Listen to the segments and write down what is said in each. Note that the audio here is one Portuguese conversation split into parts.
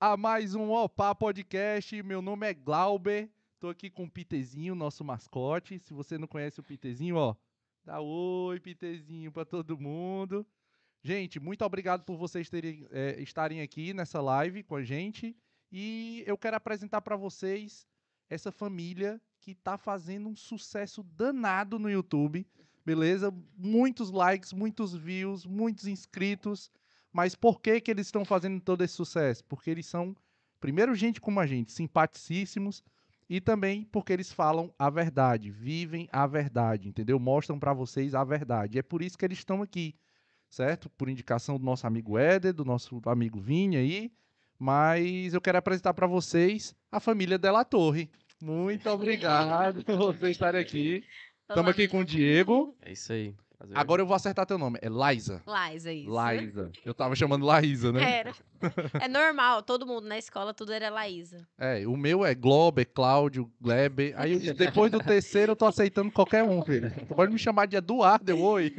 a mais um Opa Podcast. Meu nome é Glauber. Tô aqui com o Pitezinho, nosso mascote. Se você não conhece o Pitezinho, ó, dá oi, Pitezinho, para todo mundo. Gente, muito obrigado por vocês terem, é, estarem aqui nessa live com a gente. E eu quero apresentar para vocês essa família que tá fazendo um sucesso danado no YouTube, beleza? Muitos likes, muitos views, muitos inscritos. Mas por que que eles estão fazendo todo esse sucesso? Porque eles são, primeiro, gente como a gente, simpaticíssimos, e também porque eles falam a verdade, vivem a verdade, entendeu? Mostram para vocês a verdade. É por isso que eles estão aqui, certo? Por indicação do nosso amigo Éder, do nosso amigo Vini aí. Mas eu quero apresentar para vocês a família Della Torre. Muito obrigado por vocês estarem aqui. Estamos aqui com o Diego. É isso aí. Prazer. Agora eu vou acertar teu nome. É Liza. Liza, isso. Liza. Eu tava chamando Laísa, né? Era. É normal, todo mundo na escola, tudo era Laísa. É, o meu é Glober, Cláudio, Gleber. Aí depois do terceiro eu tô aceitando qualquer um, filho. Tu pode me chamar de Eduardo, eu oi.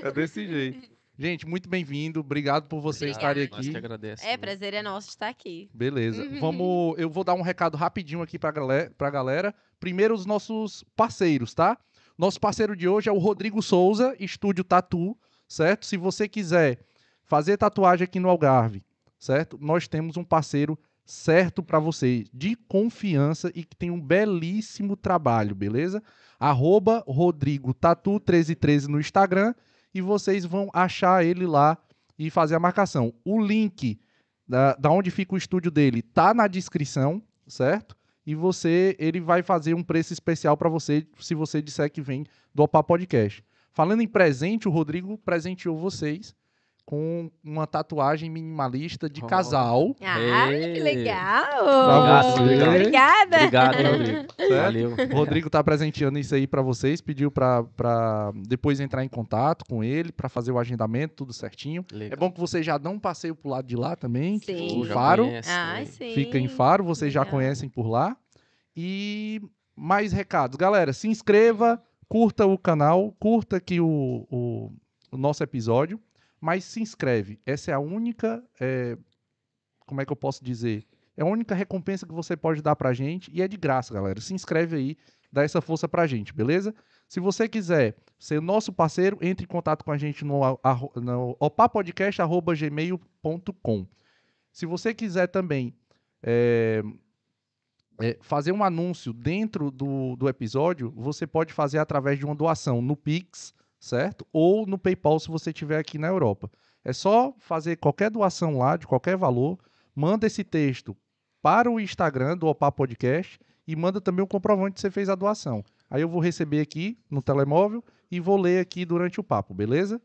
é desse jeito. Gente, muito bem-vindo. Obrigado por vocês estarem Nós que aqui. agradecemos. É, prazer é nosso estar aqui. Beleza. Uhum. Vamos, eu vou dar um recado rapidinho aqui pra galera, pra galera. Primeiro os nossos parceiros, tá? Nosso parceiro de hoje é o Rodrigo Souza, Estúdio Tatu, certo? Se você quiser fazer tatuagem aqui no Algarve, certo? Nós temos um parceiro certo para você, de confiança e que tem um belíssimo trabalho, beleza? Arroba Rodrigo Tatu 1313 no Instagram e vocês vão achar ele lá e fazer a marcação. O link da, da onde fica o estúdio dele tá na descrição, certo? E você, ele vai fazer um preço especial para você se você disser que vem do Opa Podcast. Falando em presente, o Rodrigo presenteou vocês com uma tatuagem minimalista de Oh. casal. Ah, Ei. que legal! Você. Obrigada! Obrigado, Rodrigo. Certo? Valeu. O Rodrigo tá presenteando isso aí para vocês, pediu para depois entrar em contato com ele para fazer o agendamento, tudo certinho. Legal. É bom que vocês já dão um passeio pro lado de lá também, Sim. Faro. conhece Ah, também. sim. Fica em Faro, vocês já conhecem por lá. E mais recados. Galera, se inscreva, curta o canal, curta aqui o, o, o nosso episódio, mas se inscreve. Essa é a única. é, como é que eu posso dizer? É a única recompensa que você pode dar pra gente e é de graça, galera. Se inscreve aí, dá essa força pra gente, beleza? Se você quiser ser nosso parceiro, entre em contato com a gente no, no opapodcast.gmail.com. Se você quiser também é, é, fazer um anúncio dentro do, do episódio, você pode fazer através de uma doação no Pix, certo? Ou no PayPal se você estiver aqui na Europa. É só fazer qualquer doação lá, de qualquer valor, manda esse texto para o Instagram do Opa Podcast e manda também o comprovante que você fez a doação. Aí eu vou receber aqui no telemóvel e vou ler aqui durante o papo, beleza?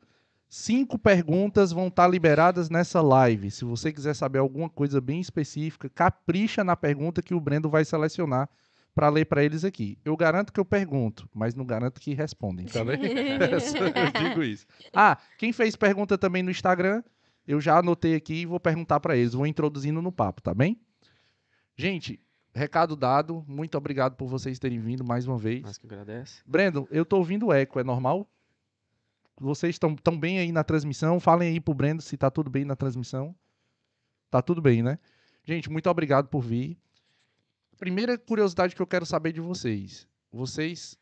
Cinco perguntas vão estar liberadas nessa live. Se você quiser saber alguma coisa bem específica, capricha na pergunta que o Brendo vai selecionar para ler para eles aqui. Eu garanto que eu pergunto, mas não garanto que respondem, tá bem? eu digo isso. Ah, quem fez pergunta também no Instagram, eu já anotei aqui e vou perguntar para eles. Vou introduzindo no papo, tá bem? Gente, recado dado. Muito obrigado por vocês terem vindo mais uma vez. Nós que agradece. Brandon, eu tô ouvindo eco, é normal? Vocês estão tão bem aí na transmissão? Falem aí pro Brendo se tá tudo bem na transmissão. Tá tudo bem, né? Gente, muito obrigado por vir. Primeira curiosidade que eu quero saber de vocês. Vocês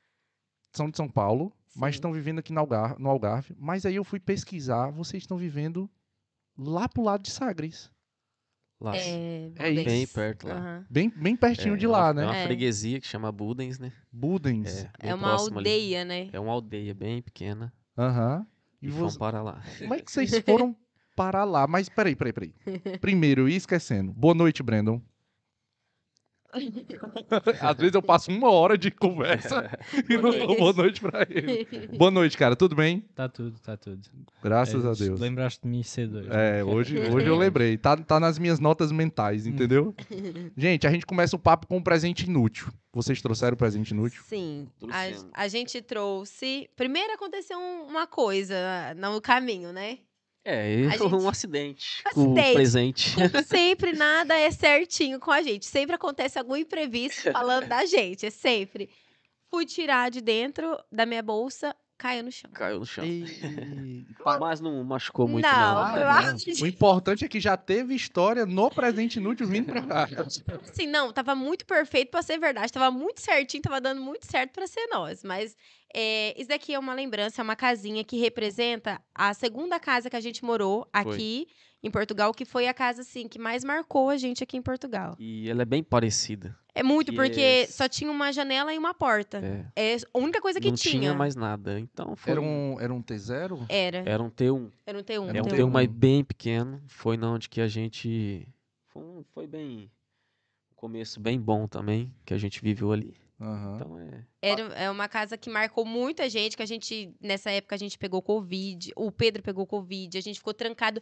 são de São Paulo, mas Sim. estão vivendo aqui no Algarve, no Algarve. Mas aí eu fui pesquisar, vocês estão vivendo lá pro lado de Sagres. Lá. É, É isso. Bem perto lá. Aham. Bem, bem pertinho É, de é lá, uma- É né? uma É. freguesia que chama Budens, né? Budens. bem É uma próximo ali. aldeia, né? É É uma aldeia bem pequena. Aham. E, E fomos você- para lá. Como é que vocês foram parar lá? Mas peraí, peraí, peraí. Primeiro, eu ia esquecendo. Boa noite, Brandon. Às vezes eu passo uma hora de conversa e não dou boa noite pra ele. Boa noite, cara. Tudo bem? Tá tudo, tá tudo. Graças É, a Deus. Lembraste de mim cedo hoje. né? É, hoje, hoje eu lembrei. Tá, tá nas minhas notas mentais, entendeu? Gente, a gente começa o papo com um presente inútil. Vocês trouxeram o presente inútil? Sim. A, a gente trouxe. Primeiro aconteceu um- uma coisa no caminho, né? É, A gente- um acidente. Um acidente. presente. Sempre, nada é certinho com a gente. Sempre acontece algum imprevisto falando da gente. É sempre. Fui tirar de dentro da minha bolsa caiu no chão. Caiu no chão. E... Mas não machucou muito, Não, não. Ah, eu não. acho que- O importante é que já teve história no presente inútil vindo pra cá. Assim, não, tava muito perfeito pra ser verdade. Tava muito certinho, tava dando muito certo pra ser nós. Mas é, isso daqui é uma lembrança, é uma casinha que representa a segunda casa que a gente morou aqui em Portugal, que foi a casa, assim, que mais marcou a gente aqui em Portugal. E ela é bem parecida. É muito, Que porque é- só tinha uma janela e uma porta. É, É a única coisa que não tinha. tinha mais nada. Então foi. Era um, era um T0? Era. Era um T1. Era um T1. Era É um um T1. T1, T1. mas bem pequeno. Foi na onde que a gente. Foi, um- foi bem. Um começo bem bom também, que a gente viveu ali. Aham. Então é. Era é uma casa que marcou muita gente, que a gente, nessa época, a gente pegou Covid, o Pedro pegou Covid, a gente ficou trancado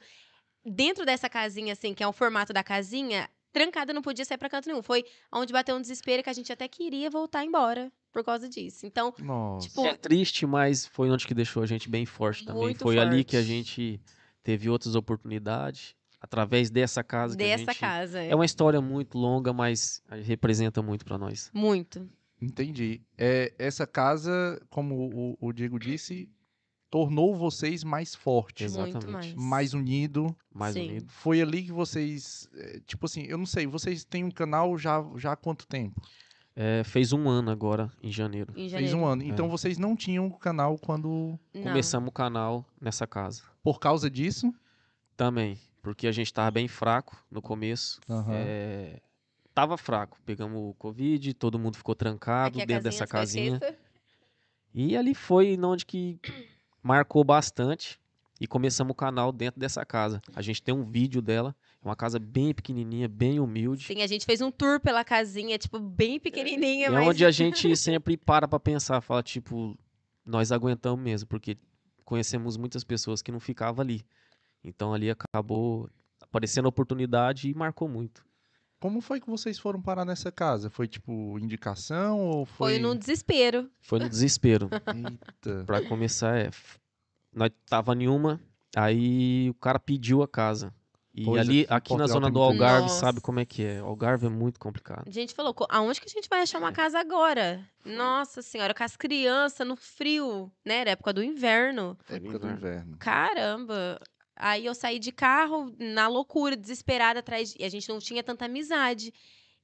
dentro dessa casinha, assim, que é o formato da casinha, trancada não podia sair pra canto nenhum. Foi onde bateu um desespero que a gente até queria voltar embora por causa disso. Então, Nossa. tipo, É triste, mas foi onde que deixou a gente bem forte também. Muito foi ali que a forte. gente teve outras oportunidades. Através dessa casa que a dessa gente... casa. É uma história muito longa, mas representa muito pra nós. Muito. Entendi. É, essa casa, como o, o Diego disse, tornou vocês mais fortes, Exatamente. mais. mais unidos. Mais Sim. unido. Foi ali que vocês, é, tipo assim, eu não sei, vocês têm um canal já, já há quanto tempo? É, fez um ano agora, em janeiro. Em Fez janeiro. um ano. É. Então vocês não tinham o canal quando, Não. Começamos o canal nessa casa. por causa disso? Também, porque a gente tava bem fraco no começo. Aham. É, tava fraco. Pegamos o Covid, todo mundo ficou trancado Aqui dentro dessa casinha, só casinha. esqueça. E ali foi onde que marcou bastante. E começamos o canal dentro dessa casa. A gente tem um vídeo dela. É uma casa bem pequenininha, bem humilde. Sim, a gente fez um tour pela casinha, tipo, bem pequenininha, É mas... onde a gente sempre para pra pensar, fala, tipo, nós aguentamos mesmo, porque conhecemos muitas pessoas que não ficavam ali. Então ali acabou aparecendo a oportunidade e marcou muito. Como foi que vocês foram parar nessa casa? Foi tipo indicação ou foi? Foi num desespero. Foi no desespero. Eita. Pra começar, é. Nós tava em uma, aí o cara pediu a casa. E Pois, ali, aqui em aqui na zona do. Algarve, Nossa. sabe como é que é? Algarve é muito complicado. A gente falou, "Co- aonde que a gente vai achar uma casa agora? Nossa senhora, com as crianças no frio, né? Era época do inverno. Foi no Época do inverno. inverno. Caramba! Aí eu saí de carro, na loucura, desesperada atrás. de- E a gente não tinha tanta amizade.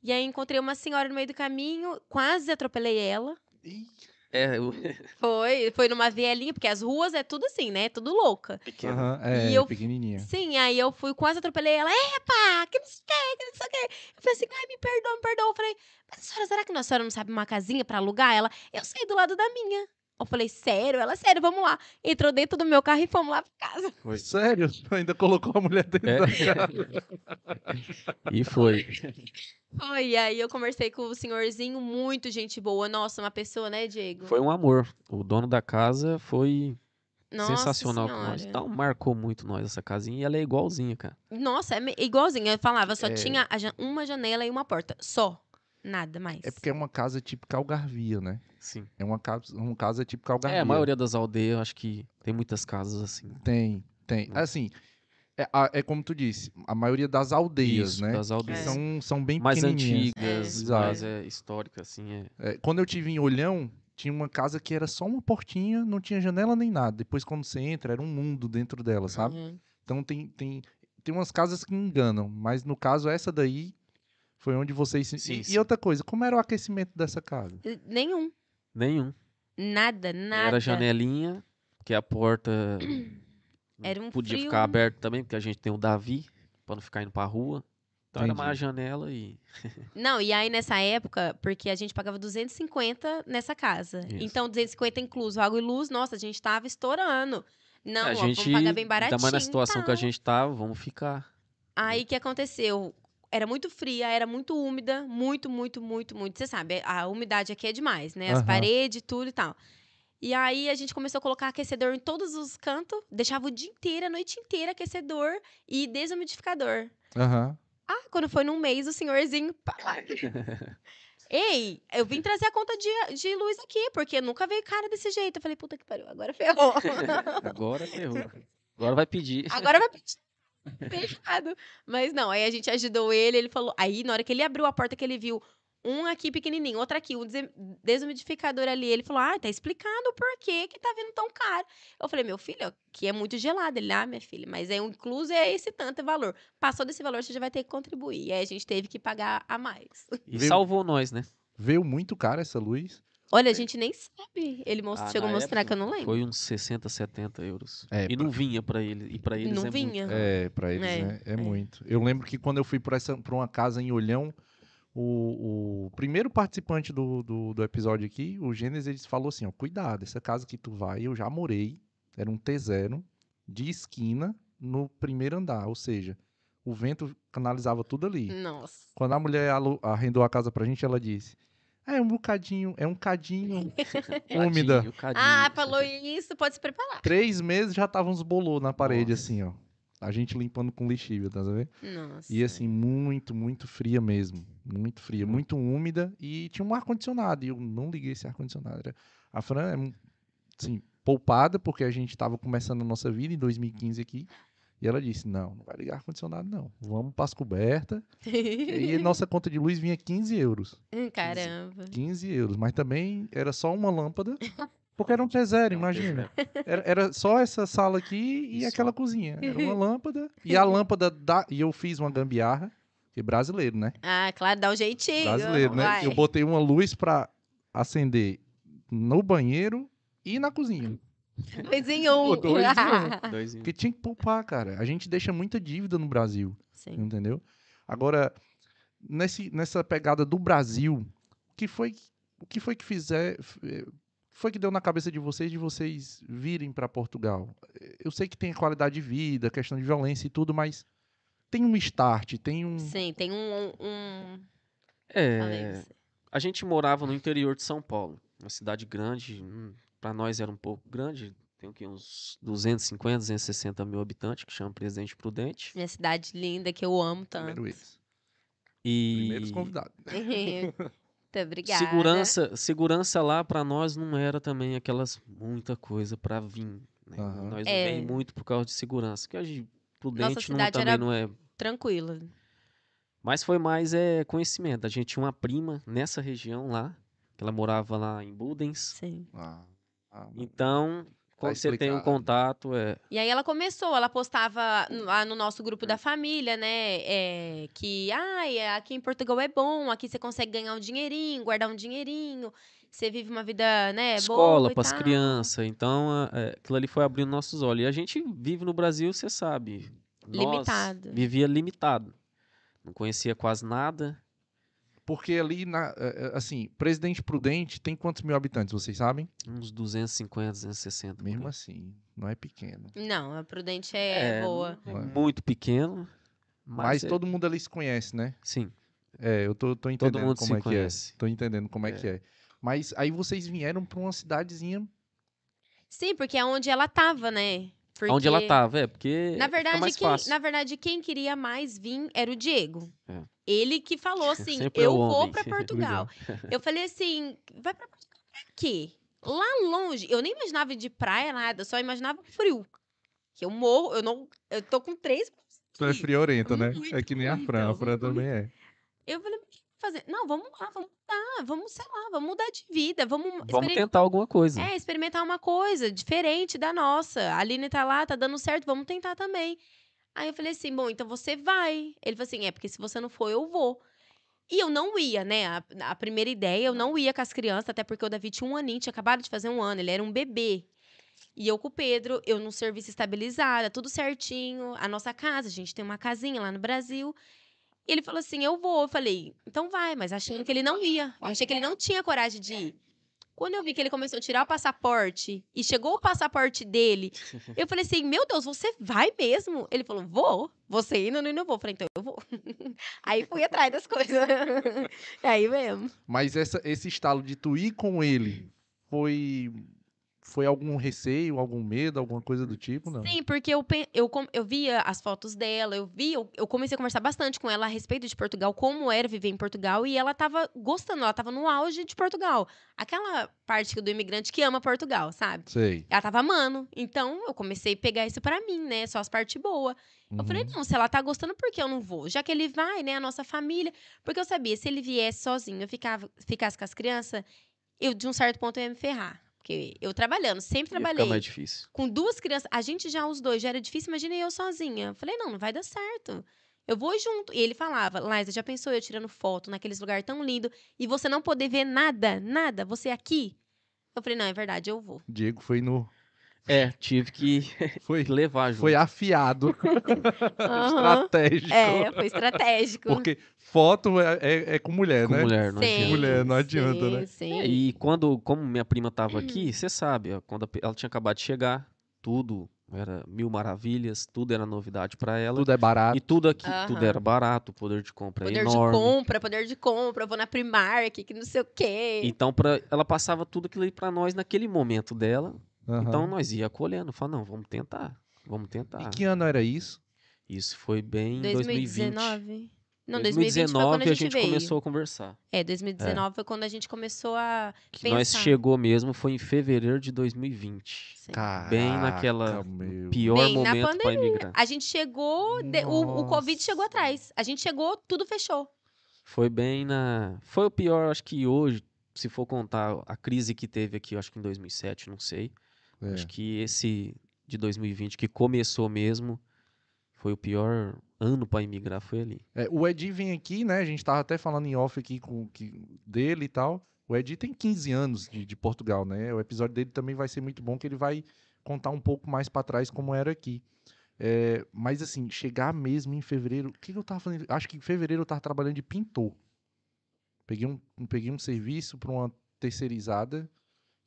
E aí encontrei uma senhora no meio do caminho, quase atropelei ela. Ih, É, o Foi, foi numa vielinha, porque as ruas é tudo assim, né? Tudo louca. pequeno. aham, é, E eu- pequenininha. Sim, aí eu fui, quase atropelei ela. Epa, que não sei o que, que não sei o que. Eu falei assim, ai, me perdoa, me perdoa. Eu falei, mas senhora, será que a senhora não sabe uma casinha pra alugar? Ela, eu saí do lado da minha. Eu falei, sério? Ela, sério, vamos lá. Entrou dentro do meu carro e fomos lá pra casa. Foi. Sério? Ainda colocou a mulher dentro É. da casa. E foi. Foi, e aí eu conversei com o senhorzinho, muito gente boa. Nossa, uma pessoa, né, Diego? Foi um amor. O dono da casa foi Nossa sensacional com nós. Senhora. Então marcou muito nós essa casinha e ela é igualzinha, cara. Nossa, é igualzinho. Eu falava, só É. tinha uma janela e uma porta. Só. Nada mais. É porque é uma casa típica algarvia, né? Sim. É uma casa, uma casa típica algarvia. É, a maioria das aldeias, eu acho que tem muitas casas assim. Tem, tem. Assim, é, é como tu disse, a maioria das aldeias, Isso, né? das aldeias. É. São, são bem mais antigas, É. mais é, históricas, assim, é. É, quando eu tive em Olhão, tinha uma casa que era só uma portinha, não tinha janela nem nada. Depois, quando você entra, era um mundo dentro dela, sabe? Uhum. Então tem, tem, tem umas casas que enganam, mas no caso, essa daí foi onde vocês. se- Sim, e, e outra coisa, como era o aquecimento dessa casa? Nenhum. Nenhum. Nada, nada. Era janelinha, que a porta Era um podia frio. ficar aberta também, porque a gente tem o Davi, pra não ficar indo pra rua. Então era Entendi. mais janela e. Não, e aí nessa época, porque a gente pagava 250 nessa casa. Isso. Então, 250 incluso água e luz, nossa, a gente tava estourando. Não, a ó, gente, vamos pagar bem baratinho. ainda mais na situação que a gente tava, vamos ficar. Aí o que aconteceu? Era muito fria, era muito úmida, muito, muito, muito, muito. Você sabe, a umidade aqui é demais, né? As Aham. paredes, tudo e tal. E aí a gente começou a colocar aquecedor em todos os cantos, deixava o dia inteiro, a noite inteira aquecedor e desumidificador. Aham. Ah, quando foi num mês, o senhorzinho. Ei, eu vim trazer a conta de, de luz aqui, porque nunca veio cara desse jeito. Eu falei, puta que pariu, agora ferrou. Agora ferrou. Agora vai pedir. Agora vai pedir. Fechado. Mas não, aí a gente ajudou ele, ele falou. Aí, na hora que ele abriu a porta, que ele viu Um aqui pequenininho, outro aqui, um des- desumidificador ali. Ele falou: Ah, tá explicado o porquê que tá vindo tão caro. Eu falei: Meu filho, que é muito gelado. Ele, ah, minha filha, mas é um incluso é esse tanto valor. Passou desse valor, você já vai ter que contribuir. E aí a gente teve que pagar a mais. E salvou nós, né? Veio muito caro essa luz. Olha, a gente nem sabe. Ele most- Ah, chegou a mostrar época que eu não lembro. Foi uns 60, 70 euros. É, e não vinha pra ele. E pra eles Não é muito vinha. caro. É, pra eles, É, né? É, é. muito. Eu lembro que quando eu fui pra, essa, pra uma casa em Olhão, o, o primeiro participante do, do, do episódio aqui, o Gênesis, ele falou assim, ó, cuidado, essa casa que tu vai, eu já morei, era um T0, de esquina, no primeiro andar, ou seja, o vento canalizava tudo ali. Nossa. Quando a mulher arrendou a casa pra gente, ela disse, é um bocadinho, é um cadinho úmida. Cadinho, cadinho. Ah, falou isso, pode se preparar. Três meses já tava uns bolô na parede, assim, ó. A gente limpando com lixívia, tá vendo? Nossa. E assim, muito, muito fria mesmo. Muito fria, muito úmida. E tinha um ar-condicionado. E eu não liguei esse ar-condicionado. A Fran é, assim, poupada, porque a gente tava começando a nossa vida em 2015 aqui. E ela disse: Não, não vai ligar ar-condicionado, não. Vamos para as cobertas. E nossa conta de luz vinha 15 euros. Hum, Caramba. 15 euros. Mas também era só uma lâmpada. Porque era um T0, Não, imagina. Era, era só essa sala aqui e Só. aquela cozinha. Era uma lâmpada. E a lâmpada da. E eu fiz uma gambiarra. Que brasileiro, né? Ah, claro, dá um jeitinho. Brasileiro, né? vai. Eu botei uma luz pra acender no banheiro e na cozinha. Dois em um. Pô, dois em um. Dois em um. Porque tinha que poupar, cara. A gente deixa muita dívida no Brasil. Sim. Entendeu? Agora, nesse, nessa pegada do Brasil, o que foi, o que foi que fizer. eh, o que foi que deu na cabeça de vocês de vocês virem para Portugal? Eu sei que tem a qualidade de vida, questão de violência e tudo, mas tem um start, tem um. Sim, tem um. um... É, a gente morava no interior de São Paulo, uma cidade grande, pra nós era um pouco grande, tem o quê? uns 250, 260 mil habitantes, que chama Presidente Prudente. Minha cidade linda que eu amo tanto. Primeiro eles. E Primeiros convidados. Muito obrigada. segurança, segurança lá pra nós não era também aquelas muita coisa pra vir. né? Aham. Nós É. não vem muito por causa de segurança, que a gente Prudente não, cidade também era- não é Tranquila. Mas foi mais é, conhecimento. A gente tinha uma prima nessa região lá, que ela morava lá em Budens. Sim. Ah, ah, Então, quando você tem um contato, é. E aí ela começou, ela postava lá no nosso grupo da família, né? é, que ai, aqui em Portugal é bom, aqui você consegue ganhar um dinheirinho, guardar um dinheirinho, você vive uma vida, né, escola boa para as crianças. Então, é, aquilo ali foi abrindo nossos olhos. E a gente vive no Brasil, você sabe. nós Limitado. Vivia limitado. Não conhecia quase nada. Porque ali, na, eh, eh, assim, Presidente Prudente tem quantos mil habitantes, vocês sabem? Uns 250, 260. por Mesmo assim, não é pequeno. Não, a Prudente é, boa. não Não é é. muito pequeno. Mas, Mas, é- todo mundo ali se conhece, né? Sim, É, eu tô, tô entendendo mundo como se é que conhece. é. Tô entendendo como é. É. que é. Mas aí vocês vieram pra uma cidadezinha. Sim, porque é onde ela tava, né? Porque, onde ela tava, é, porque Na fica verdade, mais quem, fácil. na verdade, quem queria mais vir era o Diego. É. Ele que falou assim: Sempre é eu vou homem. pra Portugal. eu falei assim: vai pra Portugal pra quê? Lá longe, eu nem imaginava de praia, nada, só imaginava frio. Que eu morro, eu não. Eu tô com três. Tu é friorenta, né? Muito É que nem a Fran. A Fran também é. Eu falei, fazer? Não, vamos lá, vamos mudar, vamos, sei lá, vamos mudar de vida, vamos, Vamos tentar alguma coisa. é, experimentar uma coisa diferente da nossa. A Aline tá lá, tá dando certo, vamos tentar também. Aí eu falei assim, bom, então você vai. Ele falou assim, é, porque se você não for, eu vou. E eu não ia, né? A, a primeira ideia, eu não ia com as crianças, até porque o Davi tinha um aninho, tinha acabado de fazer um ano, ele era um bebê. E eu com o Pedro, eu num serviço estabilizado, tudo certinho. A nossa casa, a gente tem uma casinha lá no Brasil. E ele falou assim: eu vou. Eu falei, então vai, mas achando que ele não ia. Eu achei que ele não tinha coragem de ir. Quando eu vi que ele começou a tirar o passaporte e chegou o passaporte dele, eu falei assim: Meu Deus, você vai mesmo? Ele falou: Vou. Você indo, não, não vou. Eu falei: Então eu vou. Aí fui atrás das coisas. Aí mesmo. Mas essa, esse estalo de tu ir com ele foi foi algum receio, algum medo, alguma coisa do tipo, não? Sim, porque eu, eu, eu via as fotos dela, eu vi, eu, eu comecei a conversar bastante com ela a respeito de Portugal, como era viver em Portugal, e ela tava gostando, ela tava no auge de Portugal. Aquela parte do imigrante que ama Portugal, sabe? Sei. Ela tava amando. Então, eu comecei a pegar isso pra mim, né? Só as partes boas. Eu falei, Uhum. não, se ela tá gostando, por que eu não vou? Já que ele vai, né? A nossa família. Porque eu sabia, se ele viesse sozinho, eu ficava, ficasse com as crianças, eu, de um certo ponto, eu ia me ferrar. Porque eu trabalhando, sempre trabalhei. mais difícil. Com duas crianças, a gente já, os dois, já era difícil, imagina eu sozinha. Eu falei, não, não vai dar certo. Eu vou junto. E ele falava, Liza, já pensou eu tirando foto naqueles lugares tão lindo e você não poder ver nada, nada, você aqui? Eu falei, não, é verdade, eu vou. Diego foi no. É, tive que Foi, levar junto. foi afiado. Estratégico. É, foi estratégico. Porque foto é, é- é com mulher, com né? mulher, não Sim, adianta. Mulher, não adianta, sim, né? Sim. É, e quando, como minha prima tava Uhum. aqui, você sabe, ó, quando ela tinha acabado de chegar, tudo era mil maravilhas, tudo era novidade pra ela. Tudo é barato. E tudo aqui, tudo Aham. era barato, o poder de compra é Poder de enorme. compra, poder de compra, vou na Primark, que não sei o quê. Então, pra, ela passava tudo aquilo aí pra nós naquele momento dela. Aham. Então, nós ia acolhendo. Falando, não, vamos tentar. Vamos tentar. E que ano era isso? Isso foi bem em 2020. 2019? Não, 2020 foi 2019 quando a a gente, gente veio. começou a conversar. É, 2019 foi quando a gente começou a Que nós Pensar. chegou mesmo foi em fevereiro de 2020. Sim. Bem naquela Caraca, meu. Pior Bem na momento pra pandemia. imigrar. A gente chegou, de- o, o Covid chegou atrás. A gente chegou, tudo fechou. Foi bem na. Foi o pior, acho que hoje, se for contar a crise que teve aqui, acho que em 2007, não sei. É. Acho que esse de 2020, que começou mesmo, foi o pior ano pra imigrar, foi ali. É, o Edi vem aqui, né? A gente tava até falando em off aqui com que, dele e tal. O Edi tem 15 anos de, de Portugal, né? O episódio dele também vai ser muito bom, que ele vai contar um pouco mais pra trás como era aqui. É, mas assim, chegar mesmo em fevereiro. O que, que eu tava fazendo? Acho que em fevereiro eu tava trabalhando de pintor. Peguei um, peguei um serviço pra uma terceirizada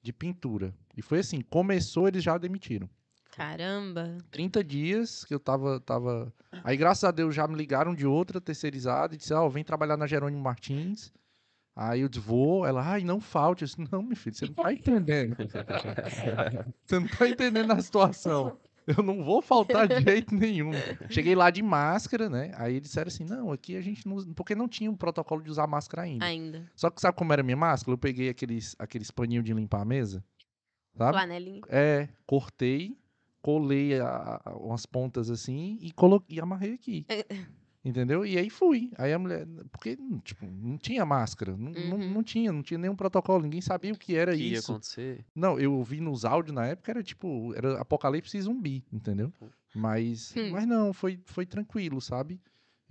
de pintura. E foi assim, começou, eles já demitiram. Caramba. 30 dias que eu tava, tava. Aí, graças a Deus, já me ligaram de outra terceirizada e disseram: Ó, vem trabalhar na Jerônimo Martins. Aí eu disse: Vou. Ela, ai, não falte. Eu disse: Não, meu filho, você não tá entendendo. você não tá entendendo a situação. Eu não vou faltar de jeito nenhum. Cheguei lá de máscara, né? Aí disseram assim: Não, aqui a gente não. usa-" Porque não tinha o protocolo de usar máscara ainda. Ainda. Só que sabe como era a minha máscara? Eu peguei aqueles, aqueles paninhos de limpar a mesa. Sabe? Flanelinha. É, cortei, colei a- a- umas pontas assim e coloquei e amarrei aqui. Entendeu? E aí fui. Aí a mulher. Porque, tipo, não tinha máscara. Não, não, Uhum. não tinha, não tinha nenhum protocolo. Ninguém sabia o que era que ia isso. acontecer. Não, eu ouvi nos áudios na época, era tipo, era apocalipse zumbi, entendeu? Mas, Hum. mas não, foi, foi tranquilo, sabe?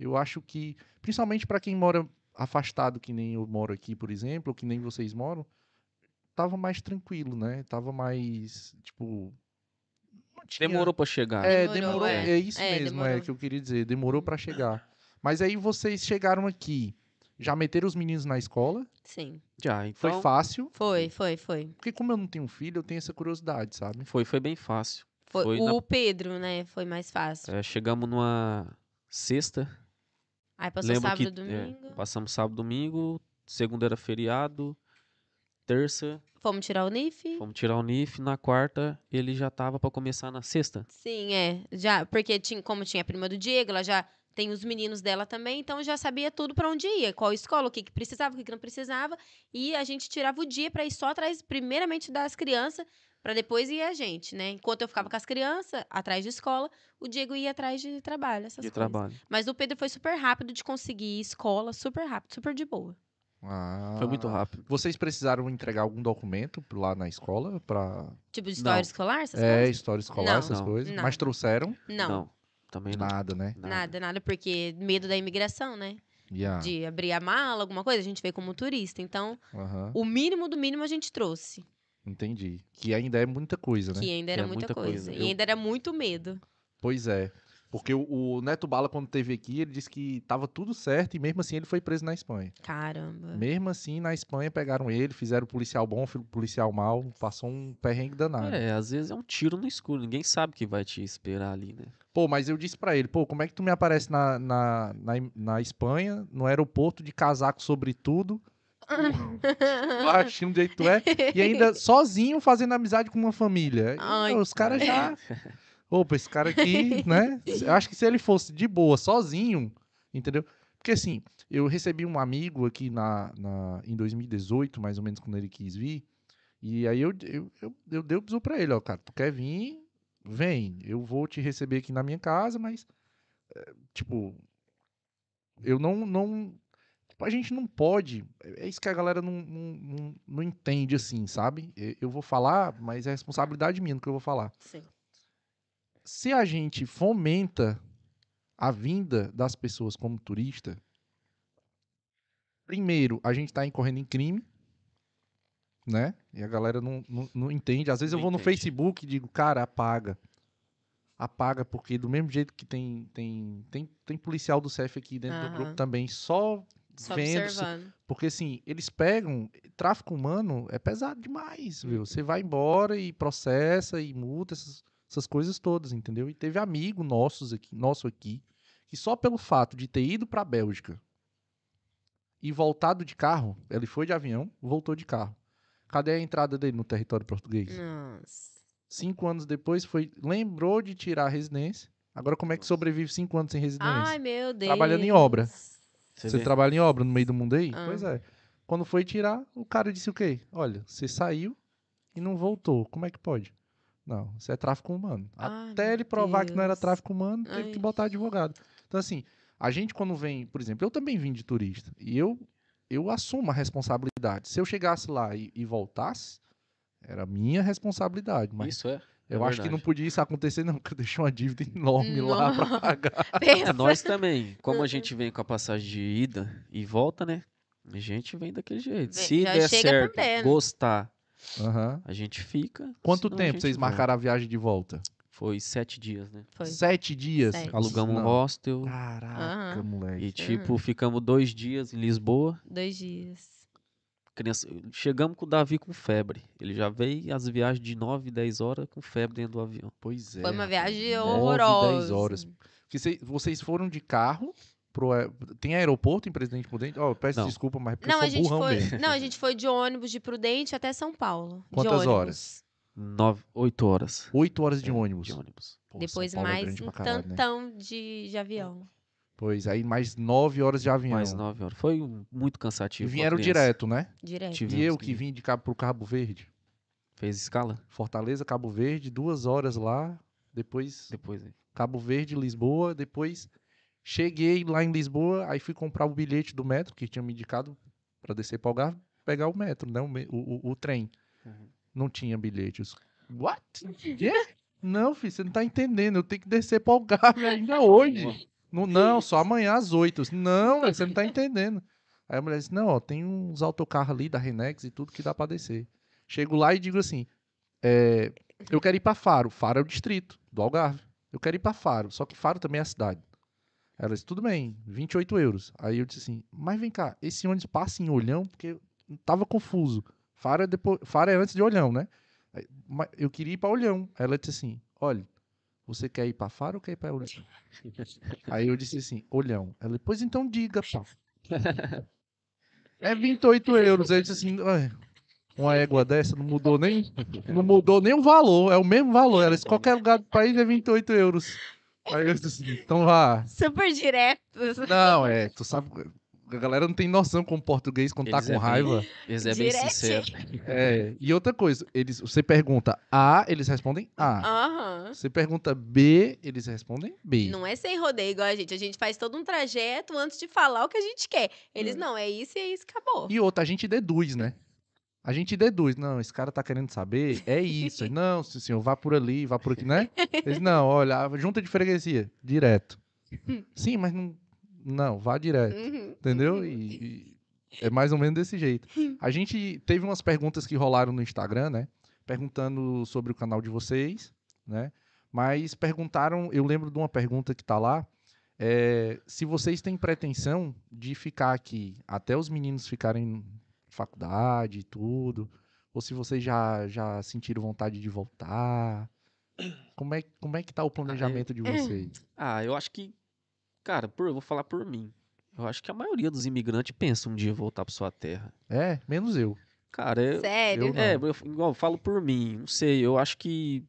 Eu acho que, principalmente pra quem mora afastado, que nem eu moro aqui, por exemplo, ou que nem vocês moram, tava mais tranquilo, né? Tava mais, tipo. Tinha- Demorou pra chegar. É, Demorou, demorou. É, é. isso É, mesmo, é demorou. que eu queria dizer. Demorou pra chegar. Mas aí vocês chegaram aqui, já meteram os meninos na escola? Sim. Já, Foi então. fácil? Foi, foi, foi. Porque como eu não tenho filho, eu tenho essa curiosidade, sabe? Foi, foi bem fácil. Foi, Foi o na- Pedro, né? Foi mais fácil. É, chegamos numa sexta. Aí passou Lembro sábado, que domingo. é, passamos sábado, domingo. Segunda era feriado. Terça, Fomos tirar o NIF. fomos tirar o NIF. Na quarta, ele já tava pra começar na sexta. Sim, é. Já, porque tinha, como tinha a prima do Diego, ela já tem os meninos dela também, então já sabia tudo pra onde ia, qual escola, o que, que precisava, o que, que não precisava. E a gente tirava o dia pra ir só atrás, primeiramente, das crianças, pra depois ir a gente, né? Enquanto eu ficava com as crianças, atrás de escola, o Diego ia atrás de trabalho, essas de coisas. trabalho. Mas o Pedro foi super rápido de conseguir escola, super rápido, super de boa. Foi muito Ah. rápido. Vocês precisaram entregar algum documento lá na escola para Tipo de história Não. escolar, essas é coisas? história escolar Não, essas não, coisas? não. Mas trouxeram Não, também não. nada, né? nada, nada, porque medo da imigração, né? Yeah. De abrir a mala, alguma coisa, a gente veio como turista. Então, Aham, o mínimo do mínimo a gente trouxe. Entendi. Que ainda é muita coisa, né? Que ainda Que era é muita, muita coisa. coisa. E Eu- ainda era muito medo. Pois é. Porque o, o Neto Bala, quando teve aqui, ele disse que tava tudo certo e mesmo assim ele foi preso na Espanha. Caramba. Mesmo assim, na Espanha pegaram ele, fizeram policial bom, policial mal, passou um perrengue danado. É, às vezes é um tiro no escuro. Ninguém sabe o que vai te esperar ali, né? Pô, mas eu disse pra ele, pô, como é que tu me aparece na, na, na, na Espanha, no aeroporto de casaco sobretudo, baixinho do jeito que tu é, e ainda sozinho fazendo amizade com uma família. Ai, os caras já. Opa, esse cara aqui, né? Eu acho que se ele fosse de boa, sozinho, entendeu? Porque assim, eu recebi um amigo aqui na, na, em 2018, mais ou menos, quando ele quis vir. E aí eu, eu, eu, eu dei o bisu pra ele, ó, cara, tu quer vir? Vem, eu vou te receber aqui na minha casa, mas, é, tipo, eu não, não, a gente não pode, é isso que a galera não, não, não, não entende, assim, sabe? Eu vou falar, mas é responsabilidade minha no que eu vou falar. Sim. Se a gente fomenta a vinda das pessoas como turista, primeiro, a gente tá incorrendo em crime, né? E a galera não, não, não entende. Às vezes eu Não vou no entende. Facebook e digo, cara, apaga. Apaga, porque do mesmo jeito que tem, tem, tem, tem policial do CEF aqui dentro do grupo também, só, Só vendo. observando. Porque assim, eles pegam. Tráfico humano é pesado demais, viu? Você vai embora e processa e multa essas, essas coisas todas, entendeu? E teve amigo nossos aqui, nosso aqui, que só pelo fato de ter ido pra Bélgica e voltado de carro, ele foi de avião, voltou de carro. Cadê a entrada dele no território português? Nossa. Cinco anos depois foi. Lembrou de tirar a residência. Agora, como é que sobrevive cinco anos sem residência? Ai, meu Deus. Trabalhando em obra. Você Você trabalha em obra no meio do mundo aí? Ah. Pois é. Quando foi tirar, o cara disse o quê? Olha, você saiu e não voltou. Como é que pode? Não, isso é tráfico humano. Ai, Até ele provar que não era Deus. tráfico humano, teve Ai. que botar advogado. Então, assim, a gente quando vem, por exemplo, eu também vim de turista. E eu, eu assumo a responsabilidade. Se eu chegasse lá e, e voltasse, era minha responsabilidade. Mas Isso é. eu é acho que não podia isso acontecer, não, porque eu deixei uma dívida enorme lá pra pagar. É, nós também. Como a gente vem com a passagem de ida e volta, né? A gente vem daquele jeito. Vem- Se der certo, perdendo. gostar, Aham. a gente fica. Quanto senão tempo vocês marcaram a viagem de volta? Foi sete dias, né? Foi. Sete dias? Sete. Alugamos um Não. hostel Caraca, Aham. moleque. e, tipo, ficamos dois dias em Lisboa. Dois dias. Criança... Chegamos com o Davi com febre. Ele já veio as viagens de 9, 10 horas com febre dentro do avião. Pois é. Foi uma viagem Nove, horrorosa. dez horas. Porque cê- vocês foram de carro pro. Tem aeroporto em Presidente Prudente? Ó, eu peço Não. desculpa, mas Não, eu a sou gente burrão foi. mesmo. Não, a gente foi de ônibus de Prudente até São Paulo. de Quantas horas? Nove, 8 horas Oito horas de É, ônibus. de ônibus. Pô, Depois é mais grande um caralho, né? tantão de, de avião. Pois, aí mais nove horas de avião. Mais 9 horas. Foi muito E cansativo. pra vieram direto, né? Direto. Tive- E eu que vim de Cabo pro Cabo Verde. Fez escala? Fortaleza, Cabo Verde, duas horas lá. Depois Depois. Cabo Verde, Lisboa. Depois cheguei lá em Lisboa, aí fui comprar o bilhete do metro, que tinha me indicado pra descer para Algarve, pegar o metro, né? O, o, o- o trem. Uhum. Não tinha bilhete. What? Quê? Não, filho, você não tá entendendo. Eu tenho que descer para Algarve ainda hoje. Não, não, só amanhã às oito. Não, você não tá entendendo. Aí a mulher disse, não, ó, tem uns autocarros ali da Renex e tudo que dá pra descer. Chego lá e digo assim, é, eu quero ir pra Faro. Faro é o distrito do Algarve. Eu quero ir pra Faro, só que Faro também é a cidade. Ela disse, tudo bem, 28 euros. Aí eu disse assim, mas vem cá, esse ônibus passa em Olhão? Porque eu tava confuso. Faro é, depois, Faro é antes de Olhão, né? Eu queria ir pra Olhão. Ela disse assim, olha, você quer ir pra Faro ou quer ir pra Olhão? Aí eu disse assim, Olhão. Ela, disse, pois então diga, pá. É 28 euros. Aí eu disse assim, "Ué, uma égua dessa não mudou nem, não mudou nem o valor, é o mesmo valor. Ela disse, qualquer lugar do país é 28 euros. Aí eu disse assim, então vá. Super direto. Não, é, tu sabe, a galera não tem noção com o português quando tá Eles com é bem- raiva. Eles é bem sincero. É, e outra coisa, eles, você pergunta A, eles respondem A. Aham. Você pergunta B, eles respondem B. Não é sem rodeio igual a gente. A gente faz todo um trajeto antes de falar o que a gente quer. Eles Hum. não, é isso e é isso, acabou. E outra, a gente deduz, né? A gente deduz. Não, esse cara tá querendo saber, é isso. Aí, Não, senhor, vá por ali, vá por aqui, né? Eles, não, olha, junta de freguesia, direto. Sim, mas não, não, vá direto. Uhum. Entendeu? E, e é mais ou menos desse jeito. A gente teve umas perguntas que rolaram no Instagram, né? Perguntando sobre o canal de vocês, né? Mas perguntaram, eu lembro de uma pergunta que tá lá, é, se vocês têm pretensão de ficar aqui até os meninos ficarem faculdade e tudo, ou se vocês já, já sentiram vontade de voltar. Como é, como é que tá o planejamento de vocês? Ah, eu acho que. Cara, por, eu vou falar por mim. Eu acho que a maioria dos imigrantes pensa um dia voltar para sua terra. É, menos eu. Cara, é, Sério? eu é, eu, igual, eu falo por mim, não sei, eu acho que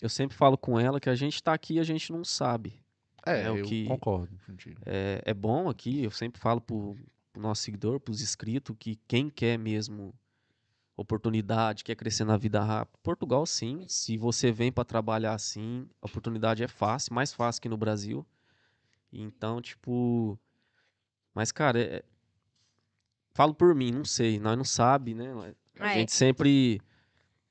eu sempre falo com ela que a gente tá aqui e a gente não sabe. É, É o eu que- concordo contigo. É, é bom aqui, eu sempre falo pro, pro nosso seguidor, pros inscritos, que quem quer mesmo oportunidade, quer crescer na vida rápido, Portugal sim, se você vem para trabalhar assim, a oportunidade é fácil, mais fácil que no Brasil. Então, tipo, mas cara, é- falo por mim, não sei, nós não sabe, né? A É. gente sempre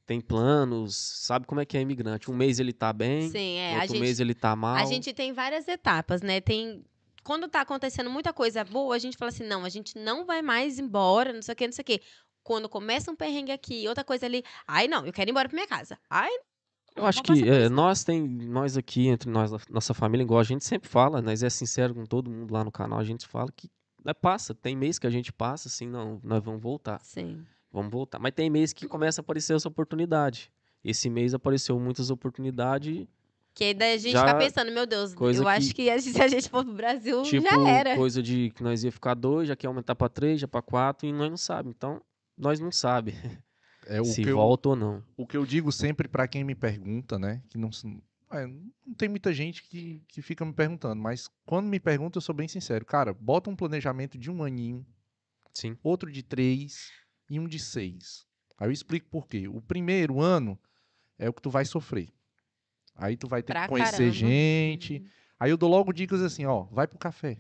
tem planos, sabe como é que é imigrante. Um mês ele tá bem, Sim, é. Outro gente, mês ele tá mal. a gente tem várias etapas, né? Tem. Quando tá acontecendo muita coisa boa, a gente fala assim: não, a gente não vai mais embora, não sei o quê, não sei o quê. Quando começa um perrengue aqui, outra coisa ali, ai não, eu quero ir embora pra minha casa. Ai, Eu acho que é, nós tem, nós aqui, entre nós, nossa família, igual a gente sempre fala, nós é sincero com todo mundo lá no canal, a gente fala que né, passa, tem mês que a gente passa assim, não, nós vamos voltar, sim. vamos voltar. Mas tem mês que começa a aparecer essa oportunidade. Esse mês apareceu muitas oportunidades, Que aí daí a gente Já- fica pensando, meu Deus, coisa eu que- acho que se a gente for pro Brasil, tipo já era. coisa de que nós ia ficar dois, já quer aumentar pra três, já pra quatro, e nós não sabe. Então, nós não sabe É o se que eu- volta ou não. o que eu digo sempre pra quem me pergunta, né? Que não, é, não tem muita gente que, que fica me perguntando, mas quando me pergunta, eu sou bem sincero. Cara, bota um planejamento de um aninho, Sim. outro de três e um de seis. Aí eu explico por quê. O primeiro ano é o que tu vai sofrer. Aí tu vai ter Pra que conhecer caramba. gente. Aí eu dou logo dicas assim, ó, vai pro café.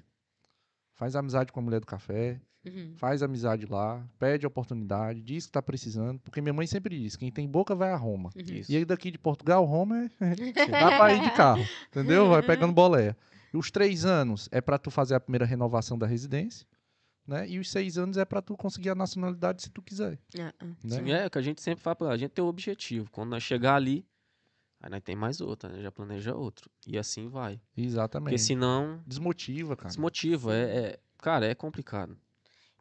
Faz amizade com a mulher do café, Uhum. faz amizade lá, pede oportunidade, diz que tá precisando, porque minha mãe sempre diz, quem tem boca vai a Roma. Uhum. E aí daqui de Portugal, Roma é dá pra ir de carro, entendeu? Vai pegando boleia. E os três anos é pra tu fazer a primeira renovação da residência, né? E os seis anos é pra tu conseguir a nacionalidade se tu quiser, Ah, ah. né? Sim, é o que a gente sempre fala, pra- a gente tem o objetivo. Quando nós chegar ali, aí nós tem mais outra, né? Já planeja outro. E assim vai. Porque Exatamente. senão Desmotiva, cara. desmotiva. É, é- cara, é complicado.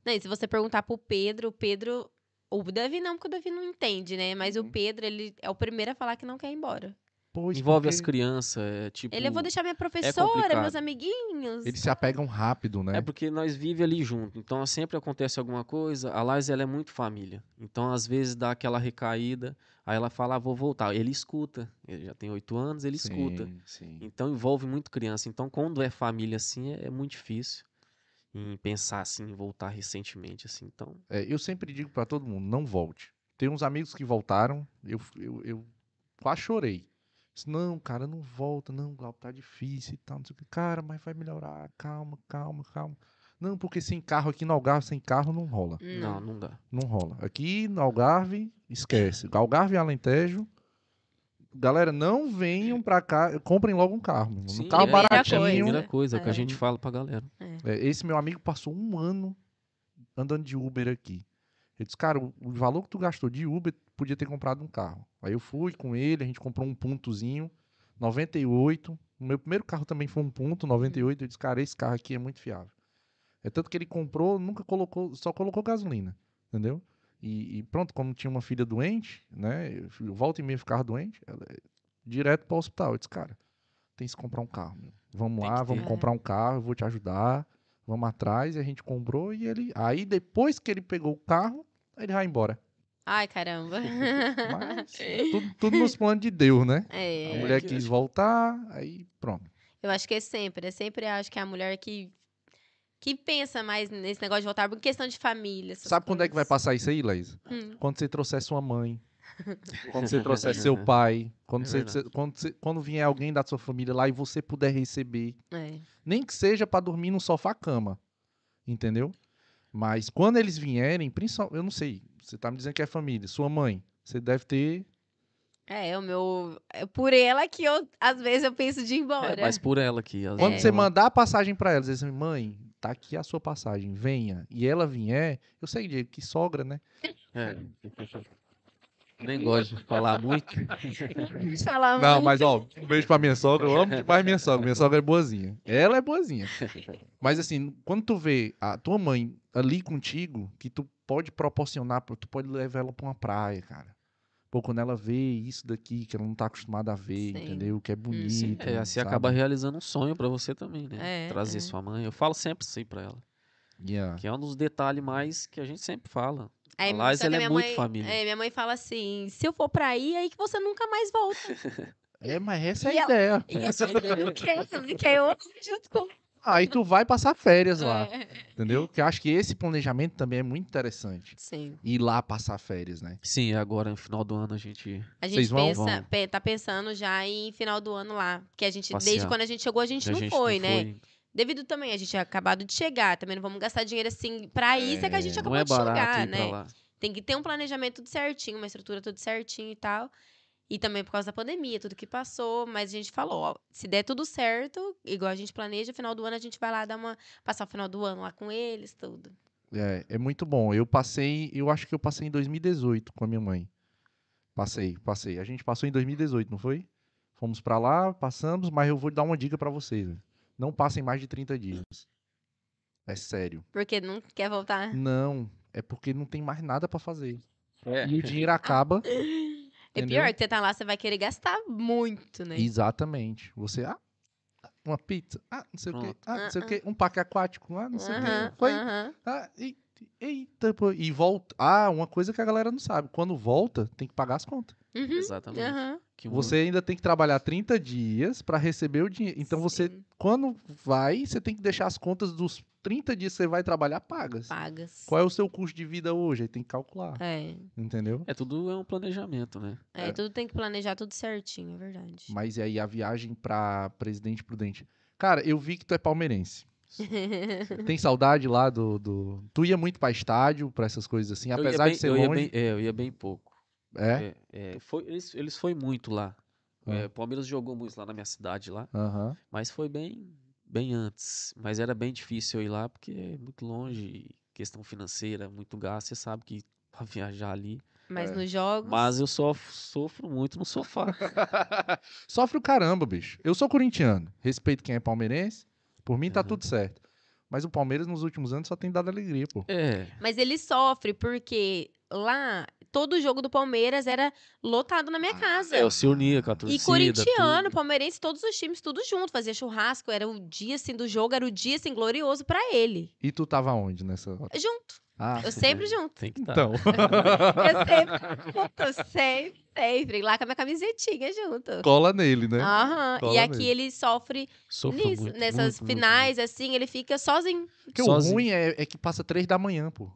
Não, e se você perguntar pro Pedro, o Pedro. O Davi não, porque o Davi não entende, né? Mas Uhum. o Pedro, ele é o primeiro a falar que não quer ir embora. Pois, Envolve as porque crianças, é tipo. Ele, eu vou deixar minha professora, complicado. meus amiguinhos. Eles se apegam rápido, né? É porque nós vive ali junto. Então sempre acontece alguma coisa. A Lais ela é muito família. Então às vezes dá aquela recaída. Aí ela fala, ah, vou voltar. Ele escuta. Ele já tem oito anos, ele escuta. Sim, sim. Então envolve muito criança. Então quando é família assim é, é muito difícil em pensar assim em voltar recentemente assim. Então É, eu sempre digo pra todo mundo, não volte. Tem uns amigos que voltaram, eu, eu, eu quase chorei. Disse, não, cara, não volta, não, Glauco, tá difícil e tal, não sei o que. Cara, mas vai melhorar, calma, calma, calma. Não, porque sem carro aqui no Algarve, sem carro não rola. não, não dá. Não rola. Aqui no Algarve, esquece. Algarve e Alentejo, galera, não venham pra cá, comprem logo um carro. Sim, um carro é, primeira baratinho. coisa. Primeira coisa, é que a É. gente fala pra galera. É, esse meu amigo passou um ano andando de Uber aqui. Ele disse, cara, o, o valor que tu gastou de Uber, podia ter comprado um carro. Aí eu fui com ele, a gente comprou um pontozinho, 98. O meu primeiro carro também foi um ponto, 98. Eu disse, cara, esse carro aqui é muito fiável. É tanto que ele comprou, nunca colocou, só colocou gasolina, entendeu? E, e pronto, como tinha uma filha doente, né? Eu volta e meia ficava doente, ela, direto para o hospital. Eu disse, cara, tem que comprar um carro. meu. Vamos Tem lá, vamos ter. comprar um carro, eu vou te ajudar. Vamos atrás, e a gente comprou e ele. Aí depois que ele pegou o carro, ele vai embora. Ai, caramba. Mas tudo, tudo nos planos de Deus, né? A É. mulher que quis voltar, aí pronto. Eu acho que é sempre. É sempre acho que é a mulher que. Que pensa mais nesse negócio de voltar por questão de família. Sabe quando é que vai coisas. passar isso aí, Leisa? Hum. Quando você trouxer sua mãe. Quando você trouxer seu pai. Quando, É você, quando, você- quando vier alguém da sua família lá e você puder receber. É. Nem que seja pra dormir no sofá-cama. Entendeu? Mas quando eles vierem, principalmente. Eu não sei. Você tá me dizendo que é família. Sua mãe. Você deve ter. É, o meu. É por ela que eu, às vezes, eu penso de ir embora. É, mas por ela aqui. às Quando vezes você mandar a passagem pra ela, dizer assim, mãe, tá aqui a sua passagem, venha. E ela vier, eu sei, Diego, que sogra, né? É. Nem gosto de falar muito. Falar Não, muito. mas ó, um beijo pra minha sogra, eu amo demais minha sogra. Minha sogra é boazinha. Ela é boazinha. Mas assim, quando tu vê a tua mãe ali contigo, que tu pode proporcionar, tu pode levar ela pra uma praia, cara. Pô, quando ela vê isso daqui, que ela não tá acostumada a ver, Sim. entendeu? Que é bonito. Sim, é, assim sabe? acaba realizando um sonho pra você também, né? É, Trazer é. sua mãe. Eu falo sempre isso aí pra ela. Yeah. Que é um dos detalhes mais que a gente sempre fala. Aí, A Lais, ela é minha muito mãe- família. É, minha mãe fala assim: se eu for pra aí, aí que você nunca mais volta. É, mas essa é E a ideia. E não quer, não quer eu junto com Aí tu vai passar férias lá, É. entendeu? Porque eu acho que esse planejamento também é muito interessante. Sim. Ir lá passar férias, né? Sim, agora no final do ano a gente. A Vocês gente vão? pensa, Vão. tá pensando já em final do ano lá. Porque a gente, desde Passear. quando a gente chegou, a gente a não gente foi, não né? foi. Devido também, a gente tinha acabado de chegar. Também não vamos gastar dinheiro assim pra isso, é que a gente É, acabou Não é de chegar, ir pra né? lá. Tem que ter um planejamento tudo certinho, uma estrutura tudo certinho e tal. E também por causa da pandemia, tudo que passou. Mas a gente falou, ó, se der tudo certo, igual a gente planeja, final do ano a gente vai lá dar uma. passar o final do ano lá com eles, tudo. É, é muito bom. Eu passei, eu acho que eu passei em 2018 com a minha mãe. Passei, passei. A gente passou em 2018, não foi? Fomos pra lá, passamos, mas eu vou dar uma dica pra vocês. né? Não passem mais de 30 dias. É sério. Porque não quer voltar. Não, é porque não tem mais nada pra fazer. É. E o dinheiro acaba. É entendeu? pior que você tá lá, você vai querer gastar muito, né? Exatamente. Você, ah, uma pizza, ah, não sei o quê, Pronto. ah, não sei o Ah, quê, um parque aquático, ah, não sei o Aham, quê. Foi, aham. ah, e- eita, pô, e volta. Ah, uma coisa que a galera não sabe, quando volta, tem que pagar as contas. Uhum, Exatamente. Que Você ainda tem que trabalhar 30 dias pra receber o dinheiro. Então você, Sim, quando vai, você tem que deixar as contas dos 30 dias você vai trabalhar pagas. pagas. Qual é o seu custo de vida hoje? Aí tem que calcular, É, entendeu? É tudo é um planejamento, né? é, É. tudo tem que planejar tudo certinho, é verdade. Mas e aí a viagem pra Presidente Prudente? Cara, eu vi que tu é palmeirense. Tem saudade lá do, do... Tu ia muito pra estádio, pra essas coisas assim, Eu apesar bem- de ser eu ia longe. bem- é, eu ia bem pouco. É? É, é, foi, eles, eles foi muito lá. É, Palmeiras jogou muito lá na minha cidade lá, mas foi bem, bem antes. Mas era bem difícil eu ir lá porque é muito longe, questão financeira, muito gasto. Você sabe que pra viajar ali. Mas É. nos jogos. Mas eu sofro, sofro muito no sofá. Sofre o caramba, bicho. Eu sou corintiano. Respeito quem é palmeirense. Por mim tá Uhum. tudo certo. Mas o Palmeiras nos últimos anos só tem dado alegria, pô. É, Mas ele sofre porque lá, todo jogo do Palmeiras era lotado na minha casa. é, eu se unia com a torcida. E corintiano, tudo. palmeirense, todos os times, tudo junto. Fazia churrasco, era o dia assim do jogo, era o dia assim glorioso pra ele. E tu tava onde nessa hora? Junto. Ah, Eu sempre junto. Tem que estar. então. Eu sempre junto, sempre, sempre. Lá com a minha camisetinha junto. Cola nele, né? Aham. Cola E aqui mesmo. ele sofre nisso, muito, nessas muito, muito, finais, assim, ele fica sozinho. Porque sozinho. o ruim é, é que passa três da manhã, pô.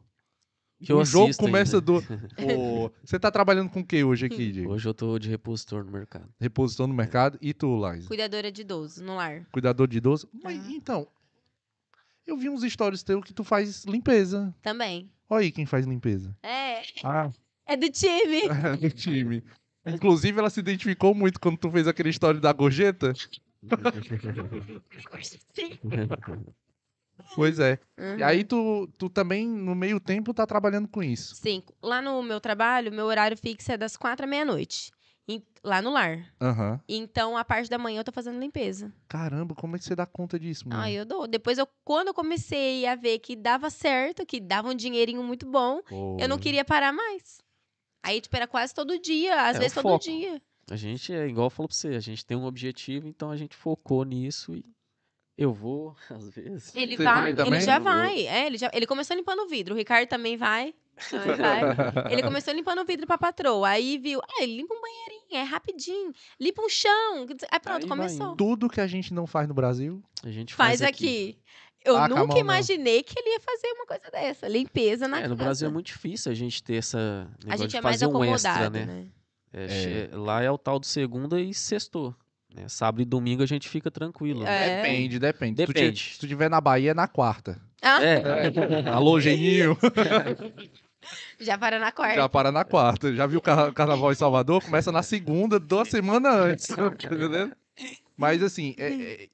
Eu o jogo começa ainda. do. Ô, Você tá trabalhando com o que hoje aqui, Diego? Hoje eu tô de repositor no mercado. Reposição no mercado. E tu, Laís? Cuidadora de idoso, no lar. Cuidador de idoso? Mas, Aham. então. Eu vi uns stories teus que tu faz limpeza. Também. Olha aí quem faz limpeza. É, Ah, é do time. do time. Inclusive, ela se identificou muito quando tu fez aquele story da gorjeta. Pois é. Uhum. E aí tu, tu também, no meio tempo, tá trabalhando com isso. Sim, lá no meu trabalho, meu horário fixo é das quatro à meia-noite. Lá no lar. Aham. Então, a parte da manhã eu tô fazendo limpeza. Caramba, como é que você dá conta disso, mano? Ah, eu dou. Depois, eu, quando eu comecei a ver que dava certo, que dava um dinheirinho muito bom, eu não queria parar mais. Aí, tipo, era quase todo dia, às É, vezes todo foco. dia. A gente é igual falou pra você, a gente tem um objetivo, então a gente focou nisso e eu vou, às vezes. Ele Você vai, ele já vai. É, ele, já, ele começou limpando o vidro. O Ricardo também vai. também vai. Ele começou limpando o vidro pra patroa. Aí viu, ah, ele limpa um banheirinho, é rapidinho. Limpa um chão. Aí pronto, Aí começou. Tudo que a gente não faz no Brasil. A gente Faz faz, aqui. Eu Ah, nunca não. imaginei que ele ia fazer uma coisa dessa. Limpeza na É, casa. no Brasil é muito difícil a gente ter essa A gente de é mais fazer um acomodado, extra, né? né? É, che- Lá é o tal de segunda e sextou. Né? Sábado e domingo a gente fica tranquilo. né? É. Depende, depende. Se tu ti- Depende. Se tu tiver na Bahia, é na quarta. Ah, É, Alô, Geninho. já para na quarta. Já para na quarta. Já viu o carna- carnaval em Salvador? Começa na segunda, duas semanas antes. Tá? Mas assim, é- é-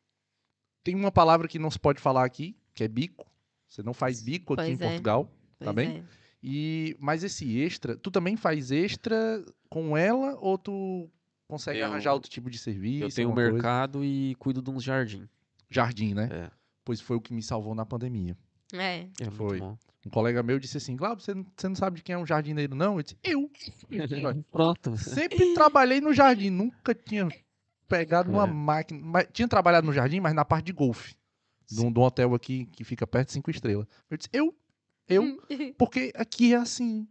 tem uma palavra que não se pode falar aqui, que é bico. Você não faz bico aqui Pois em é. Portugal. tá Pois bem? é. E, mas esse extra, tu também faz extra com ela ou tu consegue Eu- arranjar outro tipo de serviço? eu tenho um alguma coisa? mercado e cuido de uns jardim. Jardim, né? É, Pois foi o que me salvou na pandemia. É. é Foi. Um colega meu disse assim, Glauber, você não, você não sabe de quem é um jardineiro, não? Eu disse, eu. Pronto. Sempre trabalhei no jardim, nunca tinha pegado uma É. máquina. Mas, tinha trabalhado no jardim, mas na parte de golfe. De um, de um hotel aqui que fica perto de cinco estrelas. Eu disse, eu? Eu? Porque aqui é assim.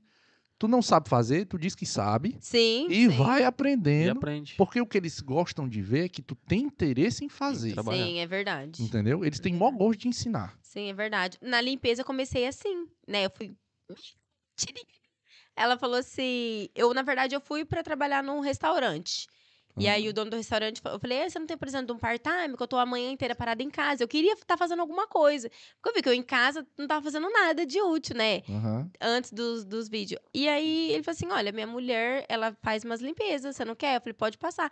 Tu não sabe fazer, tu diz que sabe. Sim. E sim. vai E aprendendo. aprende. Porque o que eles gostam de ver é que tu tem interesse em fazer. Sim, é verdade. Entendeu? Eles têm maior gosto de ensinar. Sim, é verdade. Na limpeza eu comecei assim, né? Eu fui. Ela falou assim. Eu, na verdade, eu fui pra trabalhar num restaurante. E aí o dono do restaurante, falou- eu falei, "Ah, você não tem precisando de um part-time? Que eu tô a manhã inteira parada em casa. Eu queria estar fazendo alguma coisa. Porque eu vi que eu em casa não tava fazendo nada de útil, né? Aham. Antes dos, dos vídeos. E aí ele falou assim: olha, minha mulher, ela faz umas limpezas, você não quer? Eu falei, pode passar.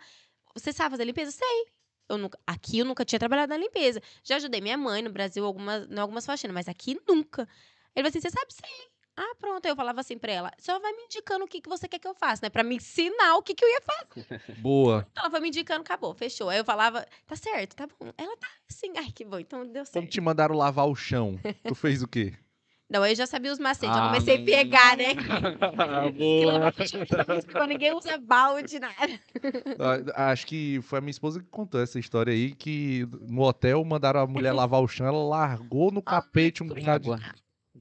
Você sabe fazer limpeza? Sei. Eu nunca, aqui eu nunca tinha trabalhado na limpeza. Já ajudei minha mãe no Brasil algumas, em algumas faxinas, mas aqui nunca. Ele falou assim: você sabe sim. Ah, pronto. Aí eu falava assim pra ela: só vai me indicando o que, que você quer que eu faça, né? Pra me ensinar o que, que eu ia fazer. Boa. Ela foi me indicando, acabou, fechou. Aí eu falava: tá certo, tá bom. Ela tá assim, ai, que bom, então deu Quando certo. te mandaram lavar o chão, tu fez o quê? Não, aí eu já sabia os macetes, eu Ah, comecei a pegar, né? Boa. Quando ninguém usa balde, nada. Ah, Acho que foi a minha esposa que contou essa história aí, que no hotel mandaram a mulher lavar o chão, ela largou no capete um bocado de,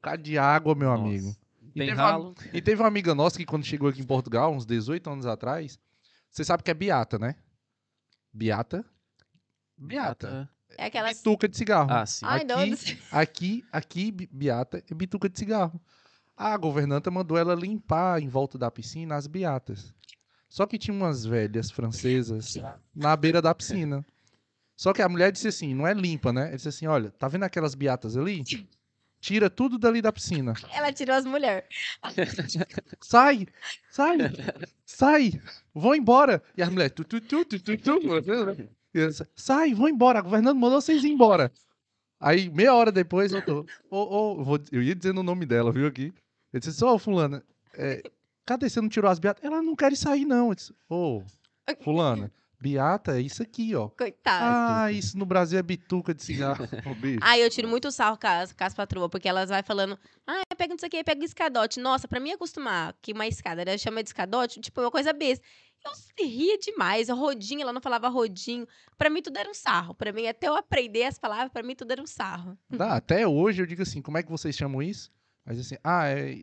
bocado de água, meu Nossa. amigo. E teve uma-. E teve uma amiga nossa que quando chegou aqui em Portugal, uns 18 anos atrás, você sabe que é biata, né? Biata? Biata. É aquelas. Bituca de cigarro. Ah, sim. Ai, aqui-. Aqui, aqui, biata é bituca de cigarro. A governanta mandou ela limpar em volta da piscina as biatas. Só que tinha umas velhas francesas na beira da piscina. Só que a mulher disse assim, não é limpa, né? Ela disse assim, olha, tá vendo aquelas biatas ali? Tira tudo dali da piscina. Ela tirou as mulheres. Sai! Sai! Sai! Vão embora! E as mulheres... Tu, tu, tu, tu, tu, tu. Sai, vão embora! A governanta mandou vocês ir embora. Aí, meia hora depois, eu tô... Ô, ô, vou- eu ia dizendo o nome dela, viu, aqui. Eu disse, ô, fulana, é, cadê você não tirou as beatas? Ela não quer sair, não. Eu disse, ô, fulana, beata é isso aqui, ó. Coitada. Ah, isso no Brasil é bituca de cigarro. Ai, eu tiro muito sarro com as, com as patroas, porque elas vai falando, ah, pega isso aqui, pega escadote. Nossa, pra mim acostumar que uma escada, ela chama de escadote, tipo, é uma coisa besta. Eu ria demais, a rodinho, ela não falava rodinho. Pra mim tudo era um sarro. Pra mim, até eu aprender as palavras, pra mim tudo era um sarro. Até hoje eu digo assim, como é que vocês chamam isso? Diz assim, ah, é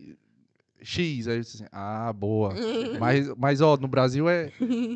X. Aí eu disse assim, ah, boa. Mas, mas, ó, no Brasil é.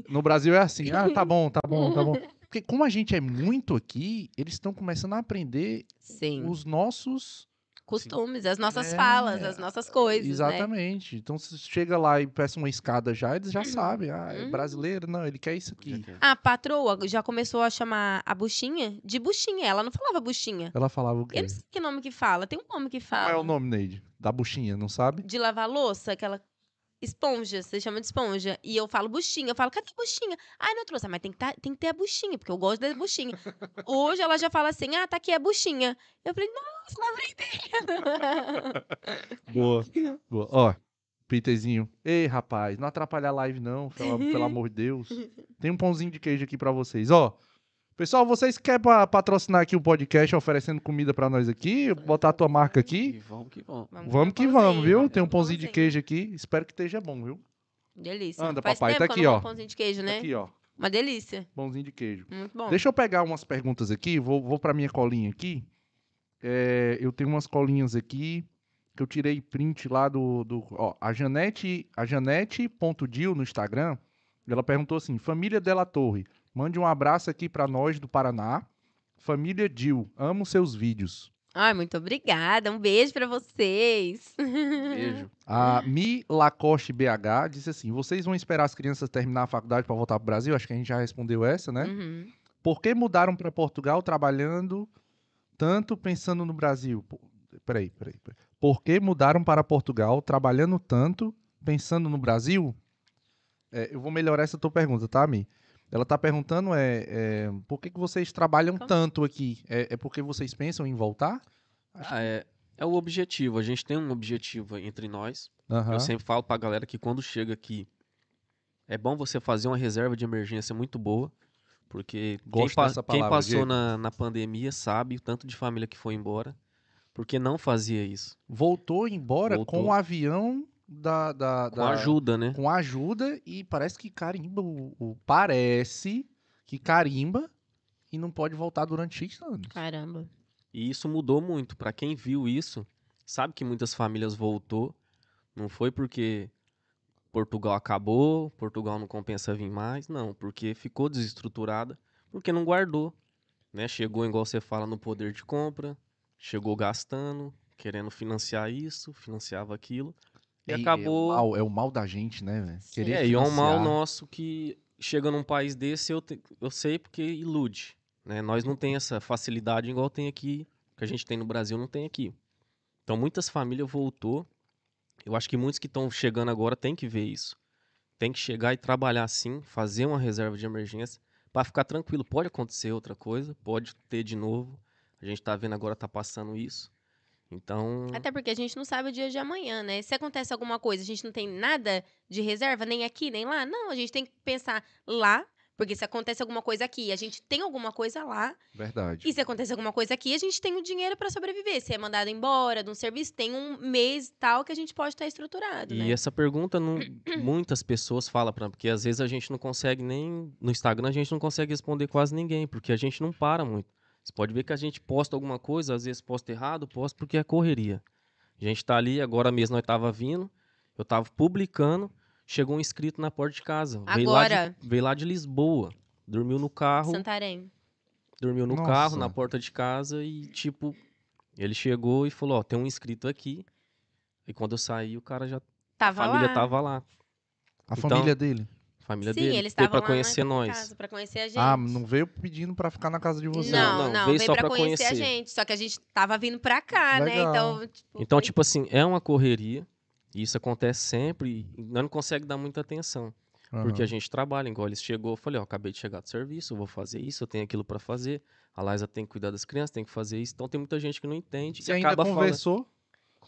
No Brasil é assim, ah, tá bom, tá bom, tá bom. Porque como a gente é muito aqui, eles estão começando a aprender Sim. os nossos. Costumes, as nossas É, falas, as nossas coisas, né? Exatamente. Então, se chega lá e peça uma escada já, eles já sabem. Ah, é Uhum. brasileiro? Não, ele quer isso aqui. A patroa já começou a chamar a buchinha de buchinha. Ela não falava buchinha. Ela falava o quê? Eu não sei que nome que fala. Tem um nome que Qual fala. é o nome, Neide? Da buchinha, não sabe? de lavar louça, aquela esponja, você chama de esponja. E eu falo buchinha, eu falo, cadê a buchinha? Ai, não trouxe, Ah, mas tem que, tá- tem que ter a buchinha, porque eu gosto da buchinha. Hoje ela já fala assim, ah, tá aqui a buchinha. Eu falei, nossa, não aprendi. Boa. Boa. Ó, Peterzinho. Ei, rapaz, não atrapalha a live, não, pelo, pelo amor de Deus. Tem um pãozinho de queijo aqui pra vocês. Ó, pessoal, vocês querem pa- patrocinar aqui o podcast oferecendo comida pra nós aqui? Botar a tua marca aqui? E vamos que vamos. Vamos que comer um vamos, pãozinho, viu? Tem um pãozinho de pãozinho. queijo aqui. Espero que esteja bom, viu? Delícia. Anda, Faz papai, tempo tá que aqui, ó. pãozinho de queijo, né? Aqui, ó. Uma delícia. Pãozinho de queijo. Muito bom. Deixa eu pegar umas perguntas aqui. Vou, vou pra minha colinha aqui. É, eu tenho umas colinhas aqui que eu tirei print lá do. do ó, a Janete, a Janete.dil no Instagram, ela perguntou assim: Família Della Torre, mande um abraço aqui pra nós do Paraná. Família Dil, amo seus vídeos. Ai, muito obrigada. Um beijo pra vocês. Beijo. A Mi Lacoste BH disse assim: vocês vão esperar as crianças terminar a faculdade pra voltar pro Brasil? Acho que a gente já respondeu essa, né? Uhum. Por que mudaram para Portugal trabalhando tanto pensando no Brasil? Pô, Peraí, peraí, peraí. Por que mudaram para Portugal trabalhando tanto pensando no Brasil? É, eu vou melhorar essa tua pergunta, tá, Mi? Ela tá perguntando é, é, por que, que vocês trabalham Como? tanto aqui? É, é porque vocês pensam em voltar? Ah, é, é o objetivo. A gente tem um objetivo entre nós. Aham. Eu sempre falo pra galera que quando chega aqui, é bom você fazer uma reserva de emergência muito boa. Porque quem, Gosto pa- dessa quem palavra, passou Diego. na, na pandemia sabe o tanto de família que foi embora. porque não fazia isso. Voltou embora Voltou. com o avião da, da, Com da- ajuda, né? com ajuda e parece que carimba o, o- parece que carimba e não pode voltar durante X anos. Caramba. E isso mudou muito. Pra quem viu isso, sabe que muitas famílias voltou. Não foi porque Portugal acabou, Portugal não compensa vir mais, não, porque ficou desestruturada, porque não guardou, né? Chegou igual você fala no poder de compra, chegou gastando, querendo financiar isso, financiava aquilo e, É- acabou É o, mal, é o mal da gente, né, velho? Sim. Querer é, e é um mal nosso que chega num país desse, eu, te- eu sei porque ilude. Né? Nós não tem essa facilidade igual tem aqui, que a gente tem no Brasil, não tem aqui. Então muitas famílias voltou. Eu acho que muitos que estão chegando agora têm que ver isso. Tem que chegar e trabalhar assim, fazer uma reserva de emergência para ficar tranquilo. Pode acontecer outra coisa, pode ter de novo. A gente tá vendo agora, tá passando isso. Então, Até porque a gente não sabe o dia de amanhã, né? Se acontece alguma coisa, a gente não tem nada de reserva, nem aqui, nem lá. Não, a gente tem que pensar lá, porque se acontece alguma coisa aqui, a gente tem alguma coisa lá. Verdade. E se acontecer alguma coisa aqui, a gente tem o dinheiro pra sobreviver. Se é mandado embora de um serviço, tem um mês tal que a gente pode estar estruturado, E né? essa pergunta não, muitas pessoas falam para porque às vezes a gente não consegue nem no Instagram a gente não consegue responder quase ninguém, porque a gente não para muito. Você pode ver que a gente posta alguma coisa, às vezes posta errado, posta porque é correria. A gente tá ali, agora mesmo nós tava vindo, eu tava publicando, chegou um inscrito na porta de casa. Veio lá de, Agora. veio lá de Lisboa, dormiu no carro, Santarém. dormiu no Nossa. carro, na porta de casa e, tipo, ele chegou e falou, ó, tem um inscrito aqui. E quando eu saí, o cara já, a Tava família lá. tava lá. A Então, família dele. A família Sim, dele eles estavam pra lá conhecer nós. casa, pra conhecer a gente. Ah, não veio pedindo pra ficar na casa de vocês. Não, Não, não, não, veio, veio só pra pra conhecer, a conhecer. gente. Só que a gente tava vindo pra cá, né? Legal. Então, tipo, Então, foi- tipo assim, é uma correria. E isso acontece sempre. E nós não consegue dar muita atenção. Porque a gente trabalha, igual eles chegou, eu falei, ó, acabei de chegar do serviço, eu vou fazer isso, eu tenho aquilo pra fazer. A Liza tem que cuidar das crianças, tem que fazer isso. Então tem muita gente que não entende Você e ainda acaba falando.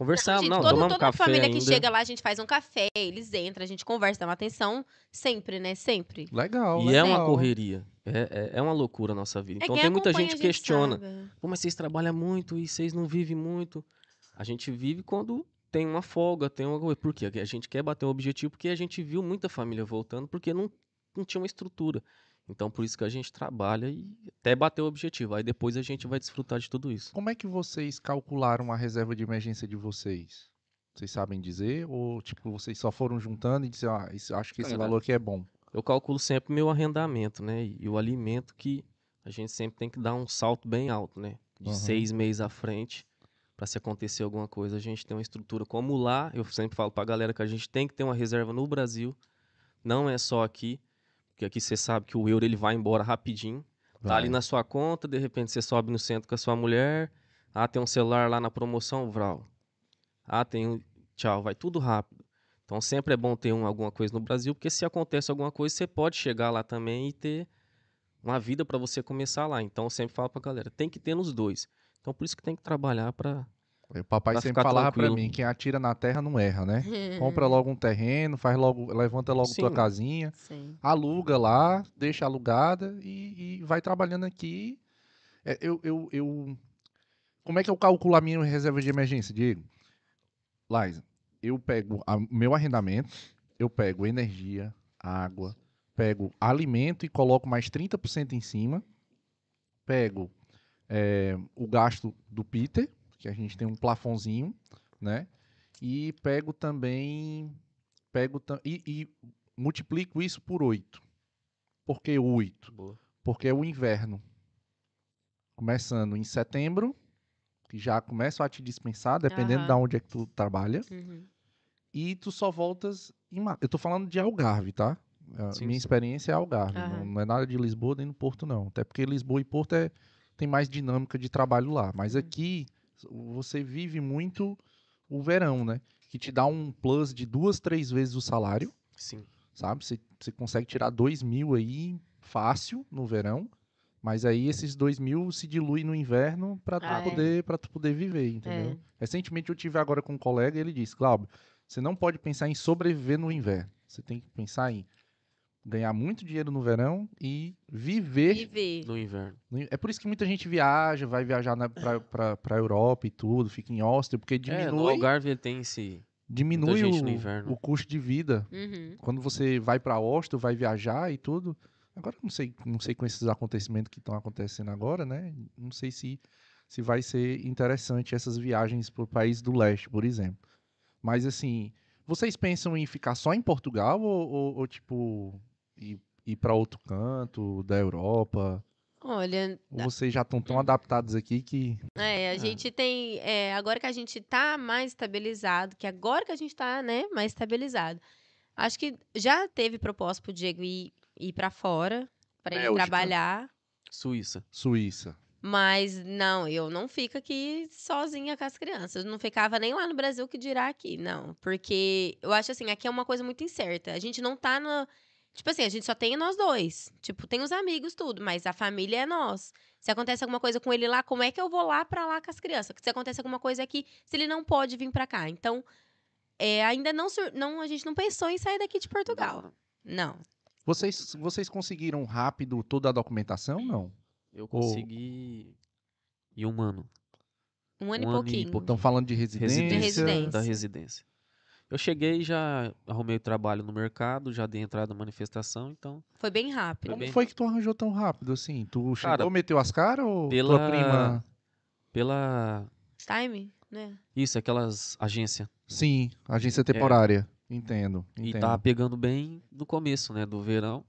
Conversamos, gente, não, todo- tomamos toda café família ainda. que chega lá, a gente faz um café, eles entram, a gente conversa, dá uma atenção sempre, né? Sempre. Legal, E é uma legal. correria. É, é, é uma loucura a nossa vida. Então é, tem quem muita gente que questiona. sabe. Pô, mas vocês trabalham muito e vocês não vivem muito. A gente vive quando tem uma folga, tem uma coisa. Por quê? A gente quer bater um objetivo porque a gente viu muita família voltando porque não, não tinha uma estrutura. Então, por isso que a gente trabalha e até bater o objetivo. Aí depois a gente vai desfrutar de tudo isso. Como é que vocês calcularam a reserva de emergência de vocês? Vocês sabem dizer? Ou, tipo, vocês só foram juntando e disseram, ah, isso- acho que esse Cara, valor aqui é bom? Eu calculo sempre meu arrendamento, né? E, e o alimento que a gente sempre tem que dar um salto bem alto, né? De Aham. seis meses à frente, para se acontecer alguma coisa, a gente tem uma estrutura como lá. Eu sempre falo pra galera que a gente tem que ter uma reserva no Brasil. Não é só aqui, porque aqui você sabe que o euro ele vai embora rapidinho. Tá ali Vai. na sua conta, de repente você sobe no centro com a sua mulher. Ah, tem um celular lá na promoção, Vral. Ah, tem um. Tchau, vai tudo rápido. Então sempre é bom ter um, alguma coisa no Brasil, porque se acontece alguma coisa, você pode chegar lá também e ter uma vida para você começar lá. Então eu sempre falo pra galera, tem que ter nos dois. Então por isso que tem que trabalhar para O papai pra sempre falava pra tranquilo. mim, quem atira na terra não erra, né? Compra logo um terreno, faz logo, levanta logo tua Sim. casinha, Sim. aluga lá, deixa alugada e, e vai trabalhando aqui. É, eu, eu, eu- Como é que eu calculo a minha reserva de emergência, Diego? Liza, eu pego o meu arrendamento, eu pego energia, água, pego alimento e coloco mais 30% em cima, pego é, o gasto do Peter, que a gente tem um plafonzinho, né? E pego também. Pego e, e multiplico isso por 8. Por que 8? Porque é o inverno. Começando em setembro, que já começam a te dispensar, dependendo Aham. de onde é que tu trabalha. Uhum. E tu só voltas em março. Eu tô falando de Algarve, tá? A Sim, minha sim. experiência é Algarve. Não, não é nada de Lisboa nem no Porto, não. Até porque Lisboa e Porto é, tem mais dinâmica de trabalho lá. Mas Uhum. aqui você vive muito o verão, né? Que te dá um plus de duas, três vezes o salário, Sim. sabe? Você, você consegue tirar dois mil aí fácil no verão. Mas aí esses dois mil se diluem no inverno para tu, Ah, é. poder, pra tu poder viver, entendeu? É. Recentemente eu tive agora com um colega e ele disse, Cláudio, você não pode pensar em sobreviver no inverno. Você tem que pensar em ganhar muito dinheiro no verão e viver. Viver. No inverno. no- É por isso que muita gente viaja, vai viajar na, pra, pra, pra Europa e tudo, fica em hostel, porque É, no diminui, Algarve tem esse. diminui o, o custo de vida. Uhum. Quando você vai pra hostel, vai viajar e tudo. Agora não sei, não sei com esses acontecimentos que estão acontecendo agora, né? Não sei se, se vai ser interessante essas viagens pro país do leste, por exemplo. Mas assim, vocês pensam em ficar só em Portugal ou, ou- ou, tipo ir, ir para outro canto da Europa? Olha, Ou vocês já estão tão adaptados aqui que É, a gente tem. é, agora que a gente tá mais estabilizado, que agora que a gente tá, né, mais estabilizado. Acho que já teve proposta pro Diego ir, ir para fora, para ele Bélgica. trabalhar. Suíça. Suíça. Mas não, eu não fico aqui sozinha com as crianças. Eu não ficava nem lá no Brasil que dirá aqui, não. Porque eu acho assim, aqui é uma coisa muito incerta. A gente não tá no. Tipo assim, a gente só tem nós dois. Tipo, tem os amigos, tudo, mas a família é nós. Se acontece alguma coisa com ele lá, como é que eu vou lá pra lá com as crianças? Se acontece alguma coisa aqui, se ele não pode vir pra cá. Então, é, ainda não, não. A gente não pensou em sair daqui de Portugal. Não. Vocês, vocês conseguiram rápido toda a documentação? Não. Eu consegui. Em um ano. Um ano Um e pouquinho. Estão falando de residência. Residência. residência. Da residência. Eu cheguei e já arrumei trabalho no mercado, já dei entrada na manifestação, então. Foi bem rápido. Como bem foi que tu arranjou tão rápido assim? Tu chegou, Cara, meteu as caras ou tua pela- prima? Pela. Time, né? Isso, aquelas agências. Sim, agência temporária. Entendo, E entendo. tava pegando bem no começo, né? Do verão.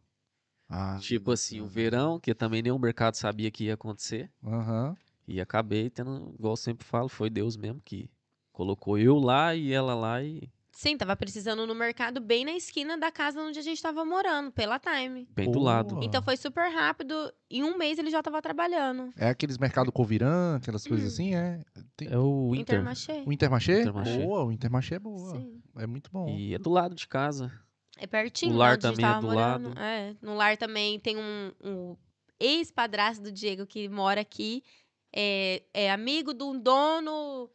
Ah, Tipo assim, o verão, que também nem o mercado sabia que ia acontecer. aham. E acabei tendo, igual eu sempre falo, foi Deus mesmo que colocou eu lá e ela lá e Sim, tava precisando no mercado bem na esquina da casa onde a gente tava morando, pela Time. bem do lado. Então foi super rápido. Em um mês ele já tava trabalhando. É aqueles mercado Covirã, aquelas coisas assim, é? Tem- É o Inter. Intermarché. O Intermarché? Intermarché. Boa, o Intermarché é boa. Sim. É muito bom. E é do lado de casa. É pertinho. O lar lá onde a gente também é tava do morando. lado. É. No lar também tem um, um ex-padrasto do Diego que mora aqui. É, é amigo de um dono.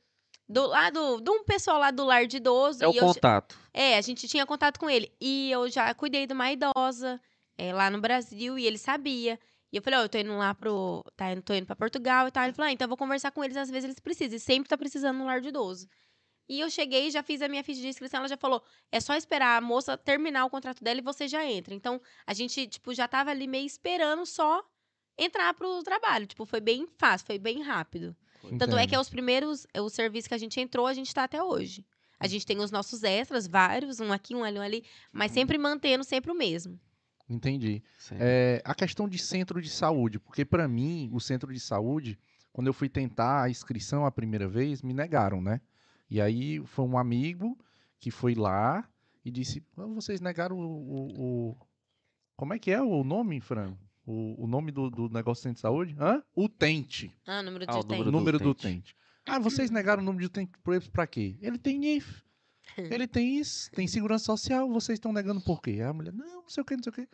Do lado de um pessoal lá do lar de idoso. É o eu já- contato. É, a gente tinha contato com ele. E eu já cuidei de uma idosa é, lá no Brasil e ele sabia. E eu falei, ó, eu tô indo lá pro. Tá, eu tô indo pra Portugal e tal. Ele falou, ah, então eu vou conversar com eles, às vezes eles precisam. E sempre tá precisando no lar de idoso. E eu cheguei, já fiz a minha ficha de inscrição, ela já falou: é só esperar a moça terminar o contrato dela e você já entra. Então, a gente, tipo, já tava ali meio esperando só entrar pro trabalho. Tipo, foi bem fácil, foi bem rápido. Tanto é que é os primeiros, é o serviço que a gente entrou, a gente tá até hoje. A gente tem os nossos extras, vários, um aqui, um ali, um ali, mas sempre mantendo sempre o mesmo. Entendi. É, a questão de centro de saúde, porque pra mim, o centro de saúde, quando eu fui tentar a inscrição a primeira vez, me negaram, né? E aí foi um amigo que foi lá e disse: "Ah, vocês negaram o, o- o- Como é que é o nome, Fran? O, o nome do, do negócio do centro de saúde? Hã? Utente. Ah, o número de Ah, utente. O do número do utente. utente. Ah, vocês negaram o número de utente pra quê? Ele tem NIF. Ele tem isso, tem segurança social, vocês estão negando por quê? A mulher, não, não sei o que, não sei o que.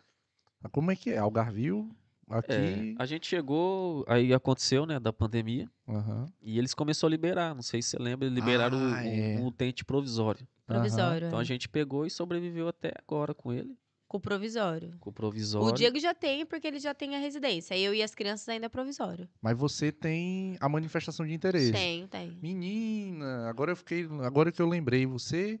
Ah, Como é que é? Algarvio, É, aqui. a gente chegou, aí aconteceu, né, da pandemia, Aham. e eles começaram a liberar, não sei se você lembra, liberaram Ah, o, é. o utente provisório. Provisório. Então é. a gente pegou e sobreviveu até agora com ele, Com o provisório. com o provisório. O Diego já tem, porque ele já tem a residência. Eu e as crianças ainda é provisório. Mas você tem a manifestação de interesse. Tem, tem. Menina, agora eu fiquei. Agora que eu lembrei, você.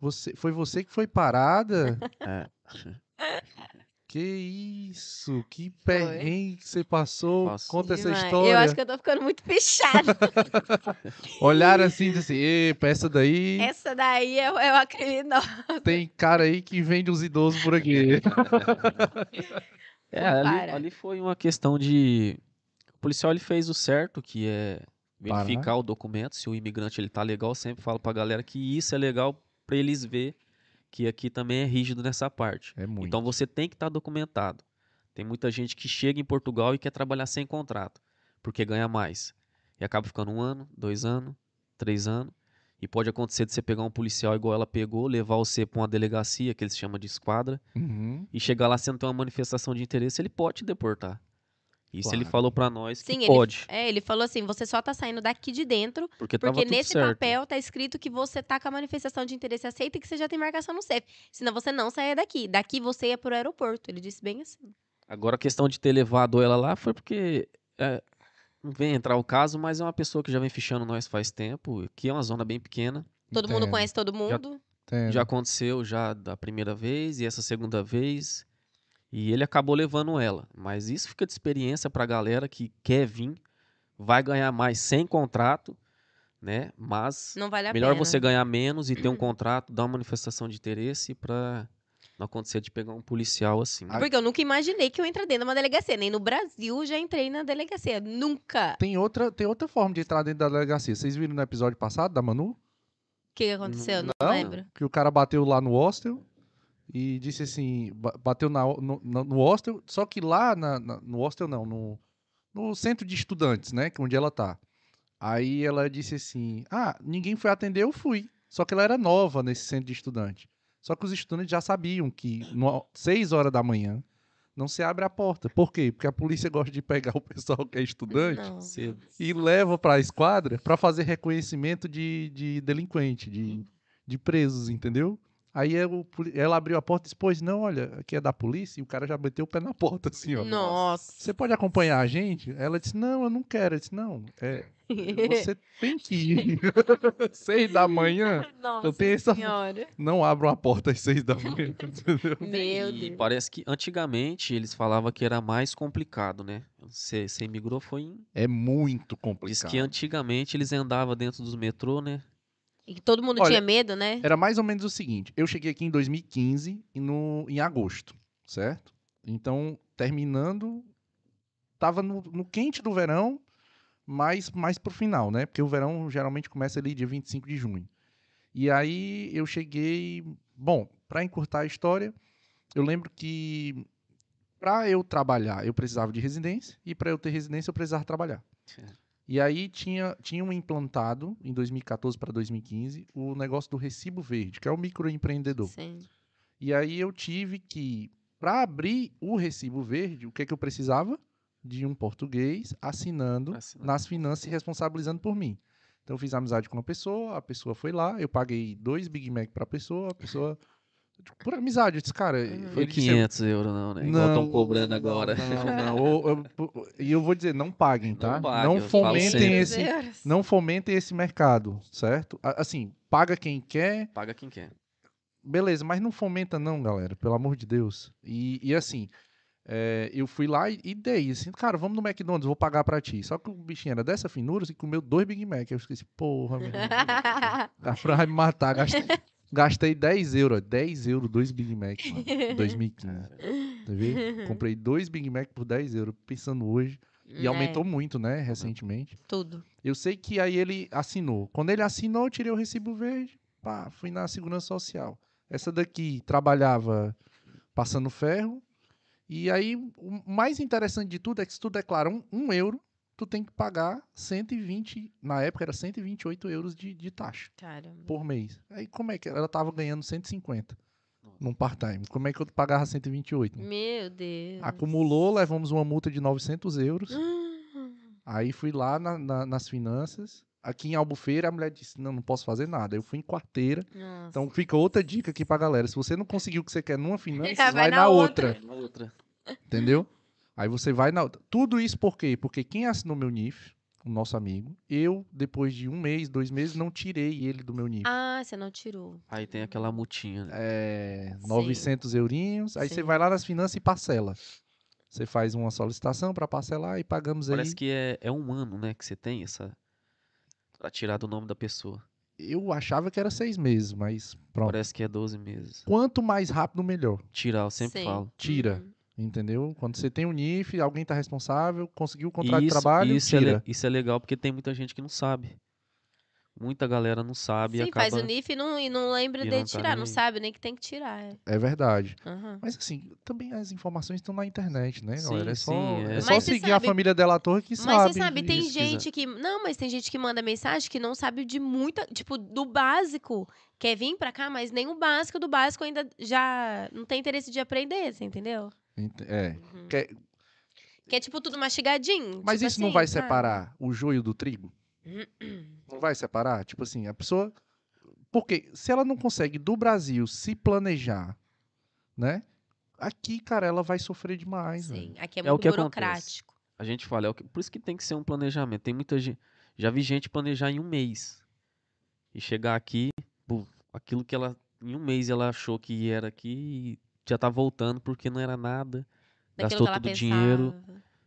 você foi você que foi parada? É. Que isso? Que perrengue que você passou? Passou. Conta essa Demais. história. Eu acho que eu tô ficando muito fechada. Olharam assim e assim: epa, essa daí Essa daí é, é uma criminosa. tem cara aí que vende uns idosos por aqui. É, ali, para. ali foi uma questão de. O policial ele fez o certo, que é verificar o documento, se o imigrante ele tá legal. Eu sempre falo pra galera que isso é legal pra eles ver que aqui também é rígido nessa parte. É muito. Então você tem que estar documentado. Tem muita gente que chega em Portugal e quer trabalhar sem contrato, porque ganha mais. E acaba ficando um ano, dois anos, três anos. E pode acontecer de você pegar um policial igual ela pegou, levar você pra uma delegacia, que eles chamam de esquadra, Uhum. e chegar lá sendo ter uma manifestação de interesse, ele pode te deportar. Isso Claro. ele falou pra nós que Sim, ele, pode. é, ele falou assim: você só tá saindo daqui de dentro Porque, porque nesse certo. papel tá escrito que você tá com a manifestação de interesse aceita e que você já tem marcação no CEF. Senão você não saia daqui. Daqui você ia pro aeroporto. Ele disse bem assim. Agora a questão de ter levado ela lá foi porque. é, não vem entrar o caso, mas é uma pessoa que já vem fichando nós faz tempo, que é uma zona bem pequena. Todo mundo Entendo, conhece todo mundo. entendo. Já aconteceu já da primeira vez e essa segunda vez. E ele acabou levando ela. Mas isso fica de experiência pra galera que quer vir, vai ganhar mais sem contrato, né? Mas Não vale a melhor pena. você ganhar menos e ter um contrato, dar uma manifestação de interesse pra não acontecer de pegar um policial assim. Ah, Porque eu nunca imaginei que eu entrar dentro de uma delegacia. Nem no Brasil já entrei na delegacia. Nunca. Tem outra, tem outra forma de entrar dentro da delegacia. Vocês viram no episódio passado da Manu? O que que aconteceu? Não, Não? lembro. Que o cara bateu lá no hostel e disse assim, ba- bateu na, no, no- hostel, só que lá na, na- no hostel não, no, no centro de estudantes, né, que é onde ela tá. Aí ela disse assim, ah, ninguém foi atender, eu fui. Só que ela era nova nesse centro de estudante. Só que os estudantes já sabiam que no, 6 horas da manhã não se abre a porta. Por quê? Porque a polícia gosta de pegar o pessoal que é estudante Não. E leva para a esquadra para fazer reconhecimento de, de delinquente, de, de presos, entendeu? Aí poli- ela abriu a porta e disse, pois não, olha, aqui é da polícia, e o cara já meteu o pé na porta, assim, ó. Nossa. Você pode acompanhar a gente? Ela disse, não, eu não quero. Eu disse, não, é, você tem que ir. seis da manhã, Nossa tenho essa- senhora. não abram a porta às seis da manhã, entendeu? Meu E Deus. parece que antigamente eles falavam que era mais complicado, né? Você, você migrou foi em. É muito Diz complicado. que antigamente eles andavam dentro dos metrô, né? E que todo mundo Olha, tinha medo, né? Era mais ou menos o seguinte: eu cheguei aqui em 2015 e no, em agosto, certo? Então, terminando, tava no, no quente do verão, mas mais pro final, né? Porque o verão geralmente começa ali dia 25 de junho. E aí eu cheguei. Bom, para encurtar a história, eu lembro que para eu trabalhar eu precisava de residência e para eu ter residência eu precisava trabalhar. Certo. E aí tinha, tinham implantado, em 2014 para 2015, o negócio do recibo verde, que é o microempreendedor. Sim. E aí eu tive que, para abrir o recibo verde, o que é que eu precisava? De um português assinando Assinando. nas finanças e responsabilizando por mim. Então eu fiz amizade com uma pessoa, a pessoa foi lá, eu paguei dois Big Mac pra pessoa, a pessoa. Por amizade, eu disse, cara. Uhum. Foi ele disse, 500 euros, não, né? Igual estão cobrando não, agora. Não, não. Ou- eu- E eu vou dizer, não paguem, tá? Não paguem, Não fomentem esse, não fomentem esse mercado, certo? Assim, paga quem quer, Paga quem quer. beleza, mas não fomenta não, galera, pelo amor de Deus. E, e assim, é, eu fui lá e, e dei, assim, cara, vamos no McDonald's, vou pagar pra ti. Só que o bichinho era dessa finura, assim, comeu dois Big Mac. Eu esqueci, porra, meu irmão, a Fran vai me matar. Gastei, gastei 10 euros, 10 euros, dois Big Mac, mano, 2015. Tá vendo? Comprei dois Big Mac por 10 euros, pensando hoje. E É, aumentou muito, né, recentemente. tudo. Eu sei que aí ele assinou. Quando ele assinou, eu tirei o recibo verde, pá, fui na Segurança Social. Essa daqui trabalhava passando ferro. E aí, o mais interessante de tudo é que se tu declara um, um euro, tu tem que pagar 120, na época era 128 euros de, de taxa Caramba. por mês. Aí como é que ela tava ganhando 150 num part-time? Como é que eu pagava 128? Meu Deus. Acumulou, levamos uma multa de 900 euros. Aí fui lá na- na- nas finanças. Aqui em Albufeira, a mulher disse: Não, não posso fazer nada. Eu fui em quarteira. Nossa. Então fica outra dica aqui pra galera. Se você não conseguiu o que você quer numa finança, Vai vai, na na outra. outra. Na outra. Entendeu? Aí você vai na. Tudo isso por quê? Porque quem assinou meu NIF, o nosso amigo, eu, depois de um mês, dois meses, não tirei ele do meu NIF. Ah, você não tirou. Aí tem aquela multinha. né? É, Sim. 900 eurinhos. Aí Sim. você vai lá nas finanças e parcela. Você faz uma solicitação pra parcelar e pagamos aí. Parece que é, é um ano, né? Que você tem essa. Pra tirar do nome da pessoa. Eu achava que era seis meses, mas pronto. Parece que é 12 meses. Quanto mais rápido, melhor. Tirar, eu sempre Sim. falo. Tira. Uhum. Entendeu? Quando você tem um NIF, alguém tá responsável, conseguiu o contrato E de trabalho, isso, é, tira. le- isso é legal porque tem muita gente que não sabe. Muita galera não sabe e Sim, acaba. faz o NIF e não, e não lembra e de não tá tirar. nem não sabe nem que tem que tirar. é. É verdade. Aham. Mas assim, também as informações estão na internet, né, Sim, galera? É só, sim, é. é Mas só seguir a sabe- família Delator que Mas sabe. você sabe, tem disso. gente que. Não, mas tem gente que manda mensagem que não sabe de muita. Tipo, do básico. Quer vir pra cá, mas nem o básico do básico ainda já não tem interesse de aprender, você entendeu? Ent- É. Uhum. Quer- Que é tipo tudo mastigadinho. Mas tipo isso não assim, vai sabe? separar o joio do trigo? Não vai separar? Tipo assim, a pessoa. Porque se ela não consegue do Brasil se planejar, né? Aqui, cara, ela vai sofrer demais. velho. Sim, aqui é É o muito que burocrático. A gente fala, é o que- por isso que tem que ser um planejamento. Tem muita gente. Já vi gente planejar em um mês. E chegar aqui, pô, aquilo que ela. Em um mês ela achou que era aqui e já tá voltando porque não era nada. Daquilo gastou todo o dinheiro.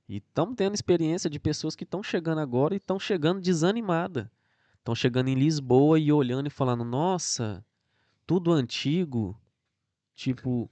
E estamos tendo experiência de pessoas que estão chegando agora e estão chegando desanimada. Estão chegando em Lisboa e olhando e falando, nossa, tudo antigo. Tipo,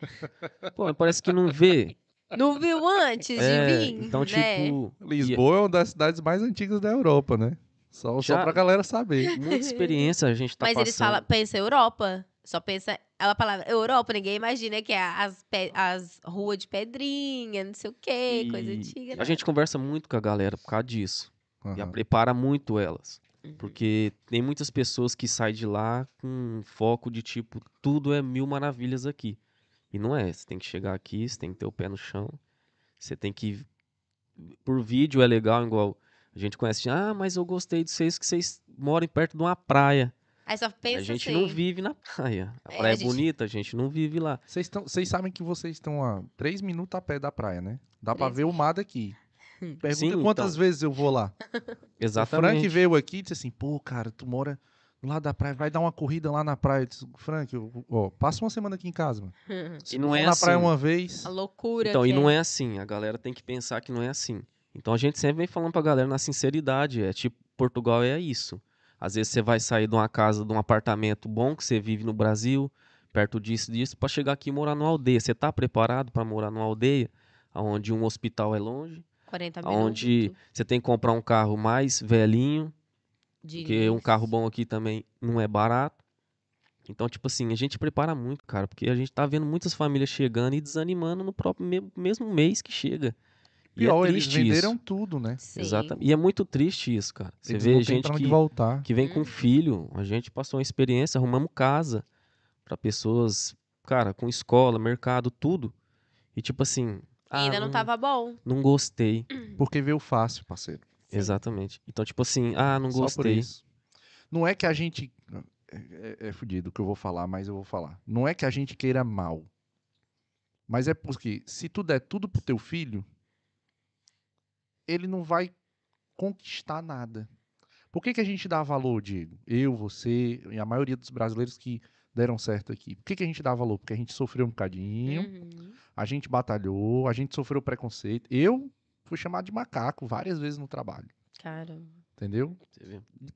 pô, parece que não vê. Não viu antes É, de vir? então, né? tipo, Lisboa é uma das cidades mais antigas da Europa, né? Só, só Já- pra galera saber. muita experiência a gente tá Mas passando. eles falam, pensa Europa. Só pensa. A palavra Europa, ninguém imagina que é as, as ruas de pedrinha, não sei o quê, coisa E antiga. A né? gente conversa muito com a galera por causa disso. E a prepara muito elas. Uhum. Porque tem muitas pessoas que saem de lá com foco de tipo, tudo é mil maravilhas aqui. E não é. Você tem que chegar aqui, você tem que ter o pé no chão. Você tem que. Por vídeo é legal, igual a gente conhece. Ah, mas eu gostei de vocês que vocês moram perto de uma praia. Aí só pensa a gente assim. não vive na praia. A É, praia a é gente- bonita, a gente não vive lá. Vocês sabem que vocês estão a três minutos a pé da praia, né? Dá pra ver o mar daqui. Pergunta Sim, quantas então. vezes eu vou lá. O Frank Exatamente. veio aqui e disse assim, pô, cara, tu mora lado da praia, vai dar uma corrida lá na praia. Eu disse, Frank, eu- ó, passa uma semana aqui em casa, mano. E não for é na praia assim. uma vez, A loucura. Então, e não é assim. A galera tem que pensar que não é assim. Então a gente sempre vem falando pra galera na sinceridade. É tipo, Portugal é isso. Às vezes você vai sair de uma casa, de um apartamento bom que você vive no Brasil, perto disso, disso, pra chegar aqui e morar numa aldeia. Você tá preparado pra morar numa aldeia, onde um hospital é longe, 40 minutos. onde você tem que comprar um carro mais velhinho, de porque um luz. carro bom aqui também não é barato. Então, tipo assim, a gente prepara muito, cara, porque a gente tá vendo muitas famílias chegando e desanimando no próprio me- mesmo mês que chega. E pior, é eles venderam isso. tudo, né? Sim. Exatamente. E é muito triste isso, cara. Você Eles vê não gente que, voltar. que vem com Uhum. filho, a gente passou uma experiência, arrumamos casa pra pessoas, cara, com escola, mercado, tudo. E tipo assim, E ainda ah, não tava bom. não gostei. Porque veio fácil, parceiro. Sim. Exatamente. Então, tipo assim, ah, não Só por gostei. isso. Não é que a gente. É, é, é fudido o que eu vou falar, mas eu vou falar. Não é que a gente queira mal. Mas é porque se tu der tudo pro teu filho, ele não vai conquistar nada. Por que, que a gente dá valor, Diego? Eu, você e a maioria dos brasileiros que deram certo aqui. Por que, que a gente dá valor? Porque a gente sofreu um bocadinho, Uhum. a gente batalhou, a gente sofreu preconceito. Eu fui chamado de macaco várias vezes no trabalho, Caramba. entendeu?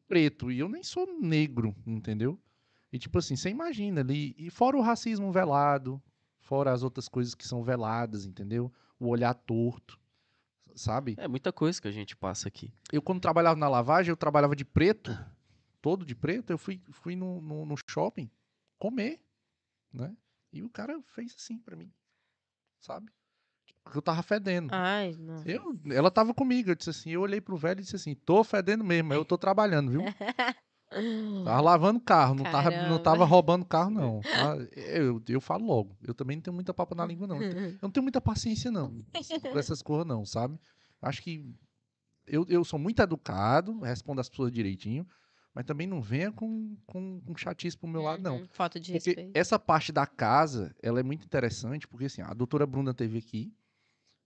Preto e eu nem sou negro, entendeu? E tipo assim, você imagina ali, e fora o racismo velado, fora as outras coisas que são veladas, entendeu? O olhar torto, sabe? É muita coisa que a gente passa aqui. Eu quando trabalhava na lavagem, eu trabalhava de preto, todo de preto, eu fui, fui no, no, no shopping comer, né? E o cara fez assim pra mim, sabe? Porque eu tava fedendo. Ai, não. Eu, ela tava comigo, eu disse assim, eu olhei pro velho e disse assim, tô fedendo mesmo, mas eu tô trabalhando, viu? Tava lavando carro, não tava, não tava roubando carro, não. Eu, eu falo logo, eu também não tenho muita papo na língua, não. Eu não tenho muita paciência, não, com essas coisas, não, sabe? Acho que eu, eu sou muito educado, respondo as pessoas direitinho, mas também não venha com, com, com chatice pro meu lado, não. Uhum. Falta de Porque respeito. essa parte da casa, ela é muito interessante, porque assim, a doutora Bruna teve aqui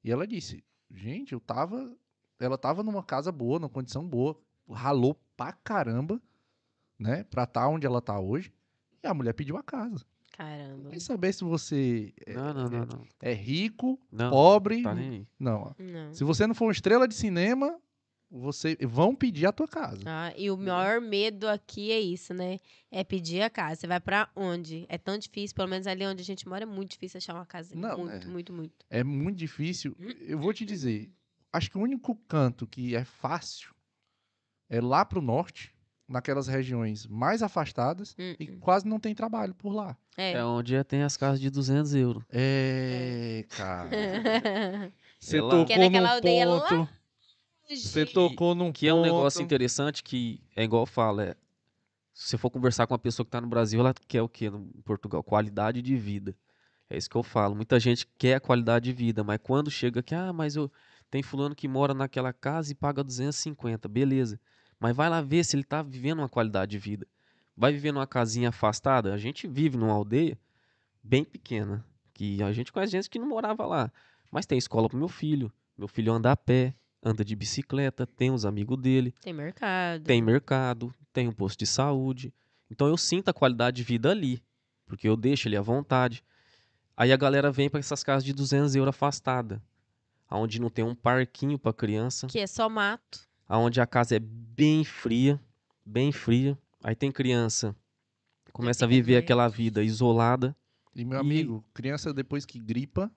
e ela disse, gente, eu tava, ela tava numa casa boa, numa condição boa, ralou pra caramba, né, pra estar onde ela tá hoje, e a mulher pediu a casa. Caramba. Quer saber se você é, Não, não, não, não. é rico, Não, pobre, tá não. Não. Se você não for uma estrela de cinema, você vão pedir a tua casa. Ah, e o maior medo aqui é isso, né? É pedir a casa. Você vai pra onde? É tão difícil, pelo menos ali onde a gente mora, é muito difícil achar uma casa. Não, muito, é. muito, muito. É muito difícil. Eu vou te dizer, acho que o único canto que é fácil é lá pro norte, naquelas regiões mais afastadas Hum, e hum. quase não tem trabalho por lá. É. É onde tem as casas de 200 euros. É, cara. Você tocou Que é naquela num lá. ponto. Você tocou num Que é um ponto. negócio interessante que é igual eu falo, é, se você for conversar com uma pessoa que tá no Brasil, ela quer o quê no Portugal? Qualidade de vida. É isso que eu falo. Muita gente quer a qualidade de vida, mas quando chega aqui, ah, mas eu Tem fulano que mora naquela casa e paga 250, beleza. Mas vai lá ver se ele tá vivendo uma qualidade de vida. Vai viver numa casinha afastada? A gente vive numa aldeia bem pequena, que a gente conhece gente que não morava lá. Mas tem escola pro meu filho. Meu filho anda a pé, anda de bicicleta, tem os amigos dele, Tem mercado. tem mercado, tem um posto de saúde. Então eu sinto a qualidade de vida ali, porque eu deixo ele à vontade. Aí a galera vem para essas casas de 200 euros afastada, aonde não tem um parquinho para criança, Que é só mato. Aonde a casa é bem fria, bem fria. Aí tem criança começa a viver ver. aquela vida isolada. E meu E- amigo, criança depois que gripa,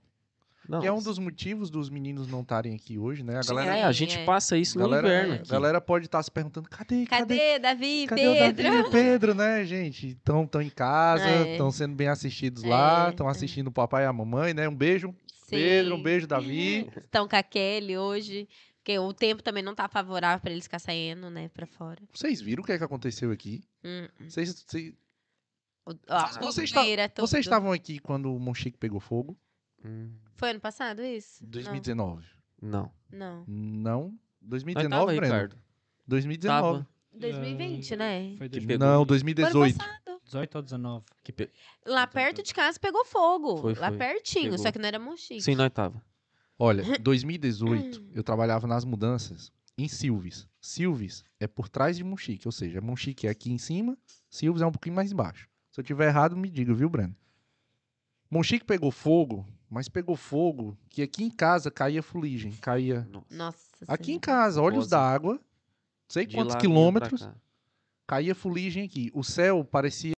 Não, que é um dos motivos dos meninos não estarem aqui hoje, né? A Sim, galera, é, a gente é. passa isso no galera, inverno. a aqui. galera pode estar se perguntando, cadê, cadê, Cadê Davi, cadê Pedro? o Davi e Pedro, né, gente? Estão tão em casa, É. estão sendo bem assistidos lá, É, estão é. assistindo o papai e a mamãe, né? Um beijo, Sim. Pedro, um beijo, Davi. Estão com a Kelly hoje. Porque o tempo também não tá favorável pra eles ficar saindo, né, pra fora. Vocês viram o que é que aconteceu aqui? Hum, hum. Vocês, vocês, O- ó, Vocês vocês estavam aqui quando o Monchique pegou fogo? Hum, Foi ano passado isso? 2019. não. Não. Não. Nós 2019, tava, Breno. Ricardo. 2019. Tava. 2020, né? Foi Que 2018 pegou. Não, Foi 2018. ano passado. ou 19. Que pe- Lá perto de casa pegou fogo. Foi, Lá foi. pertinho, Pegou. só que não era Monchique. Sim, nós tava. Olha, 2018, eu trabalhava nas mudanças em Silves. Silves é por trás de Monchique, ou seja, Monchique é aqui em cima, Silves é um pouquinho mais embaixo. Se eu tiver errado, me diga, viu, Breno? Monchique pegou fogo, mas pegou fogo que aqui em casa caía fuligem, caía Nossa. Aqui em Senhora. casa, olhos d'água, sei De quantos quilômetros, caía fuligem aqui. O céu parecia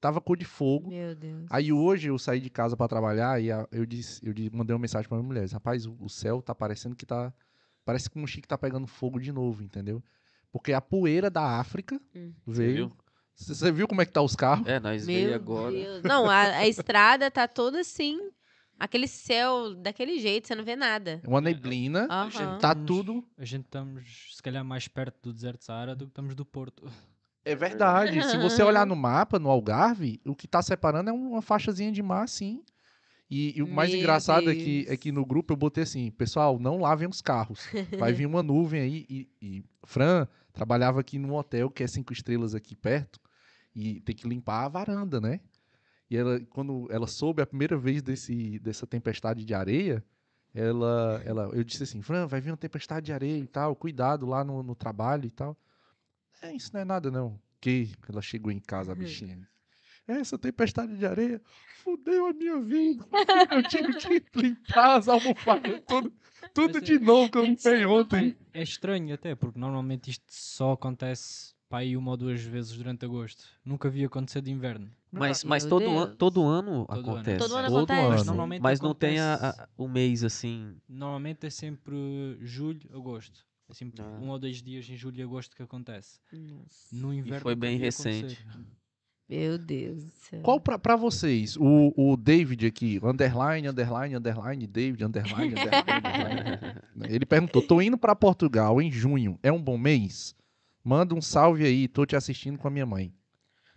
tava cor de fogo. Meu Deus. Aí hoje eu saí de casa pra trabalhar e a- eu disse, eu mandei uma mensagem pra minha mulher, rapaz, o, o céu tá parecendo que tá, parece que o Chique tá pegando fogo de novo, entendeu? Porque a poeira da África Hum. veio. Você viu como é que tá os carros? É, nós veio Meu agora. Deus. Não, a, a estrada tá toda assim. Aquele céu daquele jeito, você não vê nada. Uma neblina, Aham. tá tudo. A gente estamos, se calhar, mais perto do deserto de Saara do que estamos do Porto. É verdade. Se você olhar no mapa, no Algarve, o que tá separando é uma faixazinha de mar, sim. E, e o mais Meu engraçado é que, é que no grupo eu botei assim, pessoal, não lavem os carros. Vai vir uma nuvem aí. E, e Fran trabalhava aqui num hotel que é cinco estrelas aqui perto. E tem que limpar a varanda, né? E ela, quando ela soube a primeira vez desse, dessa tempestade de areia, ela, ela, eu disse assim, Fran, vai vir uma tempestade de areia e tal, cuidado lá no, no trabalho e tal. É, isso não é nada não. Que ela chegou em casa, a bichinha. "É, Essa tempestade de areia fudeu a minha vida. Eu tive que limpar as almofadas, tudo, tudo Mas é- de novo que eu limpei ontem. É estranho até, porque normalmente isto só acontece para aí uma ou duas vezes durante agosto. Nunca vi acontecer de inverno. Mas, Meu mas todo, an todo ano Todo ano. acontece. Todo ano Todo acontece. ano. Mas normalmente Mas não tem a, acontece- a- o mês assim. Normalmente é sempre julho, agosto. É sempre Ah. um ou dois dias em julho e agosto que acontece. Nossa. No inverno foi nunca bem recente. acontecer. Meu Deus do céu. Qual pra, pra vocês, o, o David aqui, underline, underline, underline, David, underline, underline, underline. Ele perguntou, tô indo pra Portugal em junho, é um bom mês? Manda um salve aí, tô te assistindo com a minha mãe.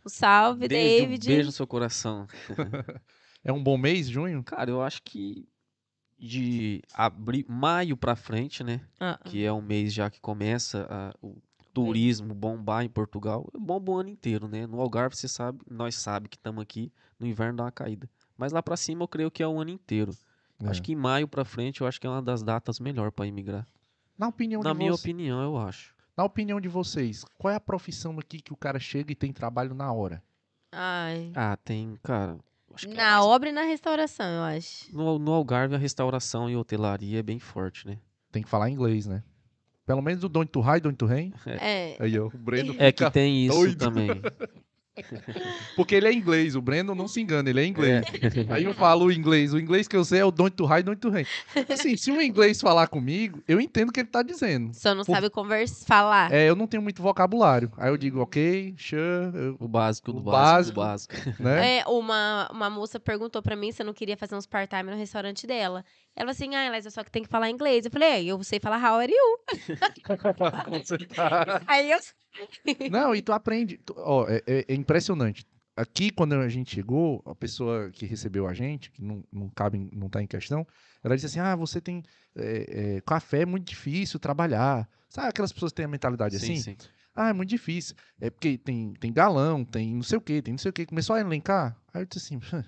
O salve, Beijo, David. beijo no seu coração. É um bom mês, junho? Cara, eu acho que de abril, maio pra frente, né? Ah, Que é um mês já que começa a- o turismo bombar em Portugal. Bomba o ano inteiro, né? No Algarve, você sabe, nós sabe que estamos aqui, no inverno dá uma caída. Mas lá pra cima eu creio que é o ano inteiro. É. Acho que em maio pra frente eu acho que é uma das datas melhor pra imigrar. Na opinião Na de minha vocês, opinião, eu acho. na opinião de vocês, qual é a profissão aqui que o cara chega e tem trabalho na hora? Ai. Ah, tem, cara. Acho que é Na obra e na restauração, eu acho. No, no Algarve, a restauração e hotelaria é bem forte, né? Tem que falar inglês, né? Pelo menos o Don't to High, Don't to Rain. É. Aí, ó, o Breno É que tem isso doido. também. Porque ele é inglês, o Breno não se engana, ele é inglês. Aí eu falo o inglês, o inglês que eu sei é o Don't to High, Don't to Rain. Assim, se o inglês falar comigo, eu entendo o que ele tá dizendo. Só não Por- sabe conversar, falar. É, eu não tenho muito vocabulário. Aí eu digo, ok, sure, eu- O básico do O básico, do básico. né? É, uma, uma moça perguntou pra mim se eu não queria fazer uns part-time no restaurante dela. Ela assim, ah, Eliza, só que tem que falar inglês. Eu falei, é, eu sei falar how are you? Você tá- Aí eu... Não, e tu aprende. tu- ó, é, é- é impressionante. aqui, quando a gente chegou, a pessoa que recebeu a gente, que não, não cabe, em- não tá em questão, ela disse assim: ah, você tem. é, é, café é muito difícil trabalhar. Sabe aquelas pessoas que têm a mentalidade Sim, assim? sim. Ah, é muito difícil. É porque tem, tem galão, tem não sei o quê, tem não sei o quê. Começou a elencar. Aí eu disse assim: "Hã,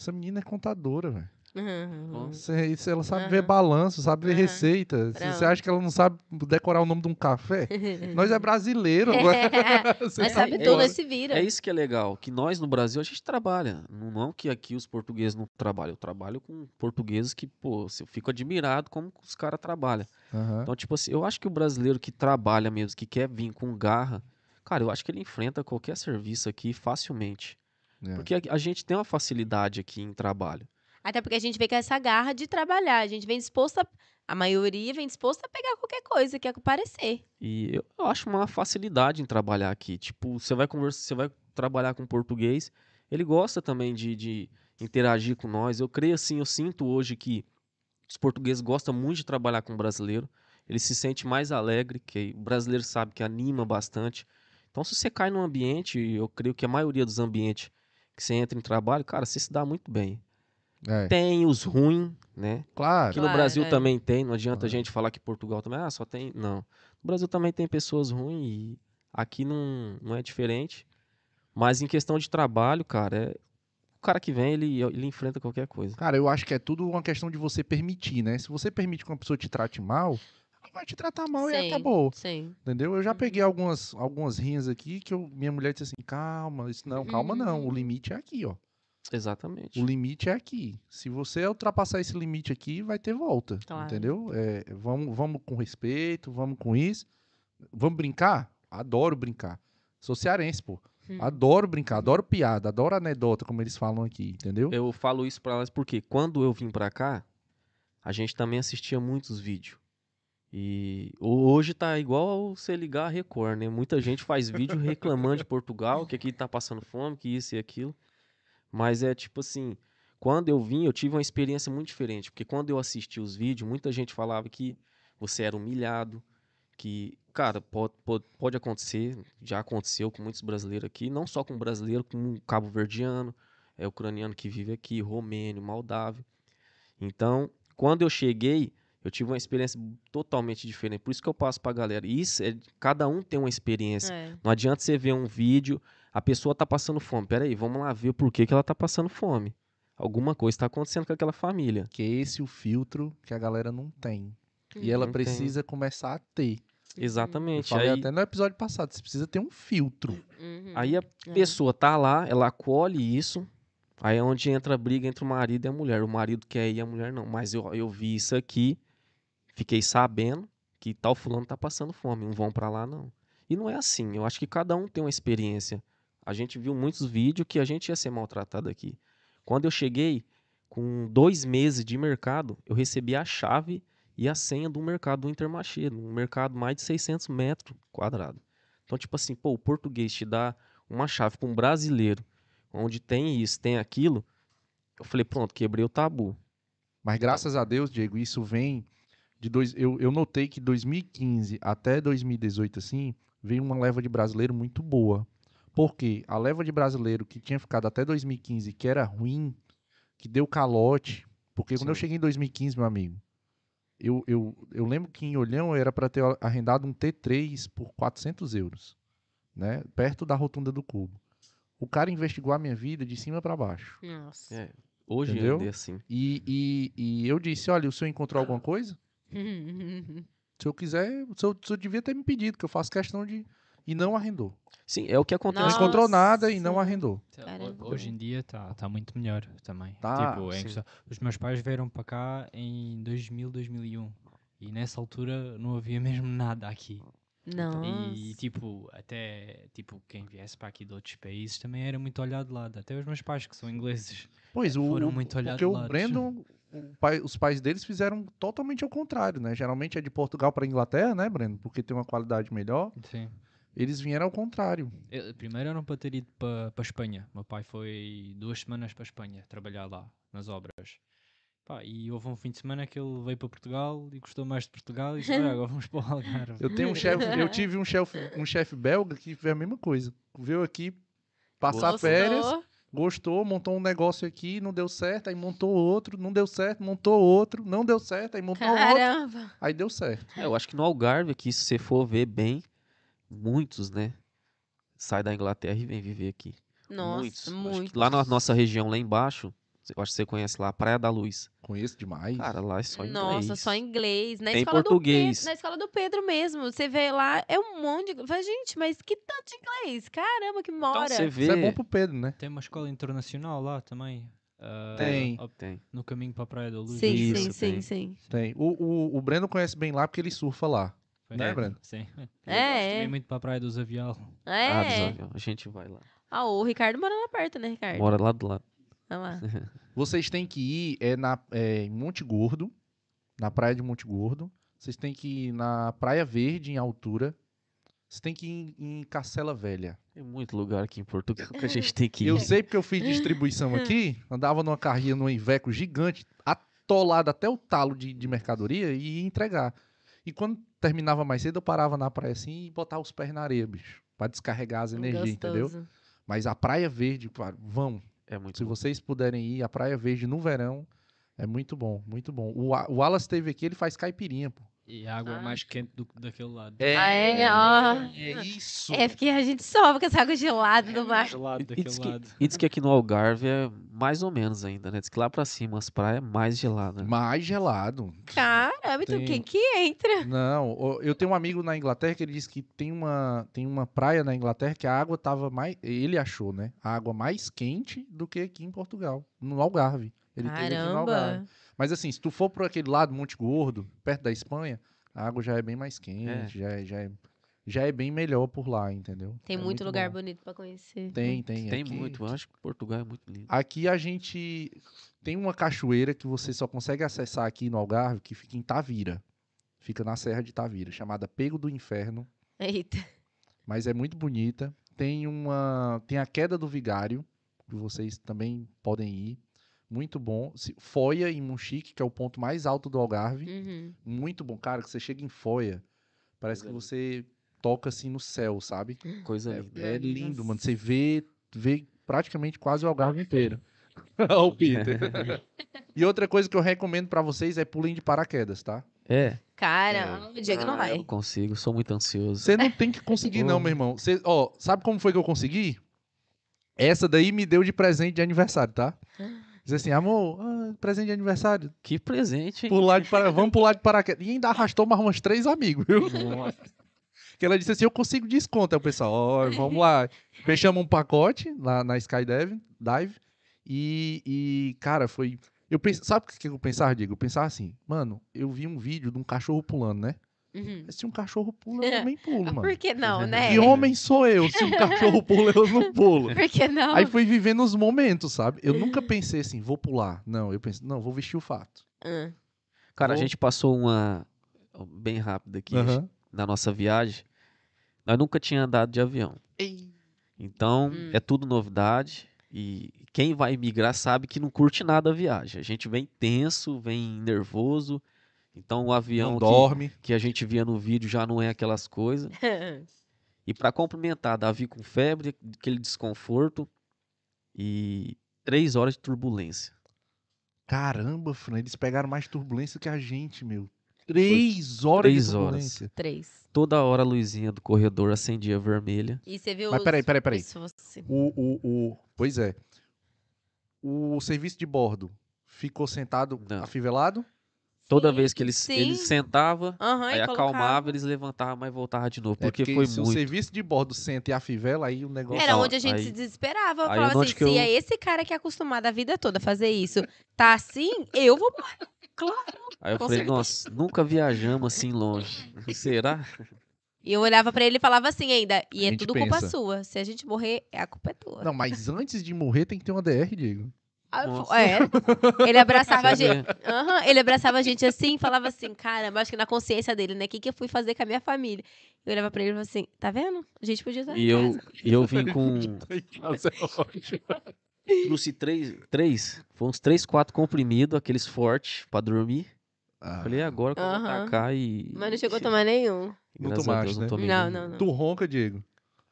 essa menina é contadora, velho. Uhum. Você- isso Ela sabe ver Aham. balanço, sabe ver Aham. receita. Você Pronto. acha que ela não sabe decorar o nome de um café? Nós é brasileiro. Você Mas sabe sabe é tudo, igual- se vira. É isso que é legal, que nós no Brasil a gente trabalha. Não, que aqui os portugueses não trabalham. Eu trabalho com portugueses que, pô, eu fico admirado como os caras trabalham. Então, tipo assim, eu acho que o brasileiro que trabalha mesmo, que quer vir com garra, cara, eu acho que ele enfrenta qualquer serviço aqui facilmente. É. Porque a, a gente tem uma facilidade aqui em trabalho. Até porque a gente vem com essa garra de trabalhar. A gente vem disposto a. A maioria vem disposta a pegar qualquer coisa que aparecer. E eu, acho uma facilidade em trabalhar aqui. Tipo, você vai conversar, você vai trabalhar com português, ele gosta também de, de interagir com nós. Eu creio assim, eu sinto hoje que os portugueses gostam muito de trabalhar com o brasileiro. Ele se sente mais alegre, que o brasileiro sabe que anima bastante. Então, se você cai num ambiente, eu creio que a maioria dos ambientes que você entra em trabalho, cara, você se dá muito bem. É, Tem os ruins, né? claro. Aqui no Claro, Brasil é. também tem, não adianta Claro. a gente falar que Portugal também, ah, só tem. Não. No Brasil também tem pessoas ruins e aqui não, não é diferente. Mas em questão de trabalho, cara, é... o cara que vem, ele, ele enfrenta qualquer coisa. Cara, eu acho que é tudo uma questão de você permitir, né? Se você permite que uma pessoa te trate mal, ela vai te tratar mal e Sim. acabou. Sim. Entendeu? Eu já Uhum. peguei algumas, algumas rinhas aqui que eu- minha mulher disse assim: calma, isso não, calma não. O Uhum. limite é aqui, ó. Exatamente. O limite é aqui. Se você ultrapassar esse limite aqui, vai ter volta. Claro. Entendeu? É, vamos, vamos com respeito, vamos com isso. Vamos brincar? Adoro brincar. Sou cearense, pô. Hum. Adoro brincar, adoro piada, adoro anedota, como eles falam aqui, entendeu? Eu falo isso pra elas porque quando eu vim pra cá, a gente também assistia muitos vídeos. E ho- hoje tá igual você ligar a Record, né? Muita gente faz vídeo reclamando de Portugal, que aqui tá passando fome, que isso e aquilo. Mas é tipo assim, quando eu vim, eu tive uma experiência muito diferente, porque quando eu assisti os vídeos, muita gente falava que você era humilhado, que, cara, pode, pode, pode acontecer, já aconteceu com muitos brasileiros aqui, não só com brasileiro, com cabo-verdiano, é ucraniano que vive aqui, romênio, moldávio. Então, quando eu cheguei, eu tive uma experiência totalmente diferente. Por isso que eu passo pra galera. Isso é, cada um tem uma experiência. É. Não adianta você ver um vídeo, a pessoa tá passando fome. Pera aí, vamos lá ver por que, que ela tá passando fome. Alguma coisa tá acontecendo com aquela família. Que é esse o filtro que a galera não tem. E ela Não tem. precisa começar a ter. Eu Exatamente. falei Aí, até no episódio passado, você precisa ter um filtro. Uhum. aí a É. pessoa tá lá, ela acolhe isso. Aí é onde entra a briga entre o marido e a mulher. O marido quer ir, a mulher não. Mas eu, eu vi isso aqui, fiquei sabendo que tal fulano tá passando fome. Não vão pra lá, não. E não é assim. Eu acho que cada um tem uma experiência. A gente viu muitos vídeos que a gente ia ser maltratado aqui. Quando eu cheguei, com dois meses de mercado, eu recebi a chave e a senha do mercado do Intermarché, um mercado mais de 600 metros quadrados. Então, tipo assim, pô, o português te dá uma chave para um brasileiro, onde tem isso, tem aquilo. Eu falei, pronto, quebrei o tabu. Mas graças a Deus, Diego, isso vem de dois. Eu, eu notei que 2015 até 2018, assim, veio uma leva de brasileiro muito boa. Porque a leva de brasileiro que tinha ficado até 2015, que era ruim, que deu calote. Porque quando eu Sim. cheguei em 2015, meu amigo, eu, eu, eu lembro que em Olhão eu era para ter arrendado um T3 por 400 euros, né? Perto da rotunda do Cubo. O cara investigou a minha vida de cima para baixo. Nossa. É, hoje Entendeu? ainda é assim. E, e, e eu disse: olha, o senhor encontrou alguma coisa? Se eu quiser, o senhor, o senhor devia ter me pedido, que eu faço questão de. E não arrendou. Sim, é o que acontece. Não encontrou nada e não arrendou. Caramba. Hoje em dia está tá muito melhor também. Tá, tipo, questão- os meus pais vieram para cá em 2000, 2001. E nessa altura não havia mesmo nada aqui. Nossa. E tipo, até tipo, quem viesse para aqui de outros países também era muito olhado de lado. Até os meus pais, que são ingleses. Pois, o, Foram o- muito olhados porque o lados. Brandon, o pai- os pais deles fizeram totalmente ao contrário, né? Geralmente é de Portugal para Inglaterra, né, Brandon? Porque tem uma qualidade melhor. Sim. Eles vieram ao contrário. Eu- primeiro eram para ter ido para a Espanha. Meu pai foi duas semanas para a Espanha trabalhar lá, nas obras. Pá, e houve um fim de semana que ele veio para Portugal e gostou mais de Portugal e disse: Olha, agora vamos para o Algarve. Eu tenho um chefe, eu tive um chefe, um chefe belga que fez a mesma coisa. Veio aqui, Passar Gostou. férias, Gostou? montou um negócio aqui, não deu certo, aí montou outro, não deu certo, montou outro, não deu certo, aí montou outro, Caramba. aí deu certo. É, eu acho que no Algarve aqui, se você for ver bem, muitos, né? Sai da Inglaterra e vem viver aqui. Nossa, muitos. Acho que muito. Lá na nossa região, lá embaixo, eu acho que você conhece lá, Praia da Luz. Conheço demais. Cara, lá é só inglês. Nossa, só inglês. Na Tem escola português. Do Pedro, na escola do Pedro mesmo. Você vê lá, é um monte de. Fala, gente, mas que tanto de inglês? Caramba, que Então mora. você vê... Isso é bom pro Pedro, né? Tem uma escola internacional lá também. ah, Tem. ao- Tem. No caminho para a Praia da Luz. sim, Isso, sim, sim, tem. sim. Tem. O, o, o Breno conhece bem lá porque ele surfa lá. Foi- Né, é, Breno? Sim. É, Vem é. muito para a Praia dos Avial. Ah, dos É. aviões. A gente vai lá. Ah, o Ricardo mora lá perto, né, Ricardo? Mora lá do lado. Lá. Vocês têm que ir é, na, é, em Monte Gordo, na praia de Monte Gordo. Vocês têm que ir na Praia Verde, em altura. Vocês têm que ir em, em Cacela Velha. Tem muito lugar aqui em Portugal que a gente tem que ir. Eu sei porque eu fiz distribuição aqui, andava numa carrinha num Iveco gigante, atolado até o talo de, de mercadoria e ia entregar. E quando terminava mais cedo, eu parava na praia assim e botava os pés na areia, bicho. Pra descarregar as energias, entendeu? Mas a Praia Verde, claro, vão. É muito Se bom. vocês puderem ir, a Praia Verde no verão é muito bom, muito bom. O, o Wallace esteve aqui, ele faz caipirinha, pô. E a água Ah. é mais quente do que daquele lado. Ah, é? Ó. é isso. É porque a gente sofre com essa água gelada do mar. Gelado E, e, daquele diz que, lado. e diz que aqui no Algarve é mais ou menos ainda, né? Diz que lá pra cima as praias é mais gelada. Mais gelado. Caramba, então Tem. quem que entra? Não, eu tenho um amigo na Inglaterra que ele disse que tem uma, tem uma praia na Inglaterra que a água tava mais. Ele achou, né? A água mais quente do que aqui em Portugal, no Algarve. Ele teve aqui no Algarve. Mas assim, se tu for por aquele lado, Monte Gordo, perto da Espanha, a água já é bem mais quente, já, é, já, é, já é bem melhor por lá, entendeu? Tem É muito lugar bom. bonito pra conhecer. Tem, tem. Tem aqui- muito. Eu acho que Portugal é muito lindo. Aqui a gente tem uma cachoeira que você só consegue acessar aqui no Algarve, que fica em Tavira. Fica na Serra de Tavira, chamada Pego do Inferno, Eita. mas é muito bonita. Tem uma, tem a Queda do Vigário, que vocês também podem ir. Muito bom. Se- Foia em Monchique, que é o ponto mais alto do Algarve. Uhum. Muito bom, cara, que você chega em Foia, parece que você toca assim no céu, sabe? Coisa É, linda. é lindo, Nossa. mano. Você vê, vê praticamente quase o Algarve inteiro. Olha o Peter. e outra coisa que eu recomendo pra vocês é pulem de paraquedas, tá? É. Cara, o Diego não Ah, Eu vai. não consigo, sou muito ansioso. Você não tem que conseguir não, meu irmão. Você, ó, sabe como foi que eu consegui? Essa daí me deu de presente de aniversário, tá? Diz assim, amor, ah, presente de aniversário. Que presente, hein? Pular de para... Vamos pular de paraquedas. E ainda arrastou mais uns três amigos, viu? Que ela disse assim, eu consigo desconto. Aí o pessoal, ó, vamos lá. Fechamos um pacote lá na Skydive, dive, e, e, cara, foi... Eu pense, sabe o que eu pensava, Diego? Eu pensava assim, mano, eu vi um vídeo de um cachorro pulando, né? Uhum. Se um cachorro pula, eu também pulo, mano. Por que não, né? Que homem sou eu? Se um cachorro pula, eu não pulo. Por que não? Aí fui vivendo os momentos, sabe? Eu nunca pensei assim, vou pular. Não, eu pensei, não, vou vestir o fato. Ah, Cara, a Vou- gente passou uma. Bem rápido aqui. Aham. Na nossa viagem. Nós nunca tinha andado de avião. Então, Hum. é tudo novidade. E quem vai migrar sabe que não curte nada a viagem. A gente vem tenso, vem nervoso. Então, o avião Não dorme. que a gente via no vídeo já não é aquelas coisas. E para complementar, Davi com febre, aquele desconforto e três horas de turbulência. Caramba, Fran, eles pegaram mais turbulência que a gente, meu. Três horas Três de horas. turbulência. Três. Toda hora a luzinha do corredor acendia vermelha. E você viu Mas os- peraí, peraí, peraí. Isso, você- O, o, o, pois é. O serviço de bordo ficou sentado Não. afivelado? Toda vez que eles, sim. eles sentavam, Aham, aí e acalmava, colocava. eles levantavam, mas voltava de novo. É Porque, foi se o muito. serviço de bordo senta e afivela, aí o negócio... Era onde a gente aí- se desesperava. Eu aí falava assim, que se eu- é esse cara que é acostumado a vida toda a fazer isso, tá assim, eu vou morrer. Aí eu falei, nossa, nunca viajamos assim longe. Será? E eu olhava pra ele e falava assim ainda, e A é tudo culpa pensa. sua. Se a gente morrer, a culpa é tua. Não, mas antes de morrer tem que ter uma DR, Diego. Eu Nossa. É. Ele abraçava a gente. Aham, ele abraçava a gente assim e falava assim, caramba, acho que na consciência dele, né? O que, que eu fui fazer com a minha família? Eu olhava pra ele e falava assim, tá vendo? A gente podia estar E eu, e eu vim com. É ótimo. Trouxe três, três, foi uns três, quatro comprimidos, aqueles fortes pra dormir. Ah, Falei, agora que eu vou Aham. tacar e. Mas não chegou a tomar nenhum. Não Graças a tomaste, Deus, né? não tomei Não, nenhum. não, não. Tu ronca, Diego?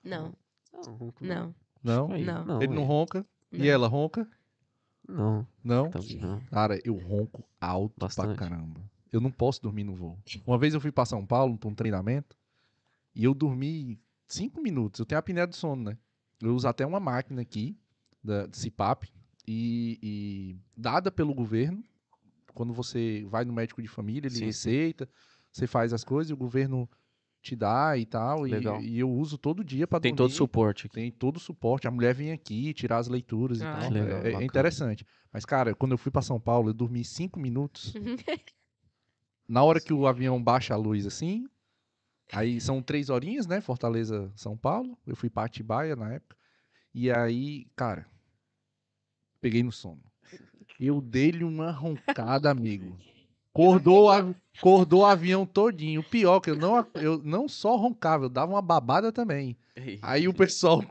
Não, Não, não. Não? Ele não ronca? E ela ronca? Não, Não? também não. Cara, eu ronco alto pra Bastante. caramba. Eu não posso dormir no voo. Uma vez eu fui pra São Paulo pra um treinamento e eu dormi cinco minutos. Eu tenho apneia do sono, né? Eu uso até uma máquina aqui, da do CPAP, e, e dada pelo governo. Quando você vai no médico de família, ele Sim, sim. receita, você faz as coisas e o governo te dá e tal. E, Legal. e eu uso todo dia pra Tem dormir. todo o suporte aqui. Tem todo o suporte. A mulher vem aqui tirar as leituras Ah, e tal. legal, é- é, interessante. Mas, cara, quando eu fui pra São Paulo, eu dormi cinco minutos. Na hora que o avião baixa a luz assim, aí são três horinhas, né? Fortaleza, São Paulo. Eu fui pra Atibaia na época. E aí, cara, peguei no sono. Eu dei-lhe uma roncada, amigo. Acordou, a- acordou o avião todinho. O pior que eu não, eu não só roncava, eu dava uma babada também. Aí o pessoal,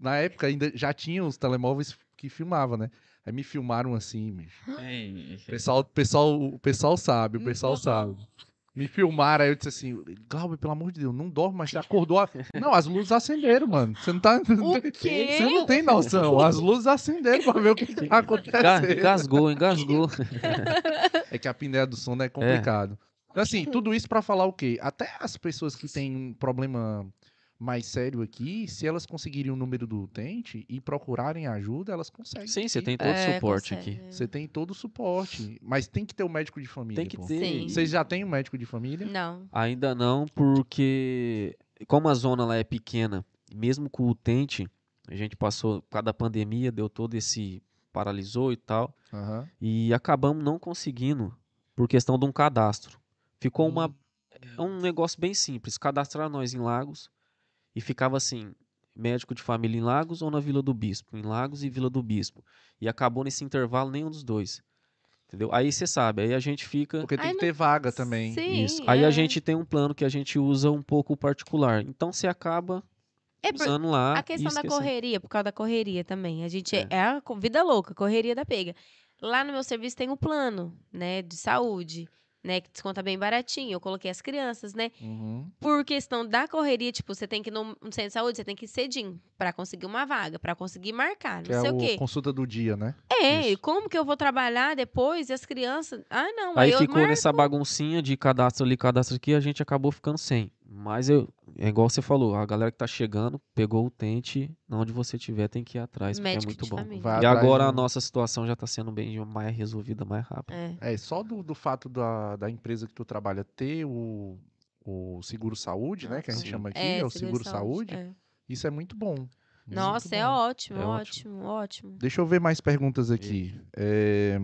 na época, ainda já tinha os telemóveis que filmavam, né? Aí me filmaram assim, bicho. O pessoal, pessoal, o pessoal sabe, o pessoal sabe. Me filmaram, aí eu disse assim, Glauber, pelo amor de Deus, não dorme, mas já acordou. A... Não, as luzes acenderam, mano. Você não tá. O quê? Você não tem noção. As luzes acenderam pra ver o que tá acontecendo. Engasgou, engasgou. É que a apneia do sono é complicado. Então, Assim, tudo isso pra falar o quê? Até as pessoas que têm um problema mais sério aqui, se elas conseguirem o número do utente e procurarem ajuda, elas conseguem. Sim, você tem todo o É, suporte consegue. aqui. Você tem todo o suporte. Mas tem que ter o médico de família. Tem que pô. ter. Sim. Vocês já têm um médico de família? Não. Ainda não, porque como a zona lá é pequena, mesmo com o utente, a gente passou por causa da pandemia, deu todo esse paralisou e tal, Aham. e acabamos não conseguindo por questão de um cadastro. Ficou Hum. uma é um negócio bem simples, cadastrar nós em Lagos e ficava assim, médico de família em Lagos ou na Vila do Bispo, em Lagos e Vila do Bispo. E acabou nesse intervalo nenhum dos dois. Entendeu? Aí você sabe, aí a gente fica Porque tem Ai, que não- ter vaga também. Sim, isso. Aí a é. gente tem um plano que a gente usa um pouco particular. Então você acaba É por- usando lá. A questão e da correria, por causa da correria também. A gente é, É. é a vida louca, correria da pega. Lá no meu serviço tem um plano, né, de saúde, né, que desconta bem baratinho. Eu coloquei as crianças, né? Uhum. Por questão da correria, tipo, você tem que ir no centro de saúde, você tem que ir cedinho pra conseguir uma vaga, pra conseguir marcar, Que não é sei o o quê. consulta do dia, né? É, e Isso. como que eu vou trabalhar depois e as crianças? Ah, não, Aí eu ficou marco. nessa baguncinha de cadastro ali, cadastro aqui, a gente acabou ficando sem. Mas eu, é igual você falou, a galera que tá chegando, pegou o tente, onde você tiver tem que ir atrás, porque é muito bom. família. Vai E atrás agora a nossa situação já tá sendo bem mais resolvida, mais rápido. É. É, só do, do fato da, da empresa que tu trabalha ter o, o seguro saúde, né? Que a gente Sim. chama aqui, é, o seguro saúde. é. Isso é muito bom. muito Nossa, é bom. ótimo, É ótimo, ótimo. Deixa eu ver mais perguntas aqui. É,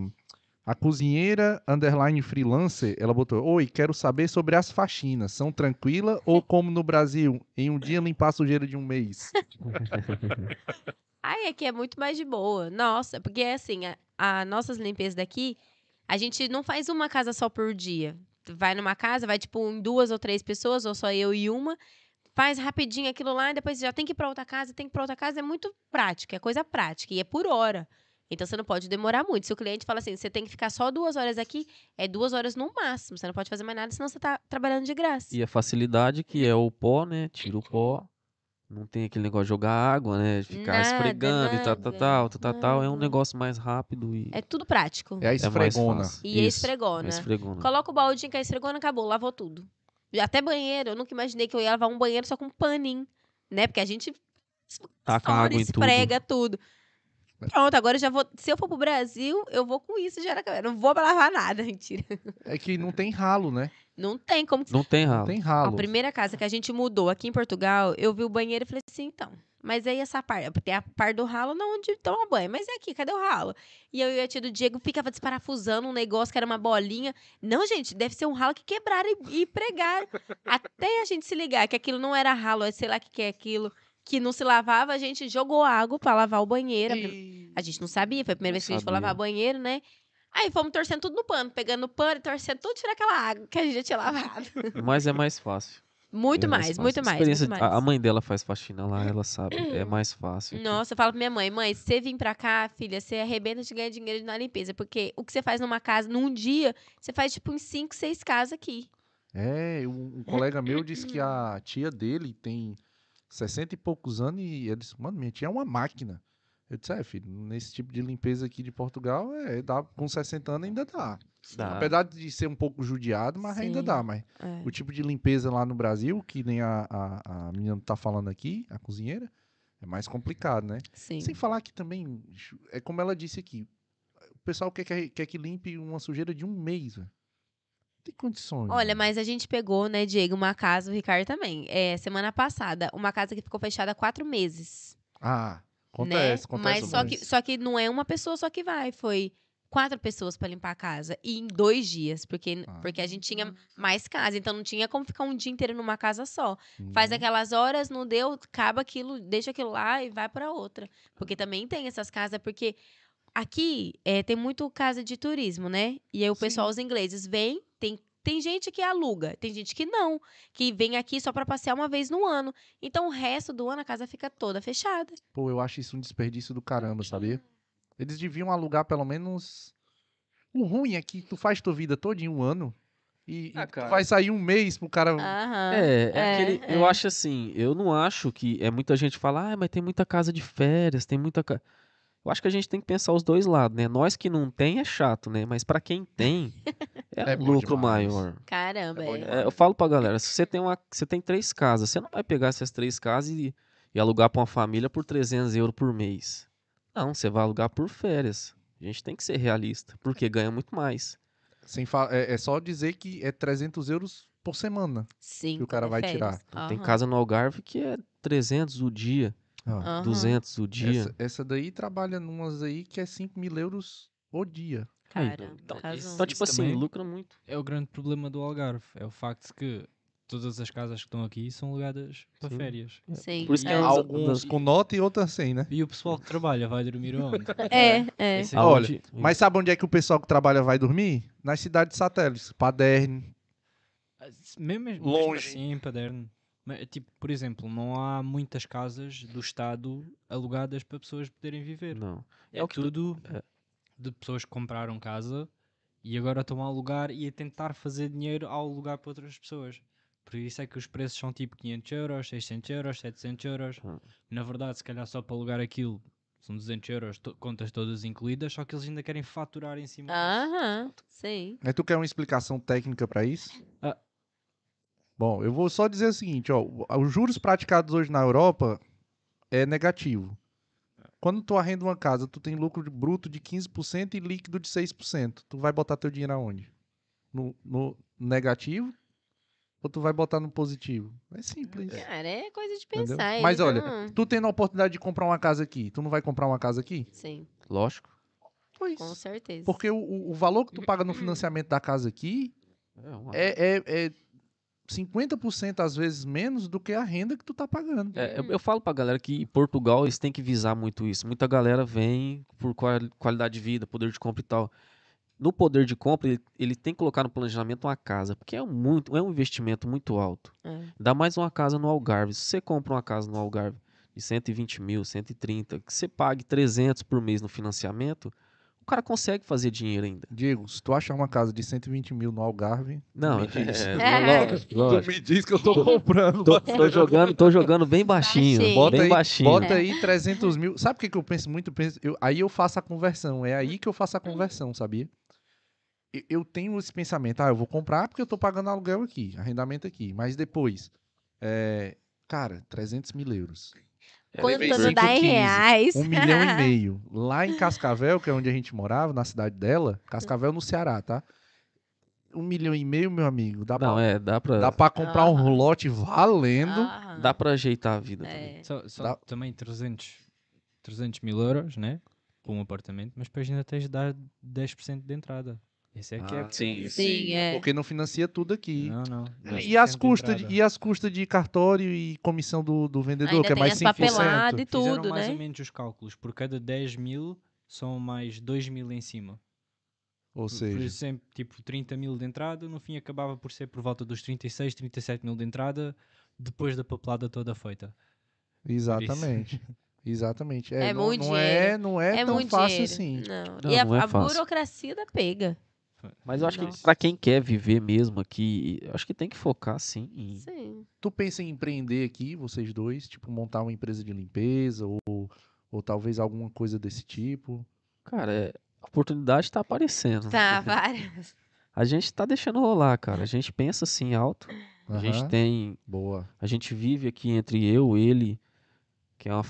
a cozinheira underline freelancer, ela botou: Oi, quero saber sobre as faxinas. São tranquilas ou como no Brasil, em um dia limpar a sujeira de um mês? Ai, aqui é muito mais de boa. Nossa, porque é assim, a, a nossas limpezas daqui, a gente não faz uma casa só por dia. Vai numa casa, vai tipo em duas ou três pessoas, ou só eu e uma, faz rapidinho aquilo lá, e depois já tem que ir pra outra casa, tem que ir pra outra casa, é muito prático, é coisa prática, e é por hora. Então você não pode demorar muito. Se o cliente fala assim, você tem que ficar só duas horas aqui, é duas horas no máximo. Você não pode fazer mais nada, senão você tá trabalhando de graça. E a facilidade que é o pó, né? Tira o pó. Não tem aquele negócio de jogar água, né? De ficar Nada, esfregando e tal, tal, nada, tal, tal, tal. É um nada. negócio mais rápido e É tudo prático. É a é esfregona. fácil. E a esfregona. a esfregona. Coloca o baldinho com a esfregona, acabou, lavou tudo. Até banheiro, eu nunca imaginei que eu ia lavar um banheiro só com um paninho, né? Porque a gente Taca água em tudo. esfrega tudo. Pronto, agora eu já vou. Se eu for pro Brasil, eu vou com isso já na cabeça. Não vou pra lavar nada, mentira. É que não tem ralo, né? Não tem como. Não tem Não ralo. tem A ralo. primeira casa que a gente mudou aqui em Portugal, eu vi o banheiro e falei assim, então. Mas aí essa parte, porque a parte do ralo não onde toma banho. Mas é aqui, cadê o ralo? E eu e a tia do Diego ficava desparafusando um negócio que era uma bolinha. Não, gente, deve ser um ralo que quebraram e, e pregaram. Até a gente se ligar que aquilo não era ralo, é sei lá o que, que é aquilo. Que não se lavava, a gente jogou água pra lavar o banheiro. A gente não sabia, foi a primeira Não vez que a gente foi sabia. lavar banheiro, né? Aí fomos torcendo tudo no pano, pegando o pano e torcendo tudo, tirar aquela água que a gente já tinha lavado. Mas é mais fácil. Muito É mais, fácil. muito mais, muito a- mais. A mãe dela faz faxina lá, ela sabe. É mais fácil. Nossa, eu falo pra minha mãe, mãe, se você vir pra cá, filha, você arrebenta de ganhar dinheiro na limpeza. Porque o que você faz numa casa, num dia, você faz tipo em cinco, seis casas aqui. É, um, um colega meu disse que a tia dele tem 60 e poucos anos e ele disse, mano, minha tia é uma máquina. Eu disse, é, filho, nesse tipo de limpeza aqui de Portugal, é, dá, com 60 anos ainda dá. Dá. Apesar de ser um pouco judiado, mas ainda Sim. dá. Mas É. o tipo de limpeza lá no Brasil, que nem a, a, a menina tá falando aqui, a cozinheira, é mais complicado, né? Sim. Sem falar que também, é como ela disse aqui, o pessoal quer, que- quer que limpe uma sujeira de um mês, velho. Tem condições. Olha, velho. mas a gente pegou, né, Diego, uma casa, o Ricardo também. É, semana passada, uma casa que ficou fechada há quatro meses. Ah, acontece, né? acontece. Mas só que, só que não é uma pessoa só que vai, foi quatro pessoas pra limpar a casa. E em dois dias, porque, Ah. porque a gente tinha mais casa, então não tinha como ficar um dia inteiro numa casa só. Faz Uhum. aquelas horas, não deu, acaba aquilo, deixa aquilo lá e vai pra outra. Porque também tem essas casas, porque aqui é, tem muito casa de turismo, né? E aí o pessoal, os ingleses, vêm, tem, tem gente que aluga, tem gente que não, que vem aqui só pra passear uma vez no ano. Então o resto do ano a casa fica toda fechada. Pô, eu acho isso um desperdício do caramba, sabia? Eles deviam alugar pelo menos. O ruim é que tu faz tua vida toda em um ano e, Ah, e vai sair um mês pro cara. Aham. É, é, é, aquele. é. Eu acho assim, eu não acho que. É muita gente fala, ah, mas tem muita casa de férias, tem muita. ca-" Eu acho que a gente tem que pensar os dois lados, né? Nós que não tem é chato, né? Mas pra quem tem, é, É um lucro demais. maior. Caramba, É é. É, eu falo pra galera, se você tem uma, você tem três casas, você não vai pegar essas três casas e, e alugar pra uma família por 300 euros por mês. Não, você vai alugar por férias. A gente tem que ser realista, porque ganha muito mais. Sem fa- é, é só dizer que é 300 euros por semana. Sim. que o cara vai férias. tirar. Tem Aham. casa no Algarve que é 300 o dia, Aham. 200 o dia. Essa, essa daí trabalha numas aí que é 5 mil euros o dia. Caramba, então, razão. então, tipo Isso assim, também- lucra muito. É o grande problema do Algarve. É o facto de que todas as casas que estão aqui são alugadas para Sim. férias. Sim. Por isso que é. é Alguns Algumas- com nota e outras sem, né? E o pessoal que trabalha vai dormir onde? É, é. É Olha, Aonde- Mas sabe onde é que o pessoal que trabalha vai dormir? Nas cidades satélites. Paderne. mesmo, mesmo Longe. assim em Paderno. Mas, tipo, por exemplo, não há muitas casas do Estado alugadas para pessoas poderem viver. Não. É, o que tu- tudo é. de pessoas que compraram casa e agora estão a alugar e a tentar fazer dinheiro ao alugar para outras pessoas. Por isso é que os preços são tipo 500 euros, 600 euros, 700 euros. Hum. Na verdade, se calhar só para alugar aquilo são 200 euros, to- contas todas incluídas, só que eles ainda querem faturar em cima. disso. Aham, sim. Mas tu quer uma explicação técnica pra isso? Ah. Bom, eu vou só dizer o seguinte, ó, os juros praticados hoje na Europa é negativo. Quando tu arrenda uma casa, tu tem lucro de- bruto de 15% e líquido de 6%. Tu vai botar teu dinheiro aonde? No, no negativo ou tu vai botar no positivo? É simples. Cara, é coisa de Entendeu? pensar. Mas eles olha, não- Tu tendo a oportunidade de comprar uma casa aqui, tu não vai comprar uma casa aqui? Sim, Lógico. Pois. com certeza. Porque o, o- o valor que tu paga no financiamento da casa aqui É uma- é, é, é 50% às vezes menos do que a renda que tu tá pagando. É, eu, eu falo pra galera que em Portugal eles têm que visar muito isso. Muita galera vem por quali- qualidade de vida, poder de compra e tal. No poder de compra, ele, ele tem que colocar no planejamento uma casa, porque é, um muito, é um investimento muito alto. É. Dá mais uma casa no Algarve. Se você compra uma casa no Algarve de 120 mil, 130, que você pague 300 por mês no financiamento, o cara consegue fazer dinheiro ainda. Diego, se tu achar uma casa de 120 mil no Algarve, Não, me diz. é, É. lógico, tu lógico. me diz que eu tô comprando. Tô, tô jogando, tô jogando bem baixinho, Baixinho. Bota bem aí, baixinho. bota aí 300 mil. Sabe o que, que eu penso muito? Eu penso- eu- aí eu faço a conversão. É aí que eu faço a conversão, sabia? Eu, eu tenho esse pensamento. Ah, eu vou comprar porque eu tô pagando aluguel aqui, arrendamento aqui. Mas depois, é, cara, 300 mil euros. Quanto vezes não dá em 15, reais? Um milhão e meio. Lá em Cascavel, que é onde a gente morava, na cidade dela, Cascavel no Ceará, tá? Um milhão e meio, meu amigo. Dá, Não, pra, é, dá pra, dá pra comprar um lote valendo. Dá pra ajeitar a vida também. É. Só, só Dá- também 300, 300 mil euros, né? Por um apartamento, mas depois ainda tens de dar 10% de entrada. Esse é que é. Ah, Sim, Sim, é. Porque não financia tudo aqui. Não, não. E as 10% de custas de, entrada. e as custas de cartório e comissão do, do vendedor, Ainda que é mais as 5%. papeladas e Fizeram tudo, mais né? ou menos os cálculos. Por cada 10 mil, são mais 2 mil em cima. Ou Por seja, exemplo, tipo 30 mil de entrada, no fim acabava por ser por volta dos 36, 37 mil de entrada, depois da papelada toda feita. exatamente. Exatamente. É, É não, muito não é, dinheiro. não é, É tão muito fácil dinheiro. assim. Não. Não, e a, é a burocracia da pega. Mas eu acho que Nossa. pra quem quer viver mesmo aqui, eu acho que tem que focar sim. em- Sim. Tu pensa em empreender aqui, vocês dois? Tipo, montar uma empresa de limpeza ou, ou talvez alguma coisa desse tipo? Cara, é- a oportunidade tá aparecendo. Tá, várias. A gente tá deixando rolar, cara. A gente pensa assim alto. A gente tem. Boa. A gente vive aqui entre eu, ele, que é uma.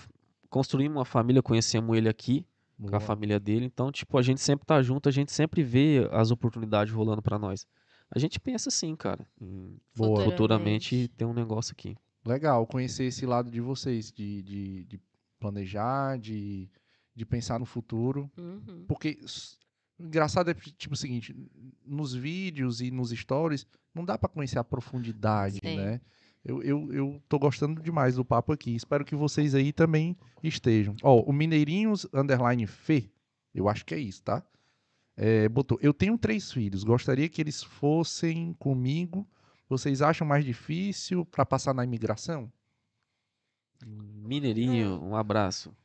Construímos uma família, conhecemos ele aqui, com boa. a família dele. Então, tipo, a gente sempre tá junto, a gente sempre vê as oportunidades rolando pra nós. A gente pensa assim, cara, em Boa. futuramente ter um negócio aqui. Legal conhecer esse lado de vocês, de, de, de planejar, de, de pensar no futuro. Uhum. Porque engraçado é tipo o seguinte, nos vídeos e nos stories não dá pra conhecer a profundidade, Sim. né? Eu, eu, eu tô gostando demais do papo aqui. Espero que vocês aí também estejam. Ó, o Mineirinhos Underline Fê, eu acho que é isso, tá? É, botou, eu tenho três filhos, gostaria que eles fossem comigo. Vocês acham mais difícil pra passar na imigração? Mineirinho, um abraço.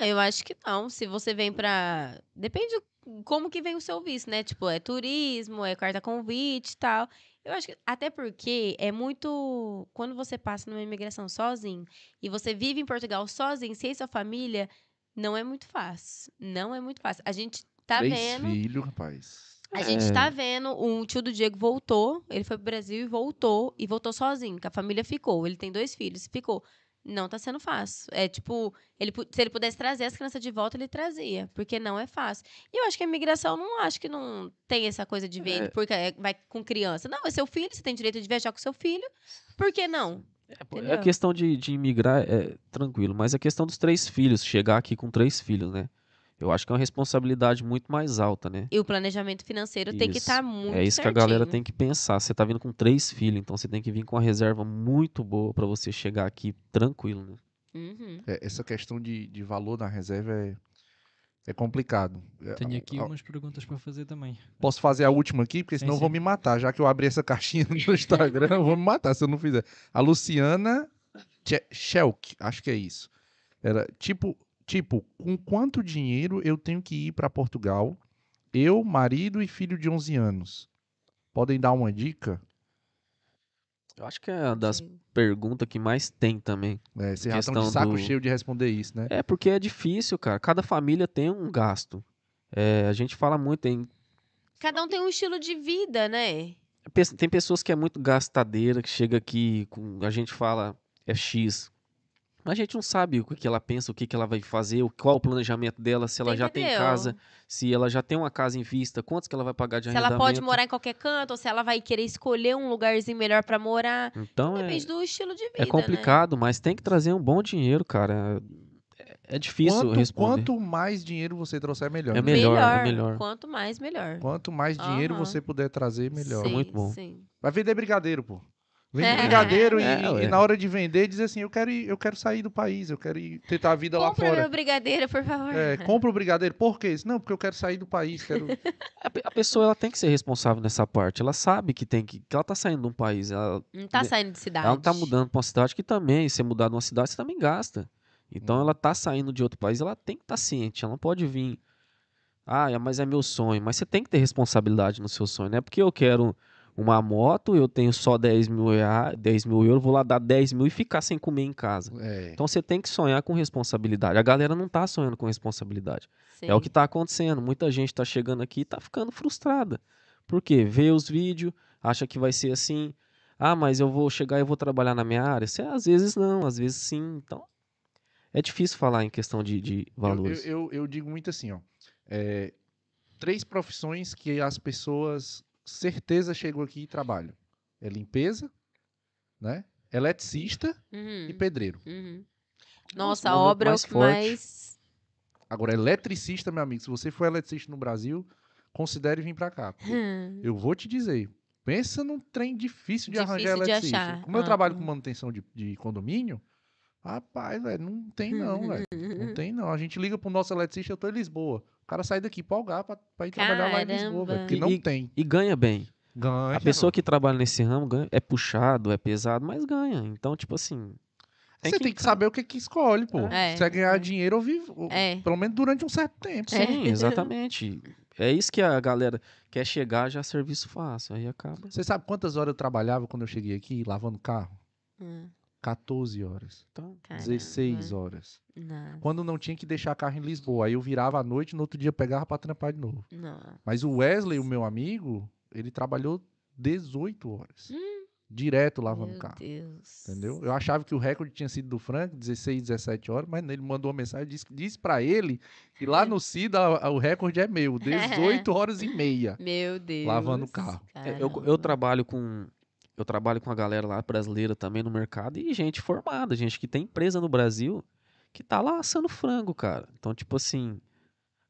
Eu acho que não. Se você vem pra. Depende como que vem o seu visto, né? Tipo, é turismo, é carta convite e tal. Eu acho que. Até porque é muito. Quando você passa numa imigração sozinho e você vive em Portugal sozinho, sem sua família, não é muito fácil. Não é muito fácil. A gente tá três vendo. filhos, rapaz. A gente É. tá vendo, um tio do Diego voltou, ele foi pro Brasil e voltou, e voltou sozinho, que a família ficou. Ele tem dois filhos, ficou. Não tá sendo fácil. É tipo, ele, se ele pudesse trazer as crianças de volta, ele trazia, porque não é fácil. E eu acho que a imigração não acho que não tem essa coisa de ver, É. porque é- vai com criança. Não, é seu filho, você tem direito de viajar com seu filho. Por que não? É, a questão de, de imigrar é tranquilo, mas a questão dos três filhos, chegar aqui com três filhos, né? Eu acho que é uma responsabilidade muito mais alta, né? E o planejamento financeiro tem que Isso. estar muito é isso que a galera certinho. tem que pensar. Você tá vindo com três filhos, então você tem que vir com uma reserva muito boa pra você chegar aqui tranquilo, né? Uhum. É, essa questão de, de valor na reserva é, é complicado. É, Tenho aqui a- umas perguntas para fazer também. Posso fazer a última aqui, porque senão vão sim. me matar. Já que eu abri essa caixinha no Instagram, vão me matar se eu não fizer. A Luciana Che- Schelk, acho que é isso. Era tipo, tipo, com quanto dinheiro eu tenho que ir para Portugal? Eu, marido e filho de 11 anos. Podem dar uma dica? Eu acho que é uma das Sim. perguntas que mais tem também. É, vocês já estão de saco do- cheio de responder isso, né? É porque é difícil, cara. Cada família tem um gasto. É, a gente fala muito, tem, Cada um tem um estilo de vida, né? tem pessoas que é muito gastadeira, que chega aqui, com, a gente fala é X. Mas a gente não sabe o que ela pensa, o que ela vai fazer, qual o planejamento dela, se ela Você já tem entendeu? casa, se ela já tem uma casa em vista, quantos que ela vai pagar de Se ela arrendamento. pode morar em qualquer canto, ou se ela vai querer escolher um lugarzinho melhor pra morar. Então é, Depende do estilo de vida. é complicado, mas tem que trazer um bom dinheiro, cara. É, é difícil Quanto, responder. quanto mais dinheiro você trouxer, melhor. É Né? melhor, é melhor. Quanto mais, melhor. Quanto mais dinheiro Aham. você puder trazer, melhor. Sim, muito bom. Sim. Vai vender brigadeiro, pô. Vende É. brigadeiro e, É, e ué. na hora de vender diz assim, eu quero, ir- eu quero sair do país, eu quero ir tentar a vida lá Compra fora. meu brigadeiro, por favor. É, compra o brigadeiro. Por quê? Não, porque eu quero sair do país. Quero... A, pe- a pessoa ela tem que ser responsável nessa parte. Ela sabe que tem que, que ela tá saindo de um país. Ela, Não tá Ne- saindo de cidade. ela tá mudando pra uma cidade que também, se você mudar de uma cidade, você também gasta. Então Hum. ela tá saindo de outro país, ela tem que estar ciente. Ela não pode vir. Ah, mas é meu sonho. Mas você tem que ter responsabilidade no seu sonho. Não é porque eu quero uma moto, eu tenho só 10 mil, rea- 10 mil euros, vou lá dar 10 mil e ficar sem comer em casa. É, Então você tem que sonhar com responsabilidade. A galera não tá sonhando com responsabilidade. É o Sim. que tá acontecendo. Muita gente tá chegando aqui e tá ficando frustrada. Por quê? Vê os vídeos, acha que vai ser assim. Ah, mas eu vou chegar e eu vou trabalhar na minha área. Cê, às vezes não, às vezes sim. Então, é difícil falar em questão de, de eu, valores. eu, eu, eu digo muito assim, ó. é, três profissões que as pessoas certeza chegam aqui e trabalham. É limpeza, né? Eletricista Uhum, e pedreiro. uhum. Nossa, a obra é o mais que forte. mais. Agora, eletricista, meu amigo, se você for eletricista no Brasil, considere vir pra cá. Hum. Eu vou te dizer. Pensa num trem difícil de arranjar Difícil de eletricista. achar. Como eu Ah, trabalho hum. com manutenção de, de condomínio, rapaz, velho, não tem não, velho. Não tem não. A gente liga pro nosso eletricista, eu tô em Lisboa. O cara sai daqui pra Algar pra, pra ir trabalhar lá em Lisboa, velho. Caramba. Porque não E- tem. E ganha bem. Ganha. A pessoa que trabalha nesse ramo ganha, é puxado, é pesado, mas ganha. Então, tipo assim. Você tem que saber o que que escolhe, pô. É, Se é ganhar é. dinheiro ou vive. ou- É. Pelo menos durante um certo tempo. É. Sim, exatamente. É isso que a galera quer chegar já serviço fácil. Aí acaba. Você sabe quantas horas eu trabalhava quando eu cheguei aqui, lavando carro? Hum, 14 horas. Então, caramba. 16 horas. Não, Quando não tinha que deixar carro em Lisboa. Aí eu virava à noite, no outro dia pegava pra trampar de novo. não. Mas o Wesley, o meu amigo, ele trabalhou 18 horas. Direto lavando Meu carro. Deus. Entendeu? Eu achava que o recorde tinha sido do Frank, 16, 17 horas, mas ele mandou uma mensagem, disse, disse pra ele que lá no CIDA a- a- o recorde é meu, 18 horas e meia. Meu Deus. Lavando o carro. É, eu, eu trabalho com eu trabalho com a galera lá brasileira também no mercado e gente formada, gente que tem empresa no Brasil que tá lá assando frango, cara. Então, tipo assim,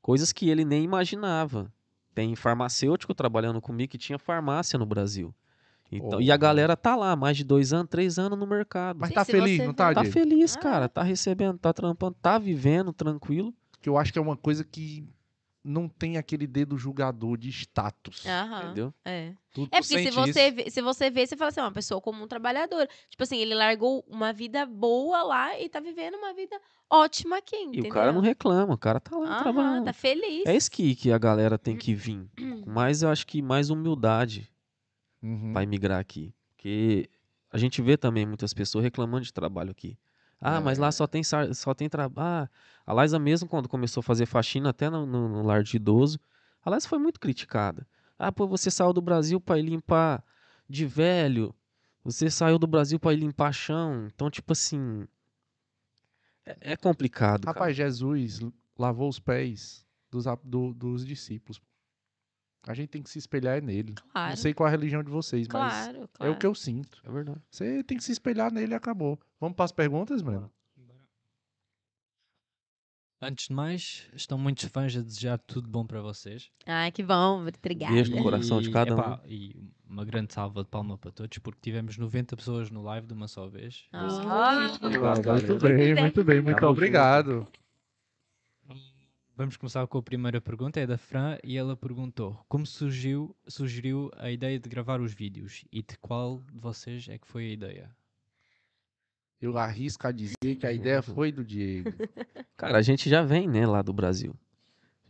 coisas que ele nem imaginava. Tem farmacêutico trabalhando comigo que tinha farmácia no Brasil. Então, e a galera tá lá, mais de dois anos, três anos no mercado. Mas Sim, tá feliz, não tá, vê- tá Diego? feliz, Ah. cara. Tá recebendo, tá trampando, tá vivendo tranquilo. Que eu acho que é uma coisa que não tem aquele dedo julgador de status. Aham. Entendeu? É. Tu- tu É porque se você, vê, se você vê, você fala assim, é uma pessoa comum trabalhadora. Tipo assim, ele largou uma vida boa lá e tá vivendo uma vida ótima aqui, E entendeu? o cara não reclama, o cara tá lá Aham, trabalhando. tá feliz. É isso que, que a galera tem que vir. Mas eu acho que mais humildade Uhum. para migrar aqui. Porque a gente vê também muitas pessoas reclamando de trabalho aqui. Ah, mas lá É. só tem, só tem trabalho. Ah, a Laisa mesmo, quando começou a fazer faxina até no, no- no lar de idoso, a Laisa foi muito criticada. Ah, pô, você saiu do Brasil para ir limpar de velho. Você saiu do Brasil para ir limpar chão. Então, tipo assim. É, é complicado. cara. Rapaz, Jesus lavou os pés dos, do- dos discípulos. A gente tem que se espelhar nele. Claro. Não sei qual a religião de vocês, mas Claro, é claro. o que eu sinto. É verdade. Você tem que se espelhar nele e acabou. Vamos para as perguntas, mano? Antes de mais, estão muitos fãs a desejar tudo bom para vocês. Ai, que bom, obrigada. Beijo no coração de cada epá, E uma grande salva de palma para todos, porque tivemos 90 pessoas no live de uma só vez. Ah, muito bem, muito bem, muito obrigado. Vamos começar com a primeira pergunta, é da Fran, e ela perguntou como surgiu, sugeriu a ideia de gravar os vídeos e de qual de vocês é que foi a ideia? Eu arrisco a dizer que a ideia foi do Diego. Cara, a gente já vem, né, lá do Brasil.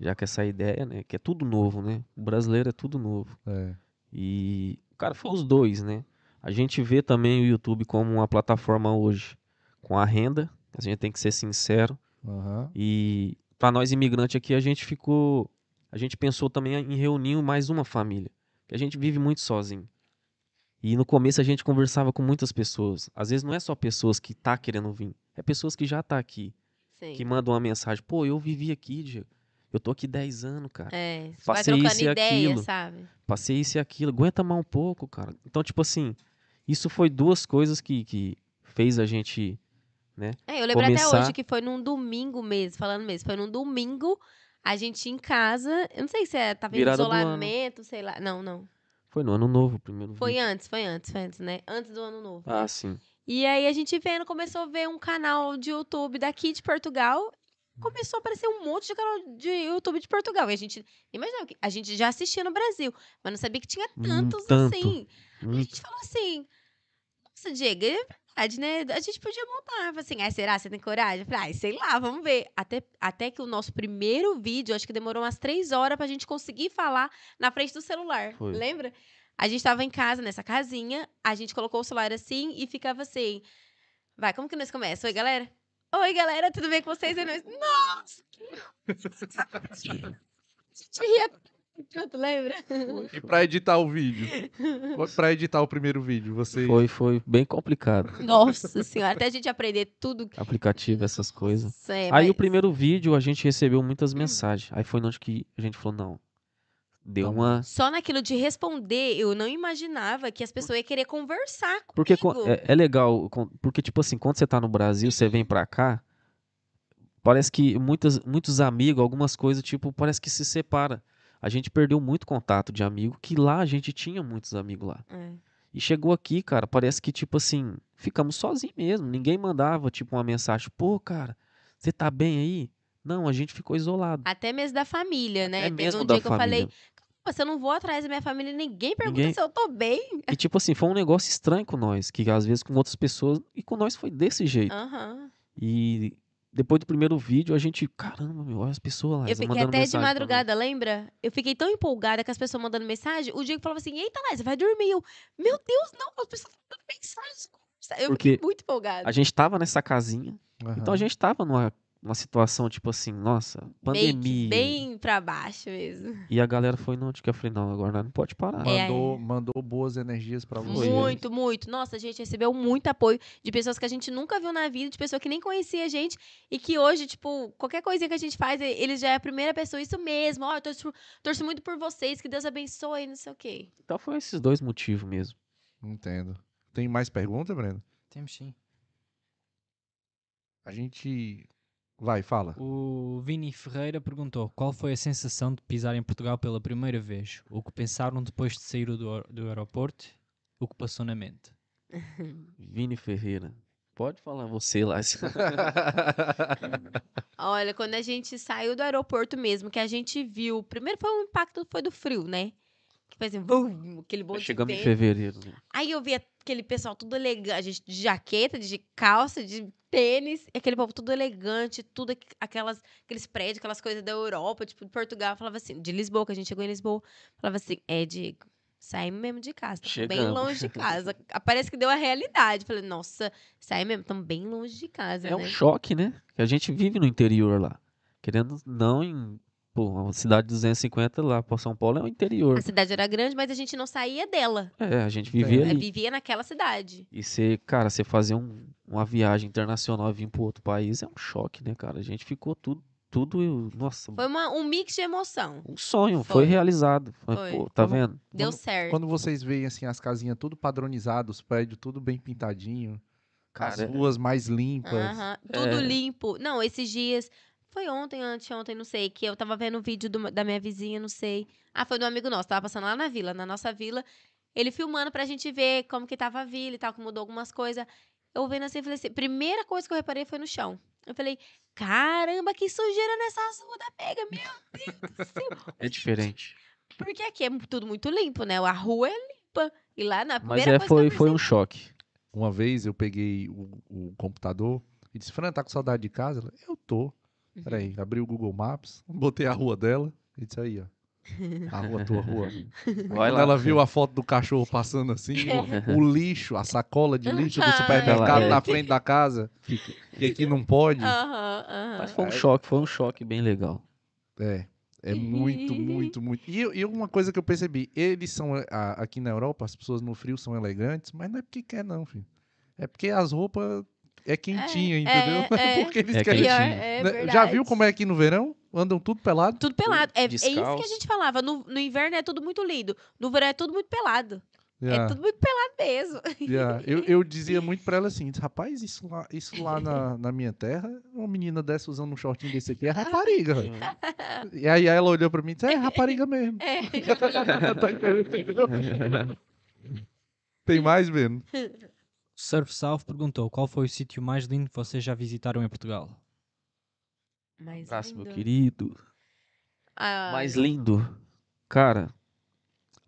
Já com essa ideia, né, que é tudo novo, né? O brasileiro é tudo novo. É. E, cara, foi os dois, né? A gente vê também o YouTube como uma plataforma hoje com a renda, a gente tem que ser sincero. Aham. E para nós imigrantes aqui, a gente ficou. A gente pensou também em reunir mais uma família. Que a gente vive muito sozinho. E no começo a gente conversava com muitas pessoas. Às vezes não é só pessoas que tá querendo vir, é pessoas que já tá aqui, sim. que mandam uma mensagem: "Pô, eu vivi aqui, Diego. Eu tô aqui 10 anos, cara. É, vai Passei trocando isso e ideia, aquilo. sabe? Passei isso e aquilo, aguenta mais um pouco, cara". Então, tipo assim, isso foi duas coisas que que fez a gente É, eu lembro até Começar- hoje que foi num domingo mesmo, falando mesmo, foi num domingo, a gente em casa, eu não sei se é, tava em isolamento, sei lá. Não, não. foi no ano novo, o primeiro Foi vídeo. antes, foi antes, foi antes, né? Antes do ano novo. Ah, sim. E aí a gente vendo, começou a ver um canal de YouTube daqui de Portugal. Começou a aparecer um monte de canal de YouTube de Portugal. E a gente imaginava que a gente já assistia no Brasil, mas não sabia que tinha tantos tanto. assim. A gente falou assim: Nossa, Diego, né? A gente podia montar. Assim, ah, será? Você tem coragem? Falei, ah, sei lá, vamos ver. Até, até que o nosso primeiro vídeo, acho que demorou umas três horas pra gente conseguir falar na frente do celular. Foi. Lembra? A gente tava em casa, nessa casinha, a gente colocou o celular assim e ficava assim. Vai, como que nós começamos? Oi, galera? Oi, galera, tudo bem com vocês? E nós, nossa! A gente ria tanto, lembra? E pra editar o vídeo? pra editar o primeiro vídeo, você. Foi, foi bem complicado. Nossa senhora, até a gente aprender tudo. Aplicativo, essas coisas. É, Aí o mas- primeiro vídeo a gente recebeu muitas mensagens. Aí foi onde que a gente falou, não. Deu Vamos. uma. Só naquilo de responder, eu não imaginava que as pessoas iam querer conversar comigo. Porque é, é legal, porque, tipo assim, quando você tá no Brasil, você vem pra cá, parece que muitas, muitos amigos, algumas coisas, tipo, parece que se separa. A gente perdeu muito contato de amigo, que lá a gente tinha muitos amigos lá. É. E chegou aqui, cara, parece que, tipo assim, ficamos sozinhos mesmo. Ninguém mandava, tipo, uma mensagem, pô, cara, você tá bem aí? Não, a gente ficou isolado. Até mesmo da família, né? É Teve mesmo um da dia que eu falei, família. "Caramba, se eu não vou atrás da minha família, ninguém pergunta Ninguém- se eu tô bem. E tipo assim, foi um negócio estranho com nós, que às vezes com outras pessoas, e com nós foi desse jeito. Aham. E depois do primeiro vídeo, a gente, caramba, meu, olha as pessoas lá. Eu fiquei mandando até de madrugada, lembra? Eu fiquei tão empolgada com as pessoas mandando mensagem. O Diego falava assim: Eita, Laís, vai dormir. Eu, Meu Deus, não, as pessoas estão mandando mensagem. Eu Porque fiquei muito empolgada. A gente tava nessa casinha, então a gente tava numa, numa situação, tipo assim, nossa, pandemia. bem pra baixo mesmo. E a galera foi no que eu falei, não, agora nós não pode parar. É, Mandou, mandou boas energias pra você. Muito, muito. Nossa, a gente recebeu muito apoio de pessoas que a gente nunca viu na vida, de pessoa que nem conhecia a gente e que hoje, tipo, qualquer coisinha que a gente faz, e- ele já é a primeira pessoa. Isso mesmo, ó, eu torço, torço muito por vocês, que Deus abençoe, não sei o quê. Então foi esses dois motivos mesmo. Entendo. Tem mais pergunta, Breno? Temos sim. A gente. Vai, fala. O Vini Ferreira perguntou qual foi a sensação de pisar em Portugal pela primeira vez? O que pensaram depois de sair do, do aeroporto? O que passou na mente? Vini Ferreira. Pode falar você lá. Olha, quando a gente saiu do aeroporto mesmo, que a gente viu. Primeiro foi um impacto, foi do frio, né? Que assim, vum, aquele monte de Chegamos em fevereiro. né? Aí eu vi aquele pessoal tudo elegante, de jaqueta, de calça, de tênis, e aquele povo tudo elegante, tudo aqu- aquelas, aqueles prédios, aquelas coisas da Europa, tipo, de Portugal, falava assim, de Lisboa, que a gente chegou em Lisboa, falava assim, é, Diego, saímos mesmo de casa, bem longe de casa. Parece que deu a realidade. Falei, nossa, saímos mesmo, estamos bem longe de casa, É né? um choque, né? Que a gente vive no interior lá. Querendo não em. Pô, uma cidade de 250 lá para São Paulo é o interior. A cidade era grande, mas a gente não saía dela. É, a gente vivia É, ali. Vivia naquela cidade. E você, cara, você fazer um- uma viagem internacional e vir para outro país é um choque, né, cara? A gente ficou tudo, tudo, nossa, Foi uma- um mix de emoção. um sonho, foi, Foi. realizado. Foi, Foi. Pô, tá Quando- vendo? Deu Quando- certo. Quando vocês veem assim as casinhas tudo padronizadas, os prédios tudo bem pintadinho, as Cara, ruas mais limpas. Aham, Tudo É. limpo. Não, esses dias. Foi ontem, anteontem, não sei, que eu tava vendo um vídeo do- da minha vizinha, não sei. Ah, foi de um amigo nosso, tava passando lá na vila, na nossa vila. Ele filmando pra gente ver como que tava a vila e tal, que mudou algumas coisas. Eu vendo assim, falei assim, primeira coisa que eu reparei foi no chão. Eu falei, caramba, que sujeira nessa rua da pega, meu Deus do céu. é diferente. Porque aqui é tudo muito limpo, né? A rua é limpa. E lá na Mas primeira é, coisa foi, que eu foi um choque. Uma vez eu peguei o, o computador e disse, Fran, tá com saudade de casa? Eu tô. Uhum. Peraí, abri o Google Maps, botei a rua dela e disse aí, ó. A rua, tua rua. Vai Quando lá. ela viu a foto do cachorro passando assim, o, o lixo, a sacola de lixo do supermercado na é. frente da casa, que aqui não pode. Mas foi um choque, foi um choque bem legal. É. É muito, muito, muito. E, e uma coisa que eu percebi, eles são, a- aqui na Europa, as pessoas no frio são elegantes, mas não é porque quer, não, filho. É porque as roupas é quentinha, É, entendeu? é, é. porque eles É querem. Pior, quentinho. é Né? verdade. Já viu como é aqui no verão? Andam tudo pelado? Tudo pelado. É, é isso que a gente falava. No, no inverno é tudo muito lindo. No verão é tudo muito pelado. É Yeah, tudo muito pelado mesmo. yeah. Eu, eu dizia muito pra ela assim, rapaz, isso lá, isso lá na, na minha terra, uma menina dessa usando um shortinho desse aqui é rapariga. e aí ela olhou pra mim e disse, é rapariga mesmo. É. Tá? Tem mais, Breno? Surf South perguntou qual foi o sítio mais lindo que vocês já visitaram em Portugal? Mas Abraço, meu lindo. querido. Ah, Mais lindo. Cara,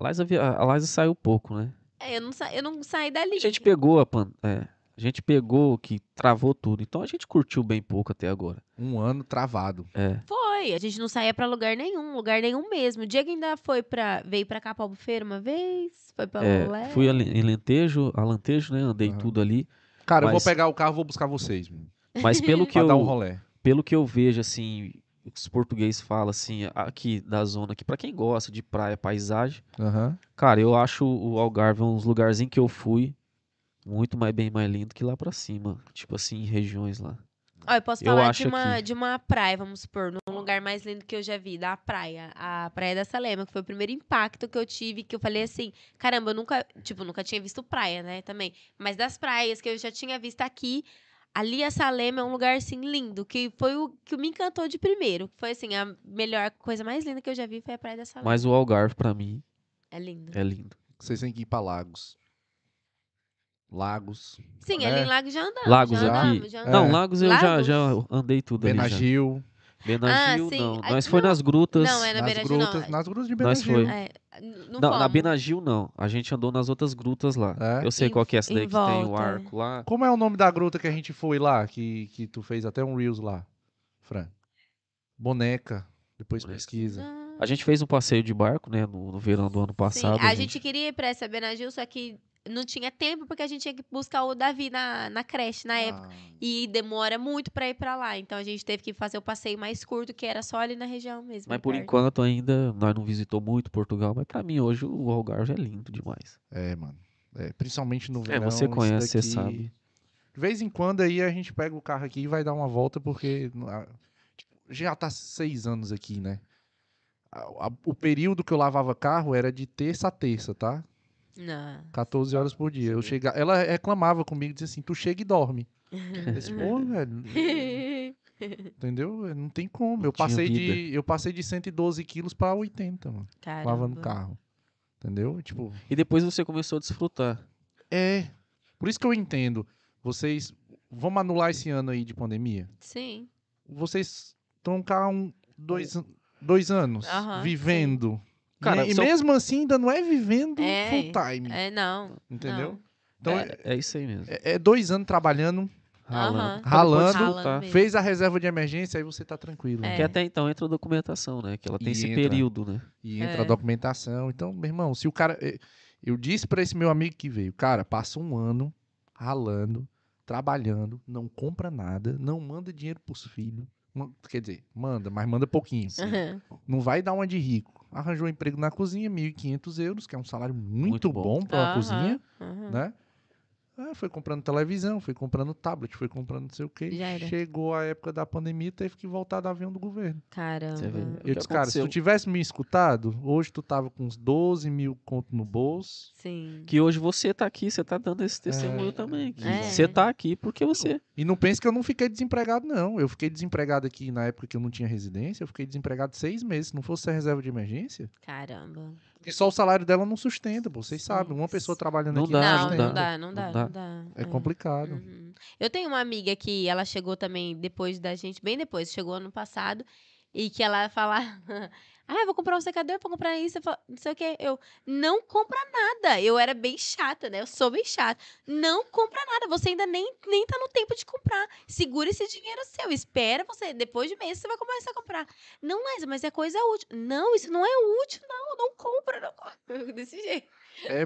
a Liza, a Liza saiu pouco, né? é, eu, não sa... eu não saí dali. A gente pegou a pan... é, a gente pegou que travou tudo. Então a gente curtiu bem pouco até agora. Um ano travado. É. Foi. A gente não saía pra lugar nenhum. Lugar nenhum mesmo. O Diego ainda foi pra... Veio pra cá pra Albufeira uma vez. Foi pra é, fui em Lentejo, a Lentejo, né? Andei Aham. tudo ali. Cara, eu vou Mas- pegar o carro e vou buscar vocês. Mas pelo que Pra eu, dar um rolé. pelo que eu vejo, assim, os portugueses falam, assim, aqui da zona, aqui, pra quem gosta de praia, paisagem, Aham. cara, eu acho o Algarve uns lugarzinhos que eu fui muito mais bem mais lindo que lá pra cima. Tipo assim, em regiões lá. Ó, eu posso Eu falar acho de uma, aqui. de uma praia, vamos supor, num lugar mais lindo que eu já vi, da praia. A Praia da Salema, que foi o primeiro impacto que eu tive, que eu falei assim, caramba, eu nunca, tipo, nunca tinha visto praia, né, também. Mas das praias que eu já tinha visto aqui, ali a Salema é um lugar, assim, lindo, que foi o que me encantou de primeiro. Foi, assim, a melhor coisa mais linda que eu já vi foi a Praia da Salema. Mas o Algarve, pra mim, É lindo. é lindo. Vocês têm que ir pra Lagos. Lagos. Sim, né? ali em Lagos já andamos. Lagos já aqui. andamos, já É. Não, Lagos eu já, Lagos? já andei tudo ali já. Benagil. Benagil, Ah, sim. não. Nós foi não. nas grutas. Não, é na nas Beira-Gil, não. grutas, nas grutas de Nós Benagil. foi. É, Não, Não, na. Benagil não. A gente andou nas outras grutas lá. É? Eu sei Em- qual que é essa daí que tem o volta. arco lá. Como é o nome da gruta que a gente foi lá, que, que tu fez até um Reels lá, Fran? Boneca. Depois Boneca. pesquisa. Ah, A gente fez um passeio de barco, né, no, no verão do ano Sim, passado. a gente queria ir pra essa. Benagil, só que não tinha tempo porque a gente tinha que buscar o Davi na, na creche na época. E demora muito pra ir pra lá. Então a gente teve que fazer o passeio mais curto, que era só ali na região mesmo. Mas por perto. enquanto ainda nós não visitou muito Portugal, mas pra mim hoje o Algarve é lindo demais. É, mano. É, principalmente no É, verão. você isso conhece, você daqui- sabe. De vez em quando aí a gente pega o carro aqui e vai dar uma volta, porque ah, tipo, já tá seis anos aqui, né? O período que eu lavava carro era de terça a terça, tá? Não. 14 horas por dia. Eu chega... Ela reclamava comigo, dizia assim, tu chega e dorme. Pô, velho, entendeu? Não tem como. Eu passei, vida. de, eu passei de 112 quilos pra 80, mano, Caramba. lavando carro. Entendeu? Tipo, E depois você começou a desfrutar. é. Por isso que eu entendo. Vocês. Vamos anular esse ano aí de pandemia? Sim. Vocês estão cá um, dois, dois anos vivendo. Cara, e, e só- mesmo assim ainda não é vivendo É, full time. É, não. entendeu? não. Então é, é isso aí mesmo. é, é dois anos trabalhando, Ralando. Ralando. desfrutar. mesmo. fez a reserva de emergência, aí você tá tranquilo. É. né? Que até então entra a documentação, né? Que ela tem E esse entra. período, né? E entra É. a documentação. Então, meu irmão, se o cara. eh, Eu disse pra esse meu amigo que veio, cara, passa um ano ralando, trabalhando, não compra nada, não manda dinheiro pros filhos. Quer dizer, manda, mas manda pouquinho. Não vai dar uma de rico. Arranjou um emprego na cozinha, 1.500 euros, que é um salário muito, Muito bom, bom. pra uma cozinha, né? Ah, foi comprando televisão, foi comprando tablet, foi comprando não sei o quê. Já era. Chegou a época da pandemia, teve que voltar do avião do governo. Caramba. O Eu disse, cara, se tu tivesse me escutado, hoje tu tava com uns 12 mil conto no bolso. Sim. Que hoje você tá aqui, você tá dando esse testemunho É. também. Que É. Você tá aqui porque você. E não pense que eu não fiquei desempregado, não. Eu fiquei desempregado aqui na época que eu não tinha residência. Eu fiquei desempregado seis meses. Se não fosse a reserva de emergência, Caramba. Porque só o salário dela não sustenta, pô. Vocês sabem. Uma pessoa trabalhando Não aqui dá, não não, sustenta. não dá, não dá, Não dá. não dá. É complicado. Uhum. Eu tenho uma amiga que ela chegou também depois da gente, bem depois, chegou ano passado, e que ela fala: Ah, eu vou comprar um secador, vou comprar isso, falo, não sei o que. Eu, não compra nada. Eu era bem chata, né? Eu sou bem chata. Não compra nada. Você ainda nem, nem tá no tempo de comprar. Segura esse dinheiro seu. Espera você. Depois de mês você vai começar a comprar. Não, mas, mas é coisa útil. Não, isso não é útil, não. Não compra. Não. Desse jeito. É.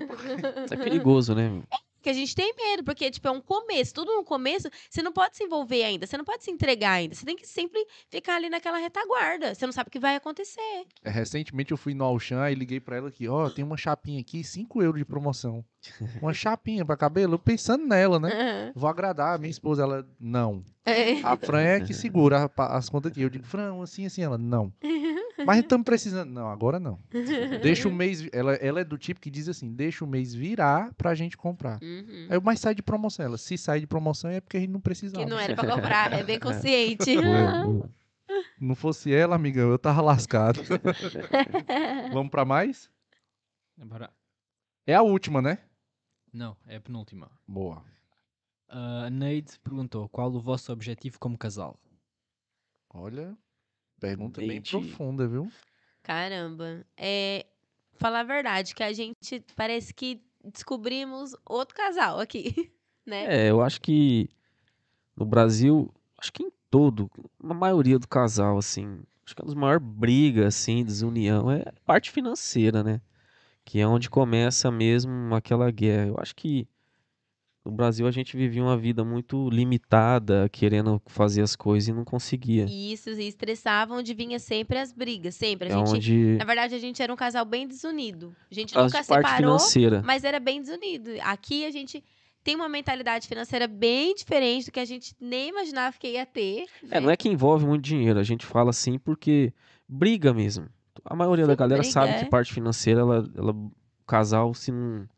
É perigoso, né? meu? Que a gente tem medo, porque, tipo, é um começo. Tudo no começo, você não pode se envolver ainda. Você não pode se entregar ainda. Você tem que sempre ficar ali naquela retaguarda. Você não sabe o que vai acontecer. É, recentemente eu fui no Auchan e liguei pra ela aqui, ó, tem uma chapinha aqui, 5 euros de promoção. Uma chapinha pra cabelo, eu pensando nela, né? Aham. Vou agradar a minha esposa, ela, não. É. A Fran é que segura as contas aqui. Eu digo, Fran, assim, assim, ela, não. Mas estamos precisando. Não, agora não. Deixa o mês. Ela, ela é do tipo que diz assim: deixa o mês virar pra gente comprar. Uhum. Aí, mas sai de promoção. Ela, se sai de promoção é porque a gente não precisava. Que não era pra comprar. É bem consciente. Não fosse ela, amigão, eu tava lascado. Vamos pra mais? É a última, né? Não, é a penúltima. Boa. Ah, A Neide perguntou qual o vosso objetivo como casal? Olha, pergunta bem profunda, viu? Caramba. É, falar a verdade, que a gente parece que descobrimos outro casal aqui, né? É, eu acho que no Brasil, acho que em todo, na maioria do casal, assim, acho que a maior briga, assim, desunião é a parte financeira, né? Que é onde começa mesmo aquela guerra. Eu acho que no Brasil a gente vivia uma vida muito limitada, querendo fazer as coisas e não conseguia. E isso, e estressavam onde vinha sempre as brigas, sempre. A É gente, onde Na verdade, a gente era um casal bem desunido. A gente a nunca parte separou, financeira. mas era bem desunido. Aqui a gente tem uma mentalidade financeira bem diferente do que a gente nem imaginava que ia ter. É, não é que envolve muito dinheiro, a gente fala assim porque briga mesmo. A maioria da galera briga, sabe é. que parte financeira, ela, ela, o casal, se não,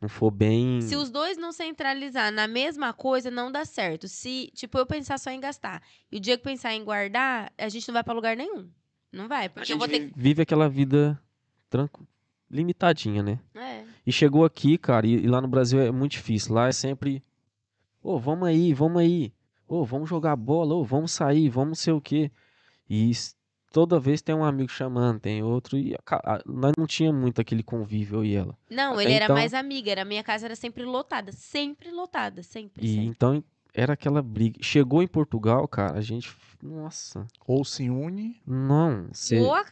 não for bem. Se os dois não centralizar na mesma coisa, não dá certo. Se, tipo, eu pensar só em gastar e o Diego pensar em guardar, a gente não vai pra lugar nenhum. Não vai, A porque eu gente vou ter vive, vive aquela vida tranquila, limitadinha, né? É. E chegou aqui, cara, e, e lá no Brasil é muito difícil. Lá é sempre, ô, vamos aí, vamos aí. Ô, vamos jogar bola, ô, vamos sair, vamos sei o quê. E toda vez tem um amigo chamando, tem outro, e aca- a- nós não tinha muito aquele convívio, eu e ela. Não, Até ele era então- mais amiga. Era, a minha casa era sempre lotada. Sempre lotada. Sempre. E sempre. então era aquela briga. Chegou em Portugal, cara, a gente. Nossa. Ou se une. Não. Cê, Boa.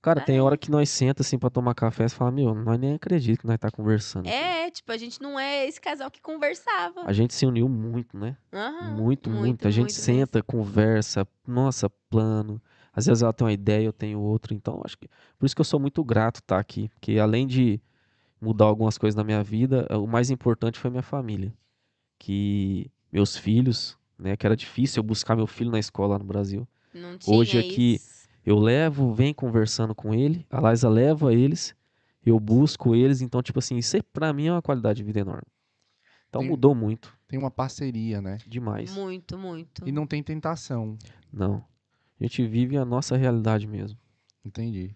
cara, tem hora que nós senta assim pra tomar café e fala, meu, nós nem acredito que nós tá conversando. aqui." É, tipo, a gente não é esse casal que conversava. A gente se uniu muito, né? Aham, muito, muito. A gente muito mesmo. senta, conversa, nossa, plano. Às vezes ela tem uma ideia, eu tenho outra. Então, acho que. Por isso que eu sou muito grato estar aqui. Porque além de mudar algumas coisas na minha vida, o mais importante foi minha família. Que meus filhos, né? Que era difícil eu buscar meu filho na escola lá no Brasil. Não tinha Hoje aqui- isso. Eu levo, venho conversando com ele, a Liza leva eles, eu busco eles, então, tipo assim, isso é, pra mim é uma qualidade de vida enorme. Então Tem- mudou muito, Tem uma parceria, né? demais. Muito, muito. E não tem tentação. Não. A gente vive a nossa realidade mesmo. Entendi.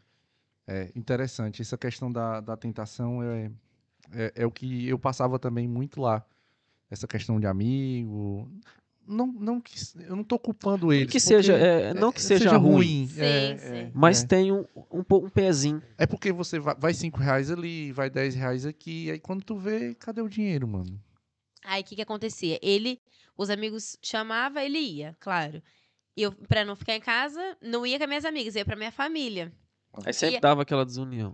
É interessante. Essa questão da, da tentação é, é, é o que eu passava também muito lá. Essa questão de amigo. Não, não que, eu não tô culpando eles. que seja, é, não que seja, ruim, Sim, é, sim. é, mas é. tem um, um, um pezinho. É porque você vai, vai cinco reais ali, vai 10 reais aqui, aí quando tu vê, cadê o dinheiro, mano? Aí o que que acontecia? Ele, os amigos chamavam, ele ia, claro. E eu, pra não ficar em casa, não ia com as minhas amigas, ia pra minha família. Aí sempre E- dava aquela desunião.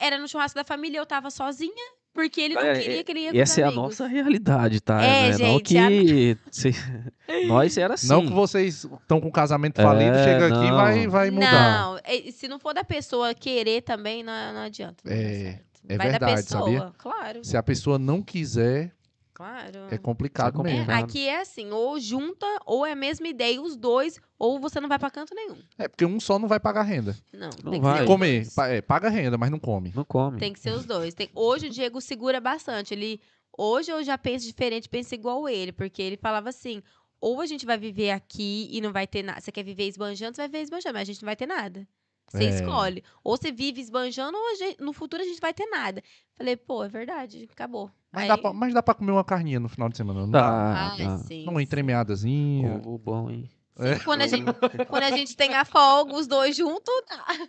Era no churrasco da família, eu tava sozinha, porque ele não Galera, queria que ele ia com E essa é a nossa realidade, tá? É, Não Não gente, a- que cê- nós era assim. Não que vocês estão com o casamento É, falido, chega aqui e não. vai, vai mudar. Não, é, se não for da pessoa querer também, não, não adianta. não É, certo. é Vai da verdade, pessoa, sabia? claro, Se a pessoa não quiser, claro. é complicado É mesmo. É, complicado. aqui é assim, ou junta, ou é a mesma ideia, os dois, ou você não vai pra canto nenhum. É porque um só não vai pagar renda. Não, Não tem vai. que Comer, é, paga renda, mas não come. Não come. Tem que ser os dois. Tem- Hoje o Diego segura bastante. Ele hoje eu já penso diferente, penso igual ele, porque ele falava assim: ou a gente vai viver aqui e não vai ter nada. Você quer viver esbanjando, você vai viver esbanjando, mas a gente não vai ter nada. Você É. escolhe. Ou você vive esbanjando, ou gente- no futuro a gente vai ter nada. Falei, pô, é verdade, acabou. Mas, Aí- dá pra, mas dá pra comer uma carninha no final de semana, não dá? Dá, Ai, dá. sim, Uma sim. entremeadazinha. Ovo bom, hein? É. Quando a, gente, quando a gente tem a folga, os dois juntos, dá.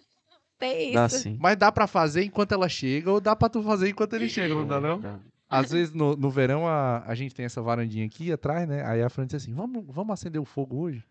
Tem isso. Dá sim. Mas dá pra fazer enquanto ela chega ou dá pra tu fazer enquanto ele chega, não dá não? Dá. Às vezes no, no verão a, a gente tem essa varandinha aqui atrás, né? Aí a Fran diz assim: vamos, vamos acender o fogo hoje?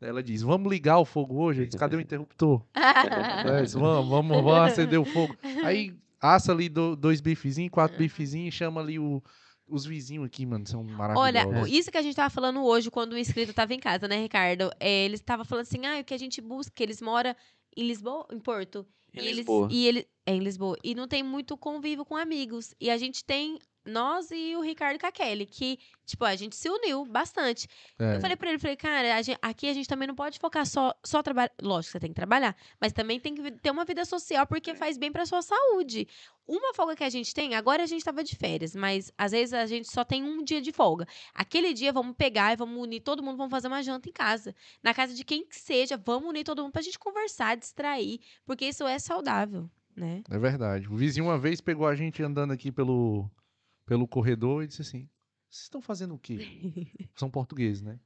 Ela diz: vamos ligar o fogo hoje? Eu disse, Cadê o interruptor? É, diz, vamos, vamos, vamos acender o fogo. Aí assa ali do- dois bifezinhos, quatro bifezinhos e chama ali o, os vizinhos aqui, mano. São Olha, maravilhosos. isso que a gente tava falando hoje, quando o inscrito tava em casa, né, Ricardo? É, eles estavam falando assim, ah, o que a gente busca, que eles moram em Lisboa, em Porto. Em e eles, Lisboa. E ele, é em Lisboa. E não tem muito convívio com amigos. E a gente tem, nós e o Ricardo Kelly, que, tipo, a gente se uniu bastante. É. Eu falei pra ele, falei, cara, a gen- aqui a gente também não pode focar só, só trabalhar. Lógico, você tem que trabalhar, mas também tem que ter uma vida social porque faz bem pra sua saúde. Uma folga que a gente tem, agora a gente tava de férias, mas às vezes a gente só tem um dia de folga. Aquele dia vamos pegar e vamos unir todo mundo, vamos fazer uma janta em casa. Na casa de quem que seja, vamos unir todo mundo pra gente conversar, distrair, porque isso é saudável, né? É verdade. O vizinho uma vez pegou a gente andando aqui pelo, pelo corredor e disse assim: Vocês estão fazendo o quê? São portugueses, né?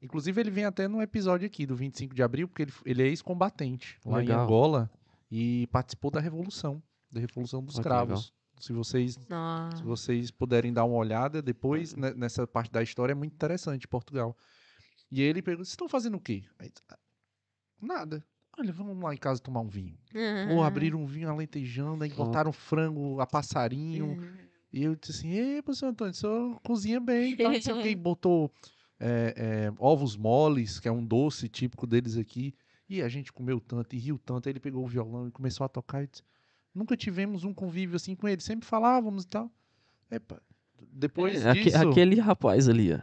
Inclusive, ele vem até num episódio aqui do 25 de abril, porque ele, ele é ex-combatente lá em Legal. Angola e participou da Revolução da Revolução dos Olha Cravos. Se vocês, se vocês puderem dar uma olhada depois, né, nessa parte da história, é muito interessante, Portugal. E ele perguntou: Vocês estão fazendo o quê? Aí, "Ah, Nada. Olha, vamos lá em casa tomar um vinho. Ou abriram um vinho alentejando, aí botaram frango a passarinho. E eu disse assim, ei, professor Antônio, o senhor cozinha bem, tá, não sei o quê. E botou é, é, ovos moles, que é um doce típico deles aqui. E a gente comeu tanto e riu tanto. Aí ele pegou o violão e começou a tocar. E disse, Nunca tivemos um convívio assim com ele. Sempre falávamos e tal. Epa, depois É, aque- disso... aquele rapaz ali, ó.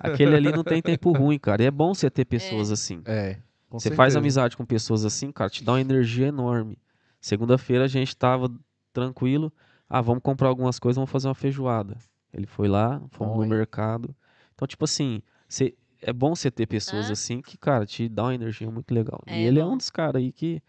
Aquele ali não tem tempo ruim, cara. E é bom você ter pessoas assim. É, Você faz certeza. amizade com pessoas assim, cara, te dá uma energia enorme. Segunda-feira a gente tava tranquilo. Ah, vamos comprar algumas coisas, vamos fazer uma feijoada. Ele foi lá, fomos no mercado. Então, tipo assim, você, é bom você ter pessoas Ah. assim que, cara, te dá uma energia muito legal. É e ele é bom. um dos caras aí que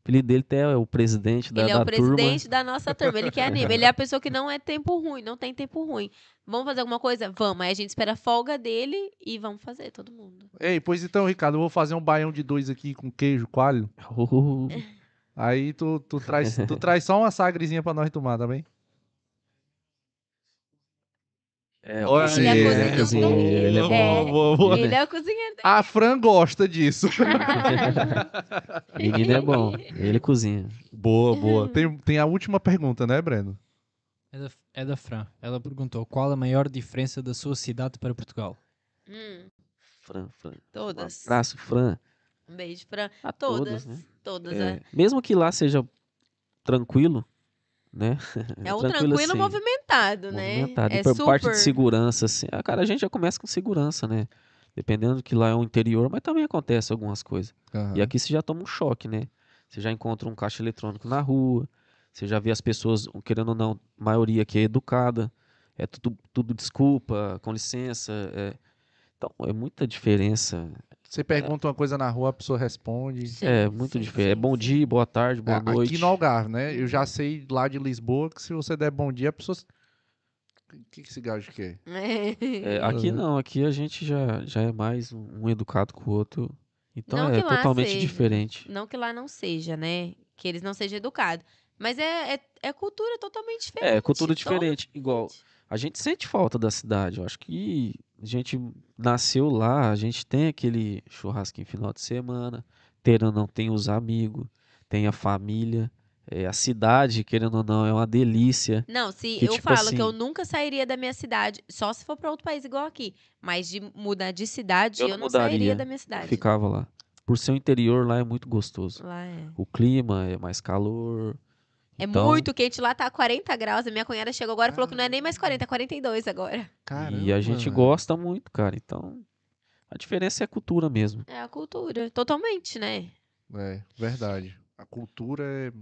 apelido dele até é o presidente da, Ele é o presidente turma. da nossa turma, ele que anima. Ele é a pessoa que não é tempo ruim, não tem tempo ruim. Vamos fazer alguma coisa? Vamos. Aí a gente espera a folga dele e vamos fazer, todo mundo. Ei, pois então, Ricardo, eu vou fazer um baião de dois aqui com queijo, coalho. Oh, Aí tu, tu, traz, tu traz só uma sagrezinha pra nós tomar, tá bem? é, Olha Ele é aí, cozinheiro. cozinheiro, ele é É. bom. Boa, boa. Ele é o cozinheiro. A Fran gosta disso. Menino é bom. Ele cozinha. Boa, boa. Tem, tem a última pergunta, né, Breno? É da, é da Fran. Ela perguntou qual a maior diferença da sua cidade para Portugal. Hum, Fran, Fran. todas. Um abraço, Fran. Um beijo pra A todas. todas, né? Todas, É, é. mesmo que lá seja tranquilo, né? É um tranquilo, assim, movimentado, né? movimentado. É e por super... parte de segurança, assim, ah, cara, a gente já começa com segurança, né? Dependendo que lá é o interior, mas também acontece algumas coisas. E aqui você já toma um choque, né? Você já encontra um caixa eletrônico na rua, você já vê as pessoas, querendo ou não, a maioria que é educada, é tudo, tudo desculpa, com licença. é- Então, é muita diferença. Você pergunta uma coisa na rua, a pessoa responde. Sim, é muito sim, diferente. É sim, bom sim. dia, boa tarde, boa É, noite. Aqui no Algarve, né? Eu já sei lá de Lisboa que se você der bom dia, a pessoa. O que, que esse gajo quer? É, aqui Uhum. não, aqui a gente já, já é mais um, educado com o outro. Então Não é totalmente seja. diferente. Não que lá não seja, né? Que eles não sejam educados. Mas é, é, é cultura totalmente diferente. É, cultura diferente. Igual, a gente sente falta da cidade. Eu acho que a gente nasceu lá, a gente tem aquele churrasquinho final de semana, querendo ou não, tem os amigos, tem a família. é, a cidade, querendo ou não, é uma delícia. Não, se Que, eu tipo falo que eu assim- nunca sairia da minha cidade, só se for pra outro país igual aqui. Mas de mudar de cidade, Eu eu, não não sairia mudaria. da minha cidade. Ficava lá. Por ser o interior, lá é muito gostoso. Lá é. O clima é mais calor. É Então, muito quente, lá tá 40 graus. A minha cunhada chegou agora e falou que não é nem mais 40, é 42 agora. Caramba. E a gente gosta muito, cara. Então, a diferença é a cultura mesmo. É a cultura, totalmente, né? É, verdade. A cultura é,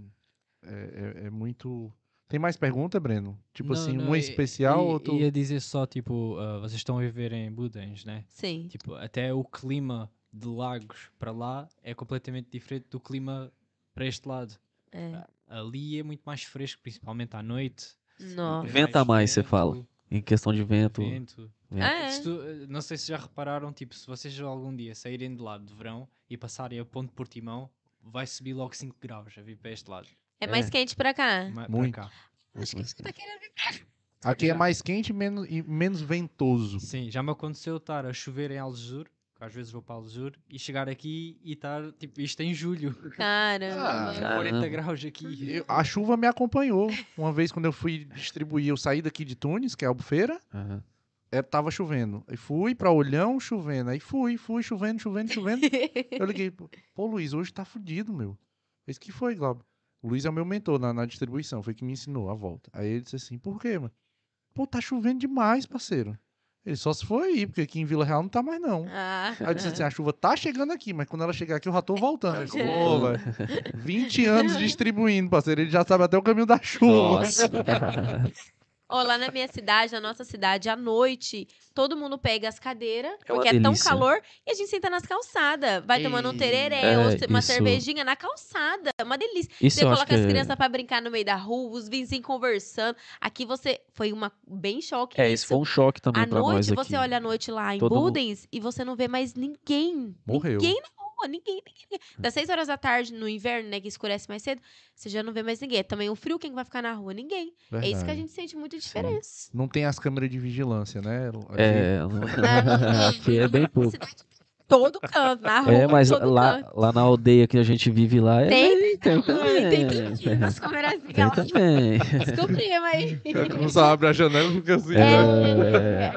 é, é- é muito. Tem mais pergunta, Breno? Tipo Não, assim, não, um especial i- ou tu... Ia dizer só, tipo, ah, vocês estão a viver em Budens, né? Sim. Tipo, até o clima de Lagos para lá é completamente diferente do clima para este lado. É. Ali é muito mais fresco, principalmente à noite. Não. Venta mais, você fala. Em questão de vento. vento. vento. Ah, Se é. tu- eh, não sei se já repararam, tipo, se vocês algum dia saírem de lado de verão e passarem a ponte de Portimão, vai subir logo 5 graus a vir para este lado. É mais É. quente pra cá. ma- para Muito. cá. Acho que você tá querendo vir Aqui é mais quente e menos, e menos ventoso. Sim, já me aconteceu estar a chover em Algesur, às vezes vou para Algesur, e chegar aqui e estar, tipo, isto em julho, Caramba. Ah, Caramba. 40 graus aqui. Eu- a chuva me acompanhou. Uma vez quando eu fui distribuir, eu saí daqui de Tunis, que é Albufeira, Aham. é, tava chovendo. Aí fui pra Olhão, chovendo. Aí fui, fui, chovendo, chovendo, chovendo. Eu liguei, pô, Luiz, hoje tá fudido, meu. Esse que foi, Glauber. O Luiz é o meu mentor na, na distribuição, foi que me ensinou a volta. Aí ele disse assim, por quê, mano? Pô, tá chovendo demais, parceiro. Ele só se foi aí, porque aqui em Vila Real não tá mais não. Ah. Aí eu disse assim, a chuva tá chegando aqui, mas quando ela chegar aqui eu já tô voltando. Ele falou, Pô, velho, 20 anos distribuindo, parceiro, ele já sabe até o caminho da chuva. Nossa. Ó, lá na minha cidade, na nossa cidade, à noite, todo mundo pega as cadeiras, É porque é tão delícia. calor, e a gente senta nas calçadas. Vai tomando um tereré, É, ou uma isso- cervejinha na calçada. É uma delícia. Isso Você coloca as é... crianças pra brincar no meio da rua, os vizinhos conversando. Aqui você. Foi uma bem choque. É, isso. foi um choque também À pra nós noite, aqui. você olha à noite lá em Todo mundo- Budens e você não vê mais ninguém. Morreu. Ninguém na rua, ninguém, ninguém. ninguém. Das 6 horas da tarde, no inverno, né, que escurece mais cedo, você já não vê mais ninguém. Também o frio, quem vai ficar na rua? Ninguém. É isso que a Verdade. gente sente muita diferença. Não tem as câmeras de vigilância, né? Aqui. É, aqui é bem pouco. Todo canto, na rua, É, mas todo lá, canto. lá na aldeia que a gente vive lá é. Tem, tem também. tem tudo. As câmerazinhas Tem lá. também. Descobrimos aí. Quando abre a janela, fica assim. É,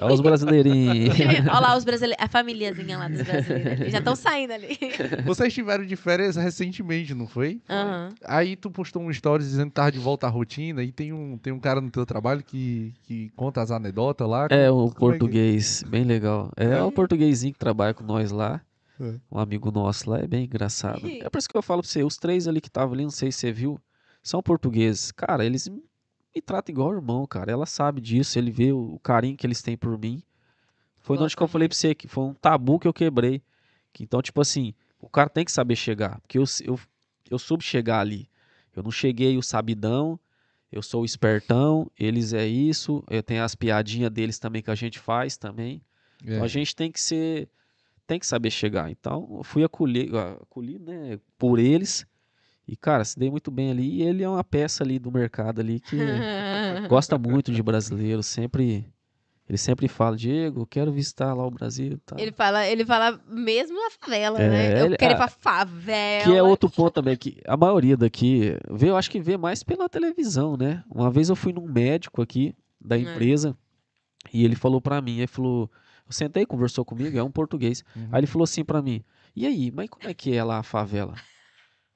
olha os brasileirinhos. Olha lá os brasileiros, a famíliazinha lá dos brasileiros. ali. Já estão saindo ali. Vocês tiveram de férias recentemente, não foi? Aham. Aí tu postou um story dizendo que tava de volta à rotina e tem um, tem um cara no teu trabalho que, que conta as anedotas lá. É, o como que- português, bem legal. É o portuguesinho que trabalha com nós lá. É. Um amigo nosso lá, é bem engraçado. É por isso que eu falo pra você, os três ali que estavam ali, não sei se você viu, são portugueses. Cara, eles me tratam igual irmão, cara. Ela sabe disso, ele vê o carinho que eles têm por mim. Foi onde que eu falei pra você, que foi um tabu que eu quebrei. Que, então, tipo assim, o cara tem que saber chegar. Porque eu, eu eu soube chegar ali. Eu não cheguei o sabidão, eu sou o espertão, eles é isso, eu tenho as piadinhas deles também que a gente faz também. Então É. a gente tem que ser, tem que saber chegar. Então eu fui acolhido, acolhido né, por eles. E cara, se dei muito bem ali. E ele é uma peça ali do mercado ali que gosta muito de brasileiro, sempre ele sempre fala, Diego, quero visitar lá o Brasil, tal. Ele fala, ele fala mesmo na favela, É, né? Eu ele- quero ir ah, pra favela. Que é outro ponto também, que a maioria daqui vê, eu acho que vê mais pela televisão, né? Uma vez eu fui num médico aqui da É. empresa e ele falou pra mim, ele falou, eu sentei, conversou comigo, é um português. Uhum. Aí ele falou assim pra mim, e aí, mas como é que é lá a favela?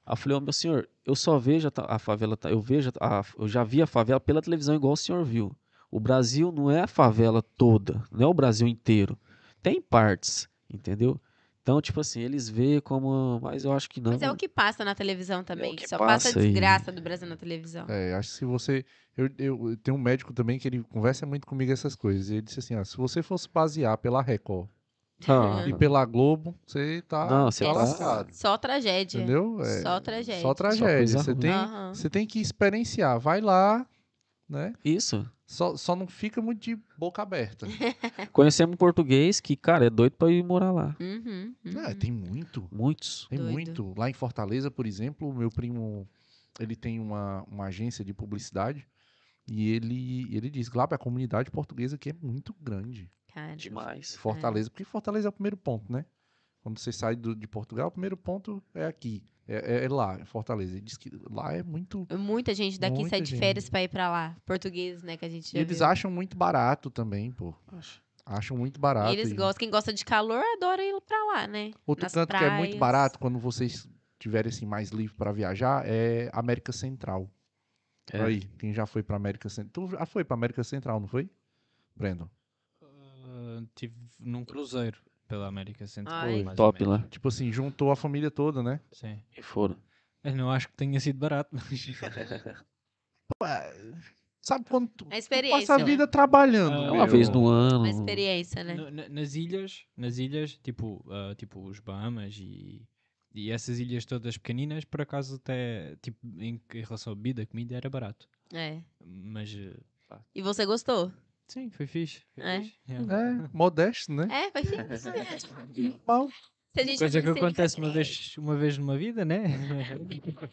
Aí eu falei, ô meu senhor, eu só vejo a, favela, eu vejo, a- eu já vi a favela pela televisão igual o senhor viu. O Brasil não é a favela toda, não é o Brasil inteiro. Tem partes, entendeu? Então, tipo assim, eles veem como, mas eu acho que não. Mas é o que passa na televisão também. que Só passa a passa aí. desgraça do Brasil na televisão. É, acho que se você. Eu, eu, eu tenho um médico também que ele conversa muito comigo essas coisas. Ele disse assim: ó, se você fosse basear pela Record Ah, e pela Globo, você tá, Não, você tá lascado. Só tragédia. Entendeu? É, Só tragédia. Só tragédia. coisa Você tem, Aham. você tem que experienciar. Vai lá, né? Isso. Só, só não fica muito de boca aberta. Conhecemos um português que, cara, é doido pra ir morar lá. Uhum, uhum. É, tem muito. Muitos. Tem Doido. muito. Lá em Fortaleza, por exemplo, o meu primo, ele tem uma, uma agência de publicidade e ele, ele diz, Glauber, a comunidade portuguesa aqui é muito grande. Cara, Demais. Fortaleza, porque Fortaleza é o primeiro ponto, né? Quando você sai do, de Portugal, o primeiro ponto é aqui. É, é- é lá, é Fortaleza. Ele diz que lá é muito... Muita gente daqui Muita sai de gente. férias pra ir pra lá. Portugueses, né, que a gente já eles viu. acham muito barato também, pô. Acham muito barato. E eles e- gostam, quem gosta de calor adora ir pra lá, né? Outro nas canto que é muito praias. barato, quando vocês tiverem assim, mais livre para viajar, é América Central. É. Aí, quem já foi pra América Central? Tu já foi pra América Central, não foi? Brandon. Ah, tive num cruzeiro pela América Central. Ai. ou Top lá. Tipo assim, juntou a família toda, né? Sim. E foram. Eu não acho que tenha sido barato. mas- Sabe quando tu A experiência. passa a né? vida trabalhando? É É uma meu? vez no ano. Uma experiência, né? No- na- nas ilhas, nas ilhas, tipo, ah, tipo os Bahamas e, e essas ilhas todas pequeninas, por acaso até, tipo, em, em relação à bebida, comida era barato. É. Mas, eh, E você gostou? Sim, foi fixe. Foi É? fixe, yeah. É, modesto, né? É, foi sim. Bom, Se a gente Coisa que acontece uma vez, uma vez numa vida, né?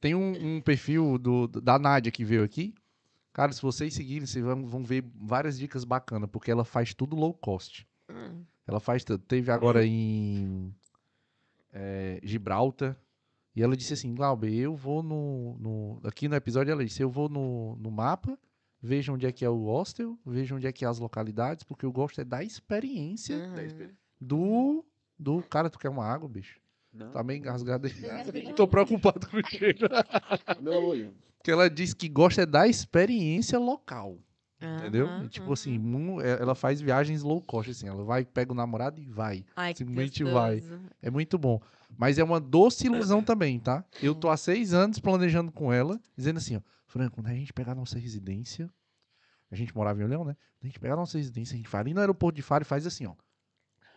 Tem um, um perfil do, da Nádia que veio aqui. Cara, se vocês seguirem, vocês vão, vão ver várias dicas bacanas, porque ela faz tudo low cost. Hum. Ela faz. tudo. Teve agora em é, Gibraltar. E ela disse assim: Glauber, eu vou no, no- Aqui no episódio ela disse: eu vou no, no mapa, veja onde é que é o hostel, veja onde é que é as localidades, porque eu gosto é da experiência Uhum. do. Do cara, tu quer uma água, bicho? Não. Tá meio engasgado aí. Tô preocupado com isso. Que ela diz que gosta é da experiência local. Entendeu? E, tipo aham. assim, é- ela faz viagens low cost, assim. Ela vai, pega o namorado e vai. Ai, simplesmente vai. É muito bom. Mas é uma doce ilusão também, tá? Eu tô há seis anos planejando com ela, dizendo assim, ó. Franco, quando a gente pegar a nossa residência... A gente morava em Olhão, né? Quando a gente pegar a nossa residência, a gente vai ali no aeroporto de Faro e faz assim, ó.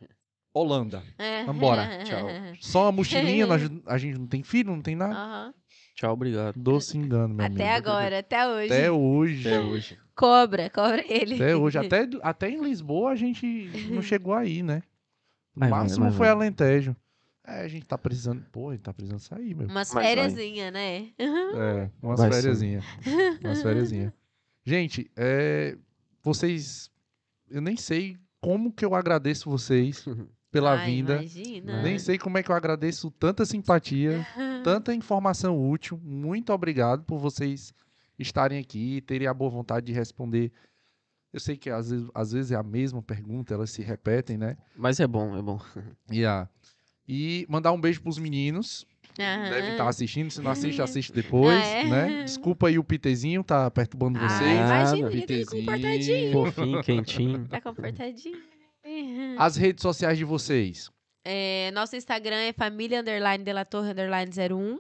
Holanda. É. Vambora, tchau. Só uma mochilinha, nós- a gente não tem filho, não tem nada. Aham. Tchau, obrigado. Doce engano, meu amigo. Até agora, até hoje. Até hoje. Até hoje. Cobra, cobra ele. Até hoje. Até, até em Lisboa a gente não chegou aí, né? No Mas vai, máximo mas foi vai. Alentejo. É, a gente tá precisando. Pô, a gente tá precisando sair, meu. Umas fériasinha, né? É, umas fériasinhas. Umas fériasinhas. Gente, é, vocês. Eu nem sei como que eu agradeço vocês pela Ai, vinda. Imagina. Nem sei como é que eu agradeço tanta simpatia, tanta informação útil. Muito obrigado por vocês estarem aqui, terem a boa vontade de responder. Eu sei que às vezes, às vezes é a mesma pergunta, elas se repetem, né? Mas é bom, é bom. Yeah. E mandar um beijo pros meninos. Aham. Devem estar assistindo. Se não assiste, assiste depois, Ah, é? né? Desculpa aí o Pitezinho, tá perturbando Ai, vocês. imagina, ele tá Pitezinho. comportadinho. Fofinho, quentinho. Tá comportadinho. As redes sociais de vocês. É, nosso Instagram é família underline Dela Torre underline 01.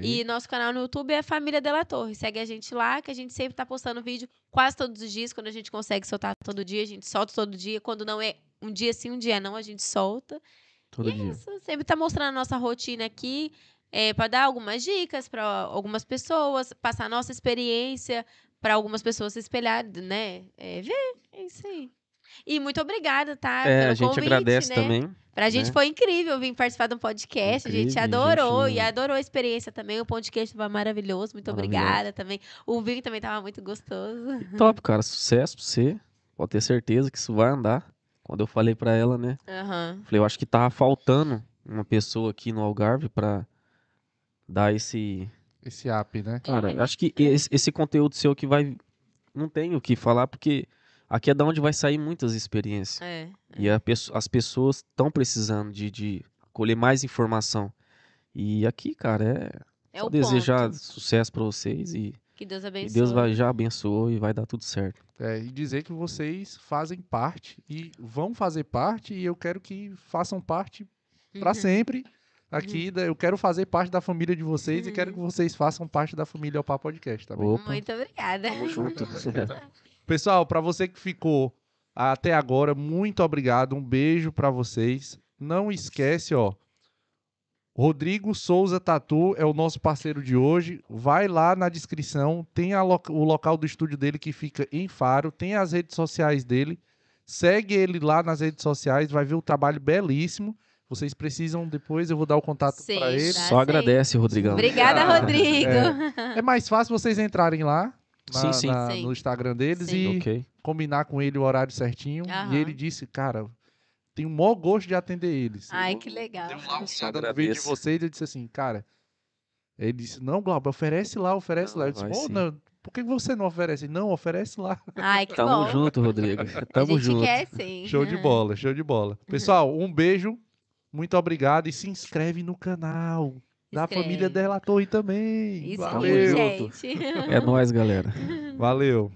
E nosso canal no YouTube é Família Dela Torre. Segue a gente lá, que a gente sempre tá postando vídeo quase todos os dias. Quando a gente consegue soltar todo dia, a gente solta todo dia. Quando não é um dia sim, um dia não, a gente solta. Todo e dia. isso. Sempre tá mostrando a nossa rotina aqui. é, para dar algumas dicas para algumas pessoas, passar a nossa experiência para algumas pessoas se espelhar, né? É, ver, é isso aí. E muito obrigada, tá? É, a gente convite, agradece né? também. Pra gente né? foi incrível vir participar de um podcast. a gente Incrível, adorou gente, e adorou a experiência também. O podcast foi maravilhoso. Muito Maravilhoso. obrigada também. O vinho também tava muito gostoso. Top, cara. Sucesso pra você. Pode ter certeza que isso vai andar. Quando eu falei pra ela, né? Aham. Falei, eu acho que tava faltando uma pessoa aqui no Algarve pra dar esse. Esse app, né? Cara, eu acho que esse, esse conteúdo seu que vai. Não tem o que falar, porque aqui é da onde vai sair muitas experiências. É. E a pesso- as pessoas estão precisando de, de colher mais informação. E aqui, cara, é, É só o desejar ponto. sucesso pra vocês e, Que Deus e abençoe. Deus vai, já abençoou e vai dar tudo certo. É, e dizer que vocês fazem parte e vão fazer parte e eu quero que façam parte para Uhum. sempre aqui. da- Eu quero fazer parte da família de vocês e Uhum. quero que vocês façam parte da família Opá Podcast, tá bem? Opa, Muito obrigada. tamo junto. Pessoal, para você que ficou até agora, muito obrigado. Um beijo para vocês. Não esquece, ó. Rodrigo Souza Tatu é o nosso parceiro de hoje. Vai lá na descrição, tem a lo- o local do estúdio dele que fica em Faro, tem as redes sociais dele. Segue ele lá nas redes sociais, vai ver o trabalho belíssimo. Vocês precisam depois, eu vou dar o contato para ele. dá. Só agradece, Rodrigão. Obrigada, Rodrigo. É mais fácil vocês entrarem lá na- Sim, sim. na- Sim. no Instagram deles Sim. e Ok. combinar com ele o horário certinho. Aham. E ele disse, cara, tenho o maior gosto de atender eles. Ai, Eu que legal. dei uma Só olhada no vídeo de vocês e eu disse assim, cara. Ele disse, não, Glauber, oferece lá, oferece Não, lá. Eu disse, vai "Pô, sim. não, por que você não oferece? Não, oferece lá. Ai, que Tamo bom. junto, Rodrigo. A Tamo gente junto. quer sim. Show de bola, show de bola. Pessoal, um beijo, muito obrigado e se inscreve no canal. Da Escreve. família Della Torre também. Isso Valeu. aí, gente. É nóis, galera. Valeu.